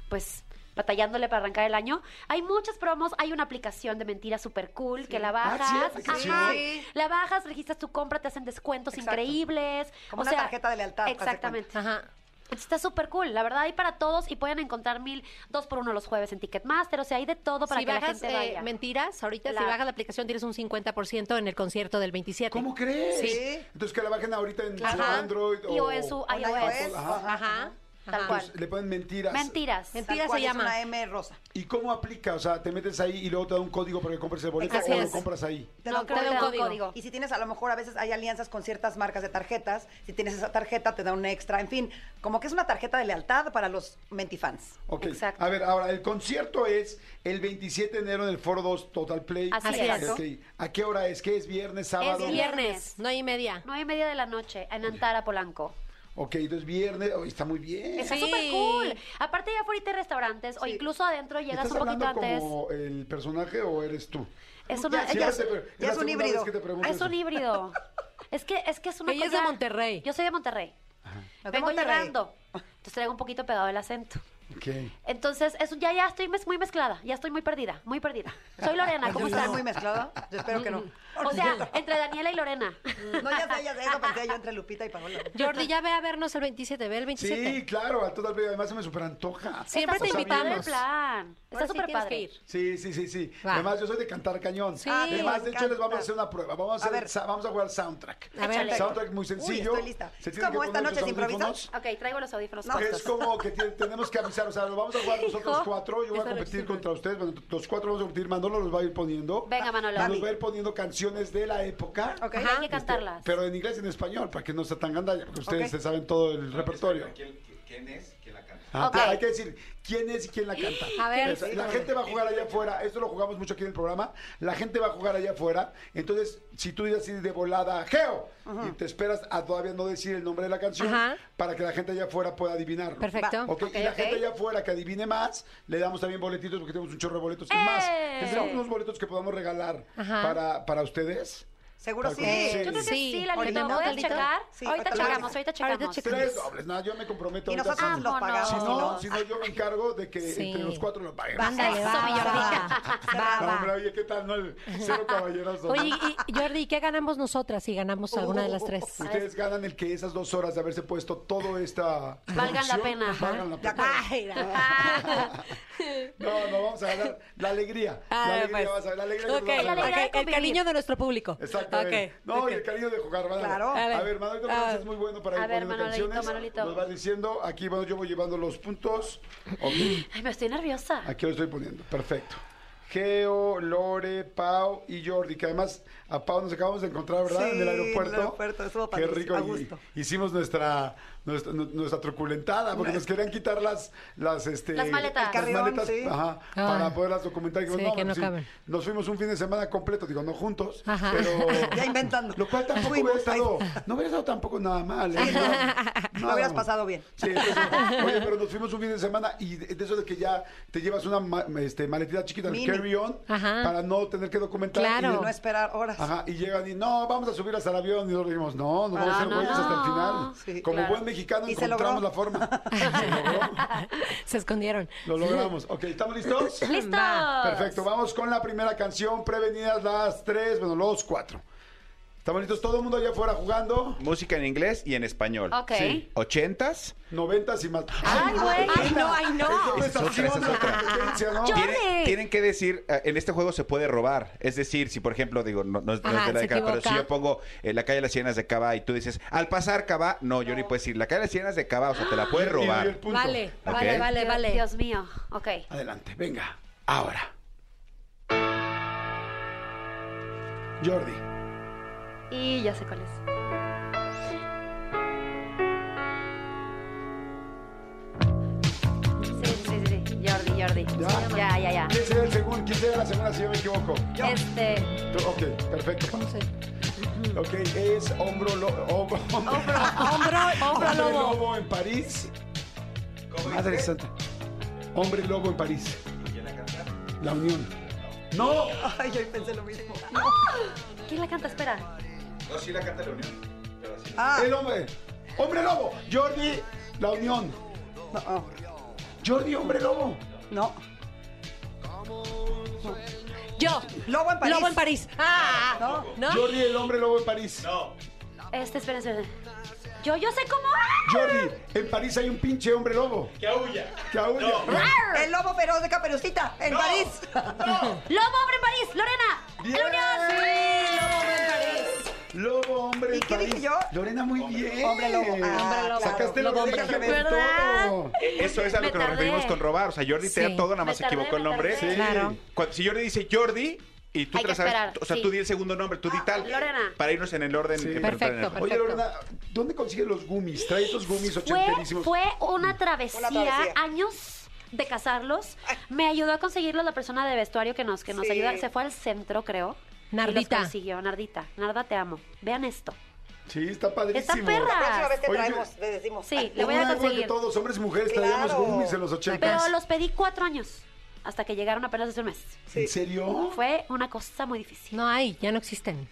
pues batallándole para arrancar el año. Hay muchas promos, hay una aplicación de mentiras super cool que la Ah, bajas. ¿sí hay? Ajá. Sí. La bajas, registras tu compra, te hacen descuentos Exacto. increíbles. Como o una sea, tarjeta de lealtad, Exactamente. Ajá. Está súper cool, la verdad hay para todos y pueden encontrar mil, dos por uno los jueves en Ticketmaster, o sea, hay de todo para si que bajas la gente eh, vaya. mentiras, ahorita La- si bajas la aplicación tienes un 50% en el concierto del 27. ¿Cómo crees? Sí. Entonces que la bajen ahorita en su. Android o, Y o en su iOS. Ajá. Ajá. Tal Ajá. cual. Entonces, le ponen mentiras. Mentiras. Mentiras se es llama. una M rosa. ¿Y cómo aplica? O sea, te metes ahí y luego te da un código para que compres el boleto Así o es. lo compras ahí. Te No, da un creo que código. te da un código. Y si tienes, a lo mejor a veces hay alianzas con ciertas marcas de tarjetas. Si tienes esa tarjeta, te da un extra. En fin, como que es una tarjeta de lealtad para los mentifans. Ok. Exacto. A ver, ahora, el concierto es el 27 de enero en el Foro 2 Total Play. Así es. Ok. ¿A qué hora es? ¿Qué es? ¿Viernes, sábado? Es Viernes, no y media. Nueve y media de la noche en Antara, Polanco. Ok, entonces viernes. oh, está muy bien. Está Sí. súper cool. Aparte ya afuera hay restaurantes o incluso adentro llegas ¿Estás un poquito hablando antes. como el personaje o eres tú? Es una, Siempre ella- te pre- ya la es un segunda híbrido. vez que te pregunto es eso. un híbrido. *laughs* Es que es que es una Ella es cosa- de Monterrey. Yo soy de Monterrey. De Vengo Monterrey. llegando. Entonces traigo un poquito pegado el acento. Ok. Entonces, eso ya ya estoy muy mezclada, ya estoy muy perdida, muy perdida. Soy Lorena, *laughs* ¿cómo ¿Yo estoy estás? muy mezclada? Yo espero que no. *laughs* *laughs* O sea, entre Daniela y Lorena. No, ya sé, ya sé. Eso pensé yo entre Lupita y Paola. Jordi, ya ve a vernos el 27, ve el 27. Sí, claro, al Total. Además se me super antoja. Siempre Está te invitamos. el plan. Está sí súper tienes padre. que ir. Sí, sí, sí, sí. Va. Además, yo soy de cantar cañón. Sí. Además, de hecho, les vamos a hacer una prueba. Vamos a, A hacer, ver. sa- vamos a jugar soundtrack. A ver. Soundtrack muy sencillo. estoy lista. Se Es tienen como esta noche sus se improvisa. audífonos. Ok, traigo los audífonos No. Es como que tenemos que avisar, o sea, lo vamos a jugar nosotros Hijo. cuatro. Yo voy a competir contra ustedes. Bueno, los cuatro vamos a competir. Manolo los va a ir poniendo. Venga, Manolo. Nos va a ir poniendo canciones de la época. Ok. Ajá, hay que cantarlas. Pero en inglés y en español, para que no sea tan gandalla, porque ustedes Ok. se saben todo el repertorio. ¿Quién es? ¿Quién la? Ah, Ok. pero hay que decir quién es y quién la canta. A ver. Sea, la gente va a jugar allá afuera. Esto lo jugamos mucho aquí en el programa. La gente va a jugar allá afuera. Entonces, si tú dices así de volada, Geo, y te esperas a todavía no decir el nombre de la canción Ajá. para que la gente allá afuera pueda adivinar. Perfecto. Ok, Ok, y la gente allá afuera que adivine más, le damos también boletitos porque tenemos un chorro de boletos. Es más, ¡Eh! tendremos unos boletos que podamos regalar para, para ustedes. Seguro sí. conocer. Yo creo que Sí. sí, Lalito. ¿Original, ¿Puedes Lalito? checar? Sí, ahorita ahorita checamos, ahorita checamos. Ahorita checamos. Tres dobles, nada, yo me comprometo Y ahorita. nosotros sí. los pagamos. Si no, no. si no, yo me encargo de que Sí. entre los cuatro lo paguemos. Ándale, Eso, va, va, Jordi. va, No, hombre, oye, ¿qué tal? No, el cero caballeroso. Oye, y, y, Jordi, ¿qué ganamos nosotras si ganamos alguna de las tres? *laughs* Ustedes ganan el que esas dos horas de haberse puesto todo esta. Valgan la pena. Valgan la pena. *laughs* No, no, vamos a ganar la alegría. Ah, la alegría, pues. vas a ver, la alegría. la el cariño de nuestro público. No, y el cariño de jugar, ¿verdad? Claro. A A ver. Manolito Ah. Es muy bueno para ir A ver, Manolito, canciones. Manolito. Nos va diciendo, aquí, bueno, yo voy llevando los puntos. Ok, Ay, me estoy nerviosa. aquí lo estoy poniendo. Perfecto. Geo, Lore, Pau y Jordi, que además a Pau nos acabamos de encontrar, ¿verdad? Sí, en el en el aeropuerto. aeropuerto, estuvo Qué rico. a y gusto. hicimos nuestra, nuestra, nu- nuestra truculentada, porque nos querían quitar las, las, este, Las maletas. las El maletas, sí. ajá, Ah. para poderlas documentar. Y digo, Sí, no, que no sí, caben. nos fuimos un fin de semana completo, digo, no juntos, Ajá. pero... *laughs* Ya inventando. Lo cual tampoco Fuimos, hubiera estado, no hubiera estado tampoco nada mal. ¿eh? Sí, no. *laughs* Lo hubieras pasado bien. Sí, entonces, oye, pero nos fuimos un fin de semana y de, de eso de que ya te llevas una ma- este, maletita chiquita Mini. carry-on para no tener que documentar. Claro. y No esperar horas. Ajá, y llegan y no, vamos a subir hasta el avión. Y nosotros dijimos, no, nos vamos a Ah, hacer no, güeyes hasta el no. final. Sí, Como claro. buen mexicano Y encontramos la forma. *laughs* Se logró. Se escondieron. Lo logramos. Ok, ¿estamos listos? *clears throat* ¡Listos! Perfecto, vamos con la primera canción. Prevenidas las tres, bueno, los cuatro. ¿Estamos listos? ¿Todo el mundo allá afuera jugando? Música en inglés y en español. Ok. Sí. ¿Ochentas? Noventas y más. Ay, güey. Ay, no, ay, no. Es otra, es otra. competencia, ¿no? Tienen, tienen que decir, eh, en este juego se puede robar. Es decir, si por ejemplo, digo, no, no es, no es de la década, pero si yo pongo eh, la calle de las Sienas de Cava y tú dices, al pasar Cava, no, yo ni puedo decir, la calle de las Sienas de Cava, o sea, te la puedes Y- y doy el robar. punto. Vale, Ok. vale, vale, Dios- vale. Dios mío. Ok. Adelante, venga. Ahora. Jordi. Y ya sé cuál es. Sí, sí, sí, sí. Jordi, Jordi. ¿Ya? Ya, ya, ya. ¿Quién será el segundo? ¿Quién será la segunda si yo me equivoco? Este. Tú- Ok, perfecto. Ok, es hombro, lo- *laughs* hombro, hombro, Hombro, hombro hombre lobo. en París. Madre santa. Hombre lobo en París. La Unión. ¡No! Ay, yo pensé lo mismo. ¿Quién la canta? Espera. No, sí la canta la Unión. Ah, El hombre. ¡Hombre lobo! Jordi, La Unión. no, Jordi, hombre lobo. no. Yo. Lobo en París. Lobo en París. Ah, No. ¿no? Jordi, el hombre lobo en París. Este, espera, espera. Yo, yo sé cómo. Jordi, en París hay un pinche hombre lobo. Que aúlla. Que aúlla. El lobo feroz de Caperucita, en París. Lobo, hombre en París. Lorena. Bien. Unión. Sí, lobo en París. Lobo, hombre ¿Y qué París. dije yo? Lorena, muy bien. Hombre lobo. Ah, Hombre lobo. Sacaste Lobo que hombre todo. Eso es a lo que nos referimos con robar. O sea, Jordi te Sí. da todo, nada más tardé, equivocó el nombre. Sí. Claro. Cuando- si Jordi dice Jordi y tú Hay te que la sabes, esperar, o sea, sí. tú di el segundo nombre, tú di tal. Lorena. Para irnos en el orden Sí. que preguntaron en el Perfecto. Oye, Lorena, ¿dónde consigues los gummies? Trae esos gummies Fue, ochenterísimos. fue una travesía, Una travesía. años de casarlos. Me ayudó a conseguirlos la persona de vestuario que nos, que nos Sí. ayuda. Se fue al centro, creo. Y Nardita. los consiguió, Nardita. Narda, te amo. Vean esto. Sí, está padrísimo. Está perra. La próxima vez te Oye, traemos, le decimos. Sí, le voy a Igual que conseguir. todos, hombres y mujeres, traíamos gummies en los ochentas. Pero los pedí cuatro años. Hasta que llegaron apenas hace un mes. ¿En serio? Fue una cosa muy difícil. No hay, ya no existen.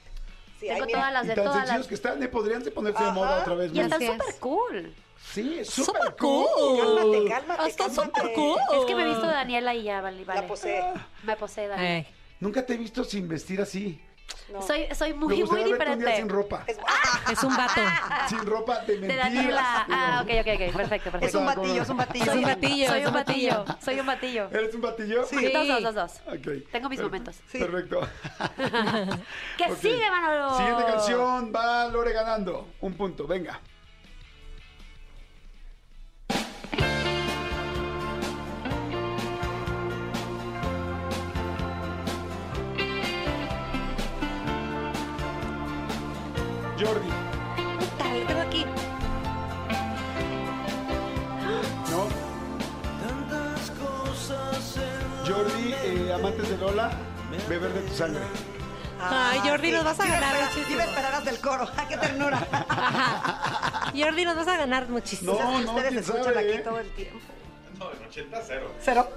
Sí, Tengo ay, mira. todas las Y de tan todas sencillos las. que están, ¿eh? Podrían ponerse de moda Ajá. otra vez Y están súper cool. Sí, Súper súper cool. Cálmate, cálmate, Está cálmate. súper cool. Es que me he visto Daniela y ya, vale, vale. La posee. Me posee Daniela. Eh, Nunca te he visto sin vestir así. No. Soy, soy Me muy, muy diferente. sin ropa. Es, es un vato. *laughs* Sin ropa de De mentiras. Daniela. Ah, ok, ok, ok. Perfecto, es perfecto. un batillo, es un batillo. Es un batillo, Soy es un batillo. Soy un batillo. ¿Eres un batillo? Sí. Dos, dos, dos, dos. Tengo mis momentos. Perfecto. *laughs* ¿Qué sigue, Manolo? Siguiente canción, va Lore ganando. Un punto, venga. Jordi, Puta, lo tengo aquí. ¿no? Jordi, eh, amantes de Lola, beber de tu sangre. Ay, Jordi, nos vas a ganar muchísimo. yo iba a esperar hasta el coro. *laughs* ¡Ay, qué ternura! *laughs* Jordi, nos vas a ganar muchísimo. No, no, Ustedes escuchan sabe, aquí ¿eh? todo el tiempo. No, en 80 cero. Cero.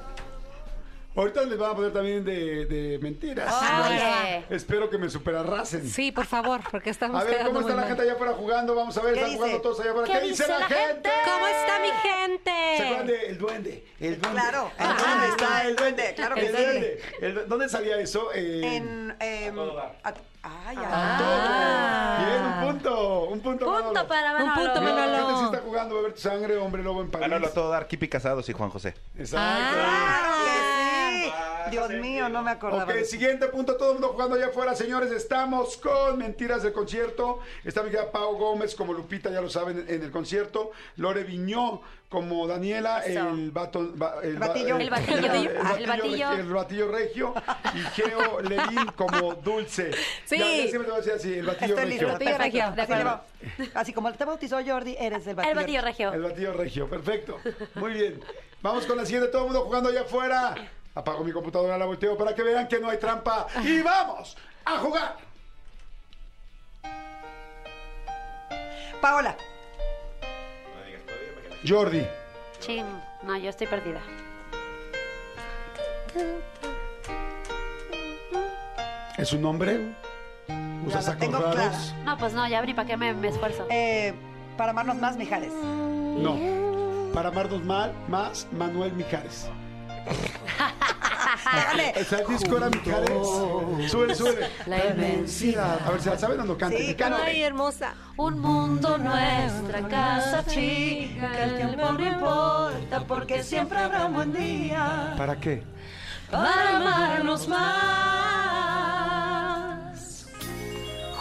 Ahorita les van a poner también de, de mentiras. Ah. Espero que me superarrasen. Sí, por favor, porque estamos A ver, quedando ¿cómo está la mal. gente allá afuera jugando? Vamos a ver, ¿Qué están dice? jugando todos allá afuera. ¿Qué dice la gente? ¿Cómo está mi ¿Se acuerdan gente? de El Duende? El Duende. Claro. El Ah, Duende, está el duende, claro que el sí. Duende. El ¿Dónde salía eso? Eh, En. em, a- ay, Ah. ay. Bien, un punto. Un punto, Punto Manolo. para Un Manolo. punto, Mira, La Manolo. gente sí está jugando Beber tu sangre, hombre lobo en París. Manolo, a todo dar, Kipi Casados y Juan José. Exacto. Claro Dios mío, no me acordaba. Ok, siguiente punto, todo el mundo jugando allá afuera, señores. Estamos con Mentiras del concierto. Está mi querida Pau Gómez como Lupita, ya lo saben, en el concierto. Lore Viñó como Daniela, Eso. el bato, ba- el, ba- batillo. El batillo. el El batillo. el batillo regio. Y Geo Levín como Dulce. Sí. Ya, ya siempre te voy a decir así, el batillo Estoy regio. listo. Batillo perfecto. regio, de Así Así como te bautizó Jordi, eres el batillo. El batillo regio. El batillo regio, perfecto. Muy bien. Vamos con la siguiente, todo el mundo jugando allá afuera. Apago mi computadora, la volteo para que vean que no hay trampa. Y vamos a jugar. Paola. Jordi, Chin. No, yo estoy perdida. ¿es un nombre? ¿Usa sacos tengo raros? clara. No, pues no, ya ni para qué me, me esfuerzo. Eh, para amarnos más, Mijares. No. Para amarnos mal, más Manuel Mijares. Dale. *laughs* El disco era Mijares. Súbele, súbele. La inmensidad. A ver, ¿se la saben o no canten? Sí, Canten. Ay, hermosa. Un mundo nuestra casa chica, el tiempo no importa porque siempre habrá un buen día ¿Para qué? para amarnos más.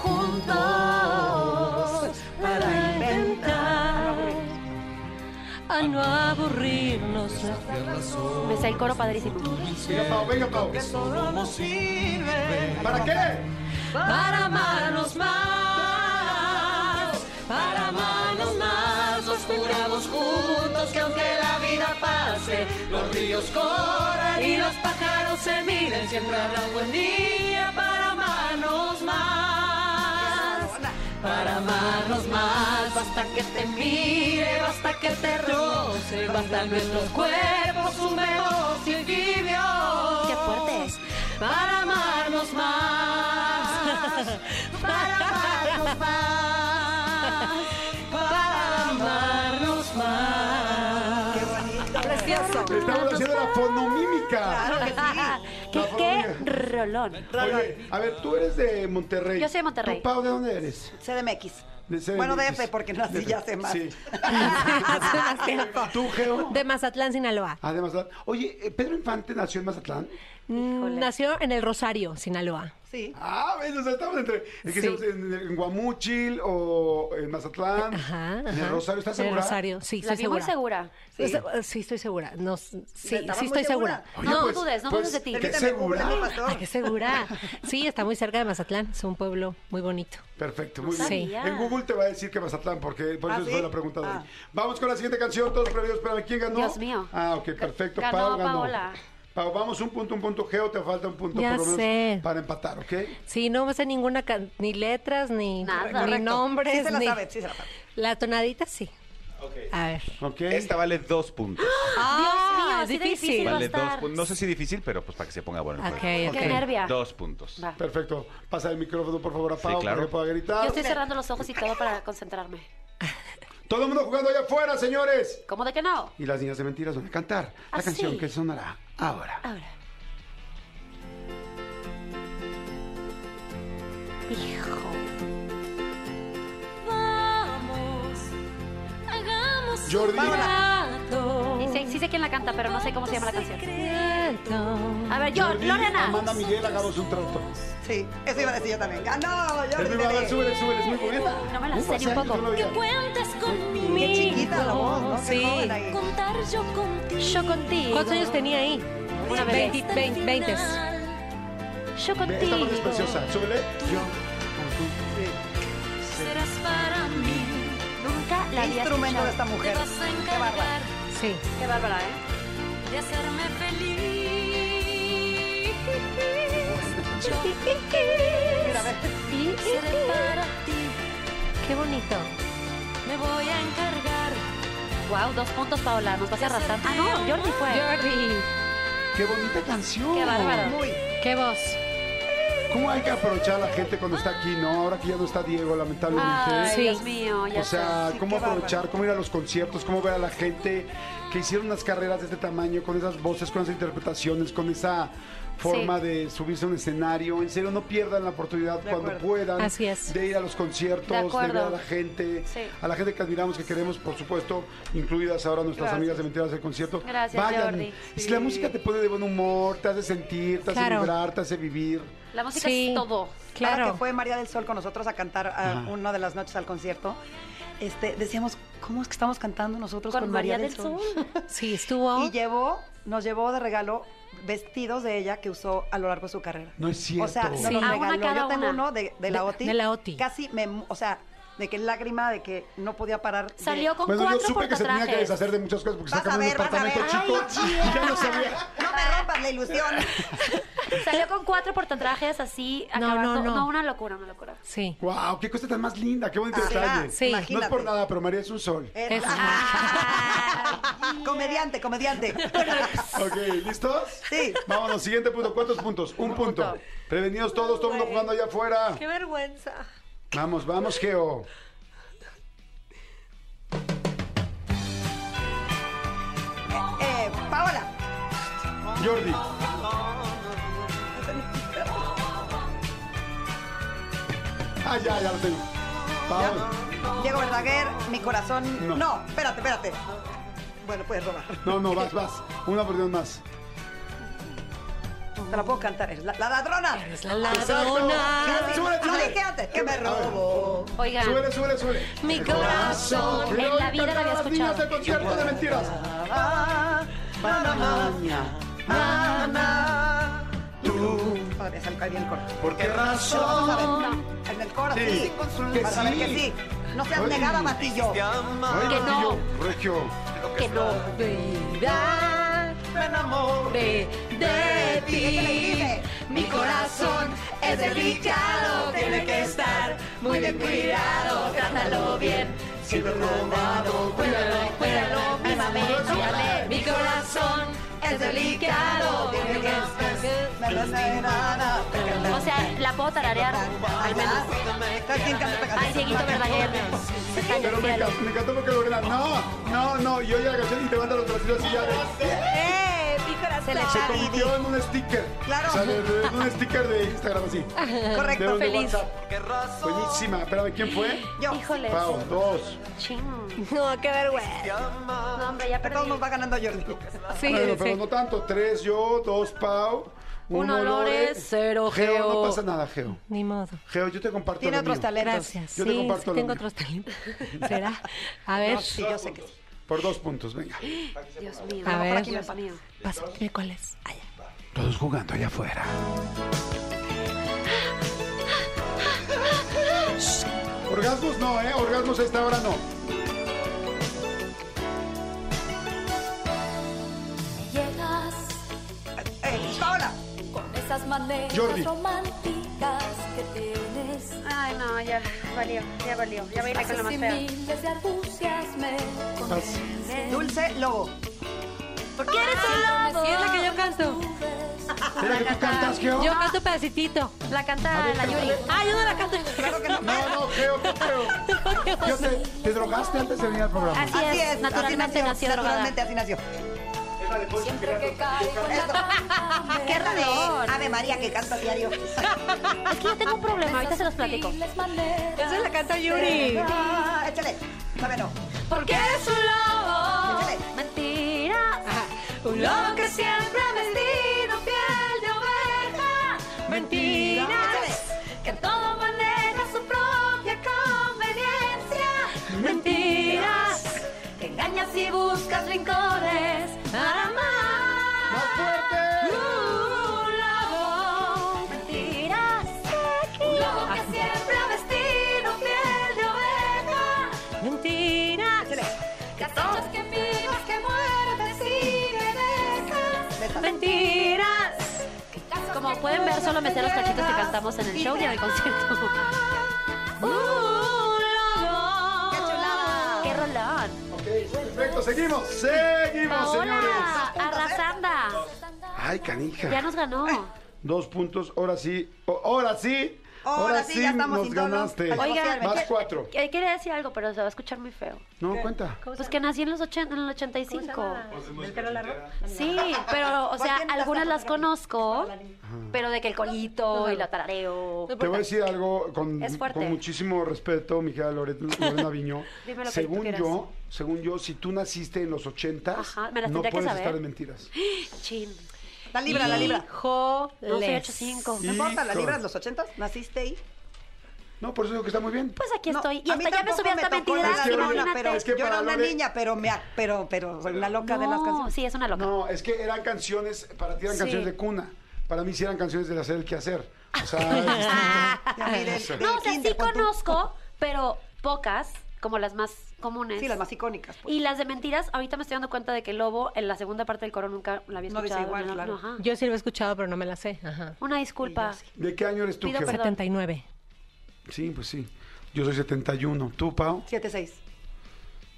Juntos a no aburrirnos. Me sé el coro padrísimo. Venga, Pau, venga, Pau. ¿Para qué? Para amarnos más, para amarnos más, nos juramos juntos que aunque la vida pase, los ríos corran y los pájaros se miren, siempre habrá un buen día para amarnos más. Para amarnos más, basta que te mire, basta que te roce, basta nuestros cuerpos húmedos y tibios. ¡Qué fuerte! Para amarnos más, *laughs* para amarnos más, para amarnos más. Qué bonito. Precioso. Estamos haciendo la fonomímica. Claro que sí. ¿Qué, qué rolón? Oye, a ver, tú eres de Monterrey. Yo soy de Monterrey. ¿Tú, Pau, de dónde eres? CDMX. De CDMX. Bueno, DF, porque nací ya *laughs* hace más. Sí. Hace más tiempo. ¿Tú, Geo? De Mazatlán, Sinaloa. Ah, de Mazatlán. Oye, eh, ¿Pedro Infante nació en Mazatlán? Mm, Nació en el Rosario, Sinaloa. Sí. Ah, ves, o sea, estamos entre. Es que Sí. estamos en, en Guamúchil o en Mazatlán. Ajá, En el. Rosario, ¿estás En el segura? Rosario, sí, La estoy segura. segura. Sí. sí, estoy segura. No, sí, sí ¿Estabas estoy muy segura. segura? Oye, No pues- dudes, no pues, dudes de ti. ¿Qué segura? Ay, qué segura. Sí, está muy cerca de Mazatlán. Es un pueblo muy bonito. Perfecto, muy bien. En Google te va a decir que Mazatlán, porque por ¿Ah, eso sí? fue la pregunta de hoy. Ah. Vamos con la siguiente canción, todos premios. Espérame, ¿quién ganó? Dios mío. Ah, ok, perfecto. Ganó Pau ganó. Paola. Pau, vamos un punto, un punto. Geo, te falta un punto Ya por lo menos sé. para empatar, ¿ok? Sí, no me sé ninguna, ni letras, ni, Nada. ni nombres. Sí se la ni- sabe, sí se la sabe. La tonadita sí. A ver. Ok. Esta vale dos puntos. *gasps* Ah, mío, es así de difícil Vale dos puntos. No sé si difícil, pero pues para que se ponga bueno el Ok, juego. ok. Qué nervia. Dos puntos. Va. Perfecto. Pasa el micrófono, por favor, a Pau, Sí, claro. para que pueda gritar. Yo estoy cerrando los ojos y todo para concentrarme. *laughs* Todo el mundo jugando allá afuera, señores. ¿Cómo de que no? Y las niñas de mentiras van a cantar la ¿Ah, canción sí? que sonará ahora. Ahora. Hijo. Vamos, hagamos Jordi. Y sí, sí sé quién la canta, pero no sé cómo se llama la canción. A ver, yo, Jordi, Lorena. Amanda Miguel, hagamos un trato. Sí, eso iba a decir yo también. ¡Ganó! Yo Es muy a ver, súbele, súbele, es muy bonita. No me la sé ni un poco. veía. cuentes conmigo. Qué chiquita la voz, ¿no? Qué Sí. joven ahí. Contar yo contigo. Yo contigo. ¿Cuántos años tenía ahí? Una bebé. Veinte- veinte- Veintes. Yo Ve, contigo. Esta parte es preciosa. Súbele. Yo. Serás para mí. Nunca la Qué había instrumento de esta mujer. Qué bárbara. Sí. Qué bárbara, ¿eh? De hacerme feliz. Mira, ve. Y seré para ti. Qué bonito. Me voy a encargar. Wow, dos puntos, Paola. Nos vas arrastrando. Ah, no, Jordi fue. Jordi. Qué bonita canción. Qué bárbaro. Muy. Qué voz. ¿Cómo hay que aprovechar a la gente cuando está aquí, no? Ahora que ya no está Diego, lamentablemente. Ay, Sí. Dios mío, ya o sea, sé. cómo aprovechar, cómo ir a los conciertos, cómo ver a la gente que hicieron unas carreras de este tamaño, con esas voces, con esas interpretaciones, con esa forma de subirse a un escenario. En serio, no pierdan la oportunidad De cuando acuerdo. puedan Así es. de ir a los conciertos, De de, ver a la gente, Sí. a la gente que admiramos, que queremos, por supuesto, incluidas ahora nuestras Gracias. amigas de Mentiras del Concierto. Gracias, Vayan. Jordi. Es que la música te pone de buen humor, te hace sentir, te hace Claro. vibrar, te hace vivir. La música Sí. es todo. Ahora Claro. que fue María del Sol con nosotros a cantar a una de las noches al concierto, este, decíamos, ¿cómo es que estamos cantando nosotros con, Con María del Sol. *laughs* Sí, estuvo. Y llevó, nos llevó de regalo vestidos de ella que usó a lo largo de su carrera. No es cierto. O sea, nos Sí. los regaló. Yo tengo una. uno de, de la De- OTI. de la OTI. Casi me, o sea, de que lágrima de que no podía parar. de- Salió con Bueno, yo cuatro supe que se tenía que portatrajes. deshacer de muchas cosas porque Vas a cambiando un ver, vas a departamento ver. chico. Ay, ya no sabía. No me rompas la ilusión. *laughs* Salió con cuatro portatrajes así, No, acabando. no, no. una locura, una locura. Sí. Wow, qué cosa tan más linda, qué bonito Ah, detalle. sí. No es por nada, pero María es un sol. Es- comediante, comediante. *laughs* Ok, ¿listos? Sí. Vámonos, siguiente punto. ¿Cuántos puntos? Un punto. Prevenidos todos, todo el mundo jugando allá afuera. Qué vergüenza. Vamos, vamos, Geo. Eh, Paola. Jordi. Ah, ya, ya lo tengo. Paola. Diego Verdaguer, mi corazón. No. no, espérate, espérate. Bueno, puedes robar. No, no, vas, vas. Una oportunidad más. Te la puedo cantar. Es la, la ladrona. Es la ladrona. Súbele, Lo dije antes. Que me robo. Oigan, Súbele, súbele, súbele. Mi corazón. En la vida la había niñas escuchado. del concierto de mentiras. Ahora sale cae bien el coro. ¿Por qué ver. En el coro, Sí. sí. Que Vas a ver sí. que sí. No seas Ay. negada, Batillo. Ay, Que no. Que no. Me enamoré de ti. Mi corazón es delicado, tiene que estar muy bien cuidado. Trátalo bien, si lo he robado, cuídalo, cuídalo, mímame, cuídale. Mi corazón es delicado, tiene que estar. O sea, la puedo tararear, al menos. Ay, Dieguito Verdaguer. Pero me, me encantó porque Lorena, no, no, no, y oye la canción y te manda los bracitos así ya Se le Se echa convirtió en un sticker. Claro. O sea, de- de- en un sticker de Instagram así. Correcto, De- de feliz. WhatsApp. Buenísima. Espérame, ¿quién fue? Yo. Híjole. Pau, dos. Ching. No, qué vergüenza. No, hombre, ya De todos perdí. nos va ganando Jordi. Sí, Bueno, pero sí. no tanto. Tres yo, dos Pau. Uno Lores, cero Geo. No Geo. pasa nada, Geo. Ni modo. Geo, yo te comparto Tiene lo otros mío. talentos. Gracias. Yo te sí, comparto sí lo tengo mío. otros talentos. ¿Será? A ver. No, sí, yo sé que sí. Por dos puntos, venga. Dios mío. A ver. Dios mío. Pasa, dime cuál es. Allá. Todos jugando allá afuera. Orgasmos no, ¿eh? Orgasmos a esta hora no. Llegas Eh, Paola. con esas maneras Jordi. románticas que tienes. Ay, no, ya valió, ya valió. Ya bailé con la más fea. Dulce Lobo. ¿Por qué eres un lobo? Sí, es la que yo canto. ¿Era que tú cantas, Geo? Yo canto pedacitito. La canta la Yuri. Ah, yo no la canto. Claro que no. No, no, Geo, qué. Geo, ¿te, te drogaste antes de venir al programa? Así Así es, es, naturalmente así nació, naturalmente así nació. Siempre que caigo en la ¡Qué de! Ave María que canta diario. *laughs* Es que yo tengo un problema, ahorita se los platico. Esa la canta Yuri. Ah, échale. No. Porque eres un lobo. Échale. Mentira. Lobo que siempre ha vestido piel de oveja. Mentiras. Que todo maneja su propia conveniencia. Mentiras. Que engañas y buscas rincones para amar. Pueden ver, solo me sé los cachitos que cantamos en el show y en el concierto. *laughs* Lobo. ¡Qué chulada! ¡Qué rolón! Ok, perfecto, seguimos, seguimos, señores. Paola, arrasanda. Ay, canija. Ya nos ganó. Dos puntos, ahora sí, ahora sí, Ahora sí, ya estamos nos sin tono. ganaste. Oigan, Más ¿qué- cuatro. Eh, Quería decir algo, pero se va a escuchar muy feo. No, cuenta. Pues que nací en los 80, en el 85. ¿Del pelo largo? Sí, pero, o sea, ¿Cuál tiene algunas la las conozco, pero de que el colito y la tarareo. Te voy a decir algo con, Es fuerte. con muchísimo respeto, mi querida Lorena, Lorena Viñó. *laughs* Dime lo que tú según quieras. yo, según yo, si tú naciste en los ochentas, Ajá, me las no tendría que puedes saber. estar en mentiras. *gasps* Chin. La libra, la libra. No soy 85. No importa, la Hijo. libra de los ochentas. Naciste ahí. No, por eso digo que está muy bien. Pues aquí No, estoy. Y a mí hasta ya me tampoco subí hasta tocó la Lorena, ladrona, imagínate. pero Es que yo era una Lore- niña, pero me, ac- pero, pero soy una loca de las No, canciones. sí, es una loca. No, es que eran canciones, para ti eran Sí. canciones de cuna. Para mí sí eran canciones de hacer el quehacer. O sea, es *laughs* distinto. Ya, mire, Sí. *laughs* del No, o sea, sí kinder, pon tú. conozco, pero pocas, como las más comunes. Sí, las más icónicas. pues. Y las de mentiras, ahorita me estoy dando cuenta de que Lobo en la segunda parte del coro nunca la había No dice escuchado. igual, no, claro. Yo sí lo he escuchado, pero no me la sé. Ajá. Una disculpa. ¿De qué año eres tú, Pido Geo? perdón. 79. Sí, pues sí. Yo soy 71. ¿Tú, Pau? 7-6.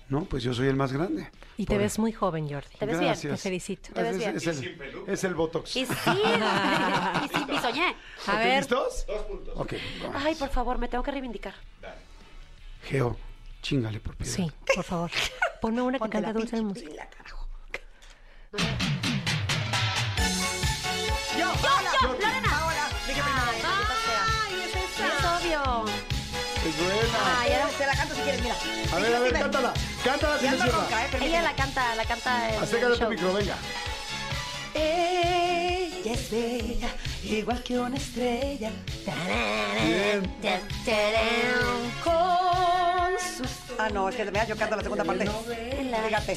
No, pues yo soy el más grande. Y te Por- ves muy joven, Jordi. Te ves bien. Te felicito. Te ves Es- bien. Es, el, es el Botox. Y sí, *laughs* y sí, y soñé. A Ok, ver. ¿Listos? Ok, vamos. Ay, por favor, me tengo que reivindicar. Geo, chingale por piedad. Sí, por favor. Ponme una que Ponte canta la dulce de pinche música. pila, carajo. Yo, Yo, Paola, yo, Lorena. Paola, dije primero. Ay, es obvio. mira. A ver, a ver, cántala. Cántala sin decirla. ronca, ¿eh? Permíteme. Ella la canta, la canta en Acércate el a tu show. micro, venga. Ella es bella, igual que una estrella. Bien. Con sus... Ah, no, es que mira, yo canto la segunda parte. Fíjate.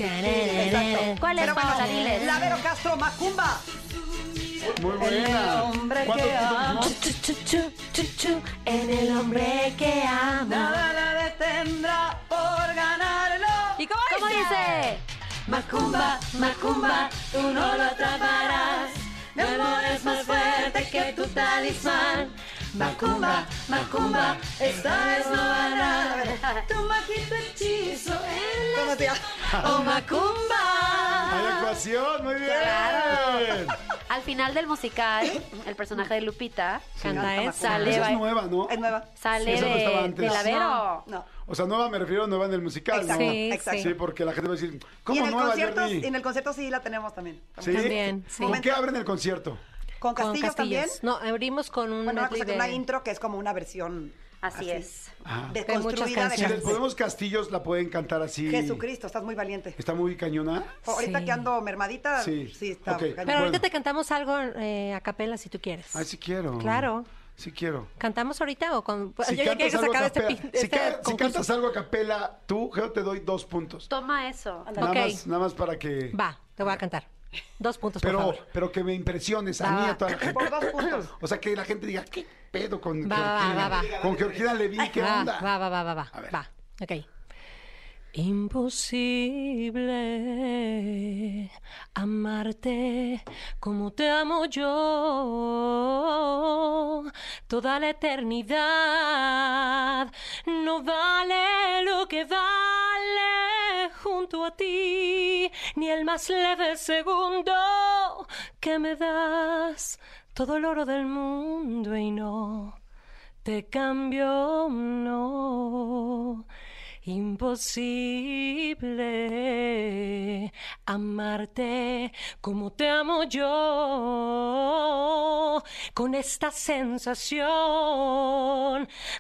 Exacto. ¿Cuál es, Pero bueno, Paola? Diles. La Vero Castro, Macumba. Muy El buena. hombre ¿Cuántos que amo. en el hombre que amo. Nada la detendrá por ganarlo. ¿Y cómo, ¿Cómo dice? Macumba, Macumba, tú no lo atraparás. Mi amor es más fuerte que tu talismán. Macumba, Macumba, esta vez no hará tu mágico hechizo en ¿Cómo te la... ¡Oh, Hay Macumba! actuación, muy bien. Claro. Al final del musical, el personaje de Lupita Canta esa. sale, Esa es nueva, ¿no? Es nueva. sale Esa no estaba de, antes. de la Vero. No. O sea, nueva me refiero a nueva en el musical, Exacto, ¿no? Sí, exacto. Sí, porque la gente va a decir, Y ¿cómo en el, nueva, concierto, Jordi? en el concierto sí la tenemos también. ¿Sí? También, sí. ¿Con qué abren el concierto? Con Con Castillo también. castillos. No, abrimos con un Bueno, una, cosa de- una intro que es como una versión Así es. Ah. muchas deconstruida de Si les ponemos castillos, la pueden cantar así. Jesucristo, estás muy valiente. ¿Está muy cañona? Ahorita Sí. que ando mermadita, Sí. sí, está. Ok. cañón. Pero Bueno. ahorita te cantamos algo eh, a capela si tú quieres. Ay, sí quiero. Claro. Sí quiero. ¿Cantamos ahorita o con.? Si ya, ya a acabe este, si, este si concurso. cantas algo a capela, tú, Geo, te doy dos puntos. Toma eso. Nada, Ok. más, nada más para que... Va, te voy a cantar. Dos puntos, por Pero, favor. pero que me impresiones a mí y a toda la gente. *coughs* Por dos puntos. O sea, que la gente diga, ¿qué pedo con Va, Georgina? va, va. Con Georgina Levin, ¿qué onda? Va, va, va, va, va. A ver. Va, ok. Imposible amarte como te amo yo. Toda la eternidad no vale lo que vale junto a ti, ni el más leve segundo que me das. Todo el oro del mundo y no te cambio, no. Imposible amarte como te amo yo, con esta sensación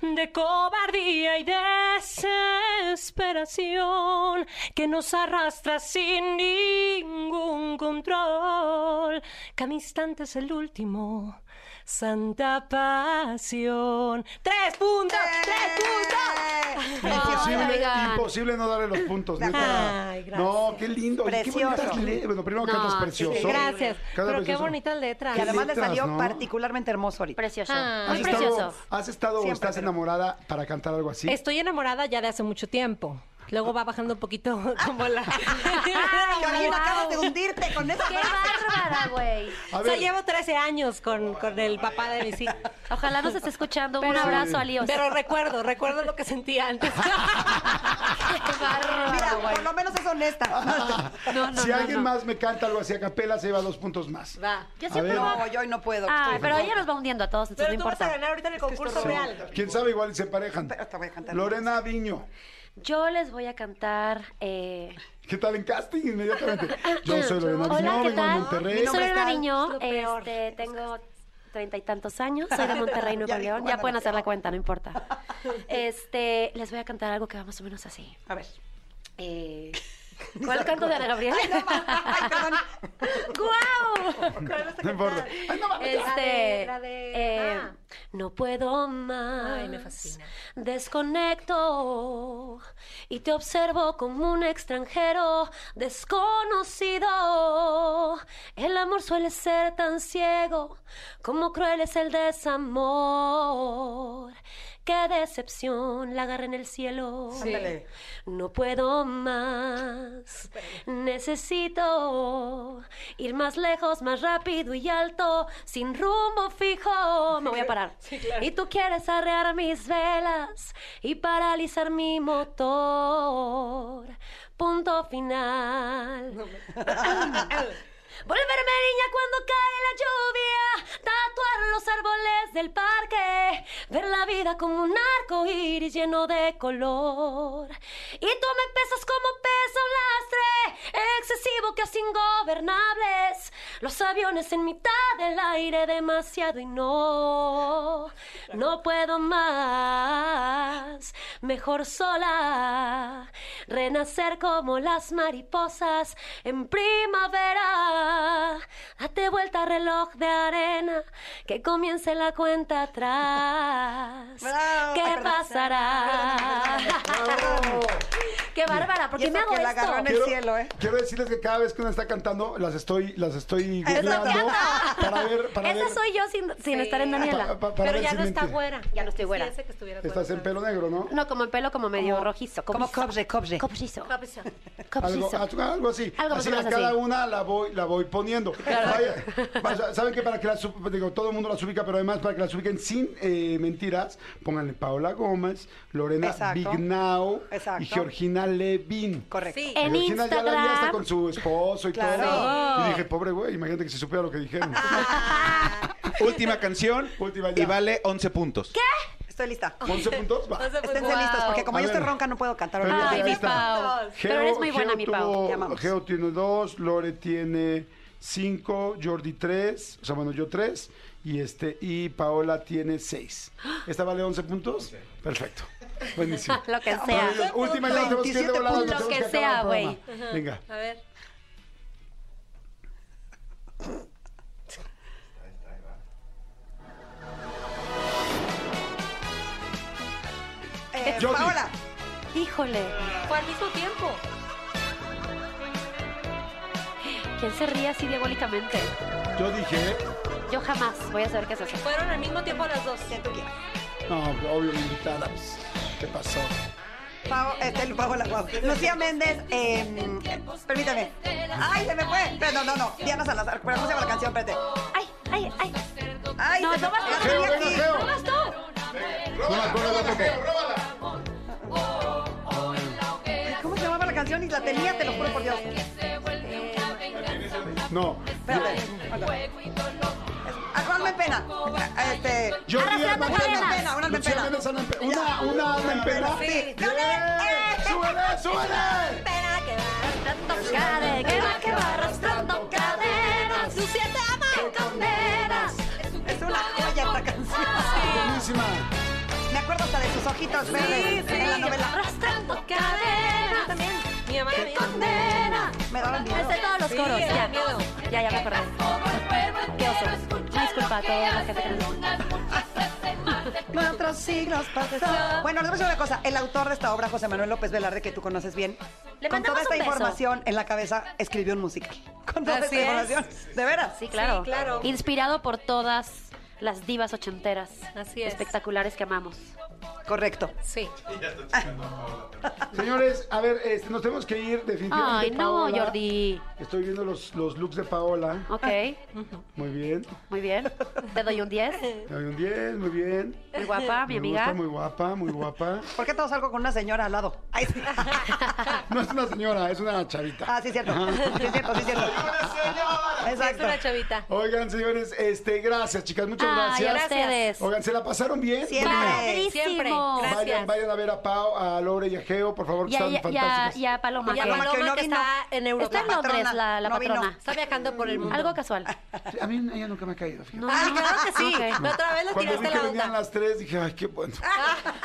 de cobardía y desesperación que nos arrastra sin ningún control. Cada instante es el último. Santa pasión. ¡Tres puntos! ¡Tres puntos! *laughs* Imposible, imposible no darle los puntos. neta. Ay, gracias. No, qué lindo. Oye, Qué Precioso. bonitas le- Bueno, primero No, cantas sí, precioso. Gracias. Pero qué precioso. bonitas letras. Y además le letras, salió ¿no? particularmente hermoso ahorita. Precioso. Ah. Muy ¿Has precioso. estado, ¿Has estado o Siempre, estás pero- enamorada para cantar algo así? Estoy enamorada ya de hace mucho tiempo. Luego va bajando un poquito *laughs* como la... Carolina, acabas de hundirte con esa ¡Qué bárbara, güey! O sea, llevo 13 años con, con el papá de mis hijos. Ojalá nos esté escuchando. Un abrazo a Líos. Pero recuerdo, recuerdo lo que sentía antes. *laughs* ¡Qué bárbaro, Mira, güey! por lo menos es honesta. *laughs* No, no, si no, alguien no. más me canta algo así a capela, se lleva dos puntos más. Va. Yo A siempre No, yo hoy no puedo. Ah, pero ella nos va hundiendo a todos, entonces Pero no tú vas a ganar ahorita en el concurso real. ¿Quién sabe? Igual se emparejan. Pero te voy a cantar. Lorena Viño. Yo les voy a cantar. Eh... ¿Qué tal en casting inmediatamente? *laughs* Yo soy Lorena Hola, ¿qué vengo de tal? Monterrey. Soy Lorena peor. este, tengo treinta y tantos años, soy de *laughs* Monterrey, Nuevo León. Ya pueden hacer la cuenta, no importa. *laughs* Este, les voy a cantar algo que va más o menos así. A ver. Eh, *laughs* ¿Cuál canto de Ana Gabriel? Ay, no, ay. *laughs* ¡Guau! No importa. Ay, no, mames. Este, La de- eh, ah. no puedo más. Ay, me fascina. Desconecto y te observo como un extranjero desconocido. El amor suele ser tan ciego como cruel es el desamor. Qué decepción, la agarré en el cielo. No puedo más. Necesito ir más lejos, más rápido y alto, sin rumbo fijo. Me voy a parar. *laughs* Y tú quieres arrear mis velas y paralizar mi motor. Punto final. *laughs* Volverme niña cuando cae la lluvia, tatuar los árboles del parque, ver la vida como un arco iris lleno de color. Y tú me pesas como pesa un lastre, excesivo, casi ingobernables. Los aviones en mitad del aire, demasiado y no, no puedo más. mejor sola. Renacer como las mariposas en primavera. Date vuelta reloj de arena, que comience la cuenta atrás. Bravo. ¿Qué pasará? Qué bárbara, ¿por Y qué me hago que la esto? agarró en el cielo, ¿eh? Quiero decirles que cada vez que una está cantando, las estoy, las estoy googleando para ver, para Esa ver. soy yo sin, sin estar en Daniela. Pa- pa- para Pero ya si no está güera. Ya no estoy güera. Que Estás en pelo negro, ¿no? No, como el pelo como medio rojizo. Como cobre, cobre. Cobrizo. Algo, Cobrizo. algo así. Algo así a cada una la voy, la voy poniendo. Vaya, vaya, Saben que para que las digo, todo el mundo las ubica, pero además para que las ubiquen sin eh, mentiras, pónganle Paola Gómez, Lorena Exacto. Bignau Exacto. y Georgina Levin. Correcto. Sí. En Georgina ya la vi hasta con su esposo y Claro. todo. Y dije, pobre güey, imagínate que se supiera lo que dijeron. *laughs* Última canción Última y vale 11 puntos. ¿Qué? Estoy lista. 11 puntos, va. Esténse listos, porque como A yo estoy ver. ronca, no puedo cantar Pero Ay, mi. Pau. Pero eres muy buena, mi Pau. tuvo- Te amamos. Geo tiene dos, Lore tiene cinco, Jordi tres, o sea, bueno, yo tres, y este, y Paola tiene seis. ¿Esta vale 11 puntos? Perfecto. Buenísimo. *laughs* Lo que sea. Última ya tenemos que ir de 27 volada, nos puntos. tenemos Lo que sea, güey. Venga. A ver. Jordi. Paola. Híjole. Fue al mismo tiempo. ¿Quién se ríe así diabólicamente? Yo dije, Yo jamás voy a saber qué es eso. Fueron al mismo tiempo las dos. no, obvio, invitada, pues, ¿qué pasó? Pao, este, Paola, guau. Lucía Méndez, eh, permítame. Ay, se me fue. Pero no, no, no. Diana Salazar. Pero ¿cómo se llama la canción? Espérate. Ay, ay, ay. Ay, No, se no tú. Geo. ¿No tú? No me acuerdo tampoco. Canción? Y la tenía, te lo juro por Dios. No. Espérate. Alma en pena. Este. Arrastrando Alma en cadenas. pena, una alma en pena. Una, una alma en pena. Sí. ¡Bien! ¡Súbele, súbele! Espera que va arrastrando cadenas. Que va, que va arrastrando cadenas. Lucía te ama y condenas. Es una joya esta canción. Buenísima. Me acuerdo hasta de sus ojitos verdes en la novela. Arrastrando cadenas. También. Condena. Me daban miedo. Es de todos los Sí, coros. me da Ya, miedo. ya, ya me acordé. Qué oso. Una disculpa a toda la gente que nos Cuatro *laughs* siglos pasaron. Bueno, les voy a decir una cosa. El autor de esta obra, José Manuel López Velarde, que tú conoces bien, Le con toda esta información en la cabeza, escribió un musical. *laughs* Con toda Así esta es. información. ¿De veras? Sí, claro. Sí, claro. Inspirado por todas las divas ochenteras. Así es. Espectaculares que amamos. Correcto. Sí. Señores, a ver, este, nos tenemos que ir definitivamente. Ay, no, Paola. Jordi. Estoy viendo los, los looks de Paola. Ok, Muy bien. muy bien. Te doy un 10. Hay un 10, muy bien. Muy guapa, mi Me amiga. gusta, muy guapa, muy guapa. ¿Por qué todos salgo con una señora al lado? Ay, sí. *laughs* No es una señora, es una chavita. Ah, sí, es cierto. Sí, es cierto, sí, es cierto. Es Exacto. una chavita. Oigan, señores, este, gracias, chicas, muchas Ay, gracias. a ustedes. Oigan, ¿se la pasaron bien? Siempre. Primero, Siempre. Padrísimo. Gracias. Vayan, vayan a ver a Pau, a Lore y a Geo, por favor, que Y a, están y a- fantásticas. y a Paloma. Y a Paloma, que no que vino. está en Europa. Está en La Londres patrona, la, la no vino. patrona. Está viajando por el mundo. Algo casual. Sí, A mí ella nunca me ha caído, fíjate. No, Claro que sí. Ok. La otra vez le vi tiraste que la venían onda. las tres, dije, ay, qué bueno. *laughs*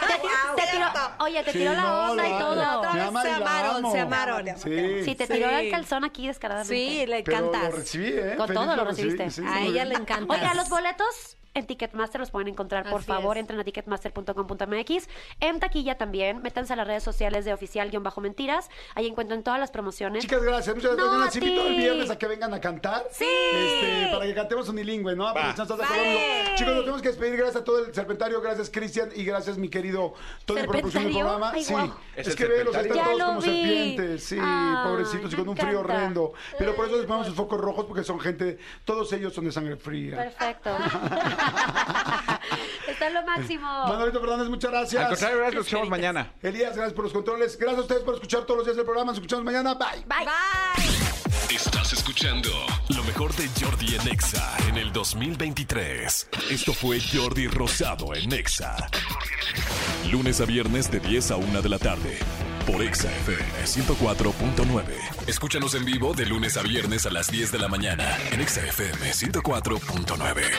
Te, te tiró, oye, te Sí, tiró la onda y todo. La otra vez se amaron, se amaron. Sí. Te tiró el calzón aquí descaradamente. Sí, le Pero encantas. lo recibí, ¿eh? Con todo lo recibiste. A ella le encanta. Oiga, los boletos en Ticketmaster los pueden encontrar. Por Así favor, es. entren a ticketmaster.com.mx. En taquilla también, métanse a las redes sociales de oficial-mentiras. Ahí encuentran todas las promociones. Chicas, gracias. Muchas gracias. No, Las a invito ti. el viernes a que vengan a cantar. Sí. Este, para que cantemos unilingüe, ¿no? Aprovechando. Vale. Chicos, nos tenemos que despedir. Gracias a todo el serpentario. Gracias, Cristian. Y gracias, mi querido Tony, por producción del ¿Serpentario? programa. Ay, sí. guau. Es, ¿Es el que velos, ahí están Ya todos lo como vi. serpientes. Sí, Ay, pobrecitos y me con un frío encanta. horrendo. Pero por eso les ponemos sus focos rojos porque son gente, todos ellos son de sangre fría. Perfecto. *laughs* *laughs* Está en lo máximo. Manolito Fernández, muchas gracias. Al contrario, gracias, nos escuchamos mañana. Elías, gracias por los controles. Gracias a ustedes por escuchar todos los días del programa. Nos escuchamos mañana. Bye. Bye. Estás escuchando lo mejor de Jordi en Exa en el 2023. Esto fue Jordi Rosado en Exa. Lunes a viernes de 10 a 1 de la tarde. Por Exa FM 104.9. Escúchanos en vivo de lunes a viernes a las 10 de la mañana en Exa FM 104.9.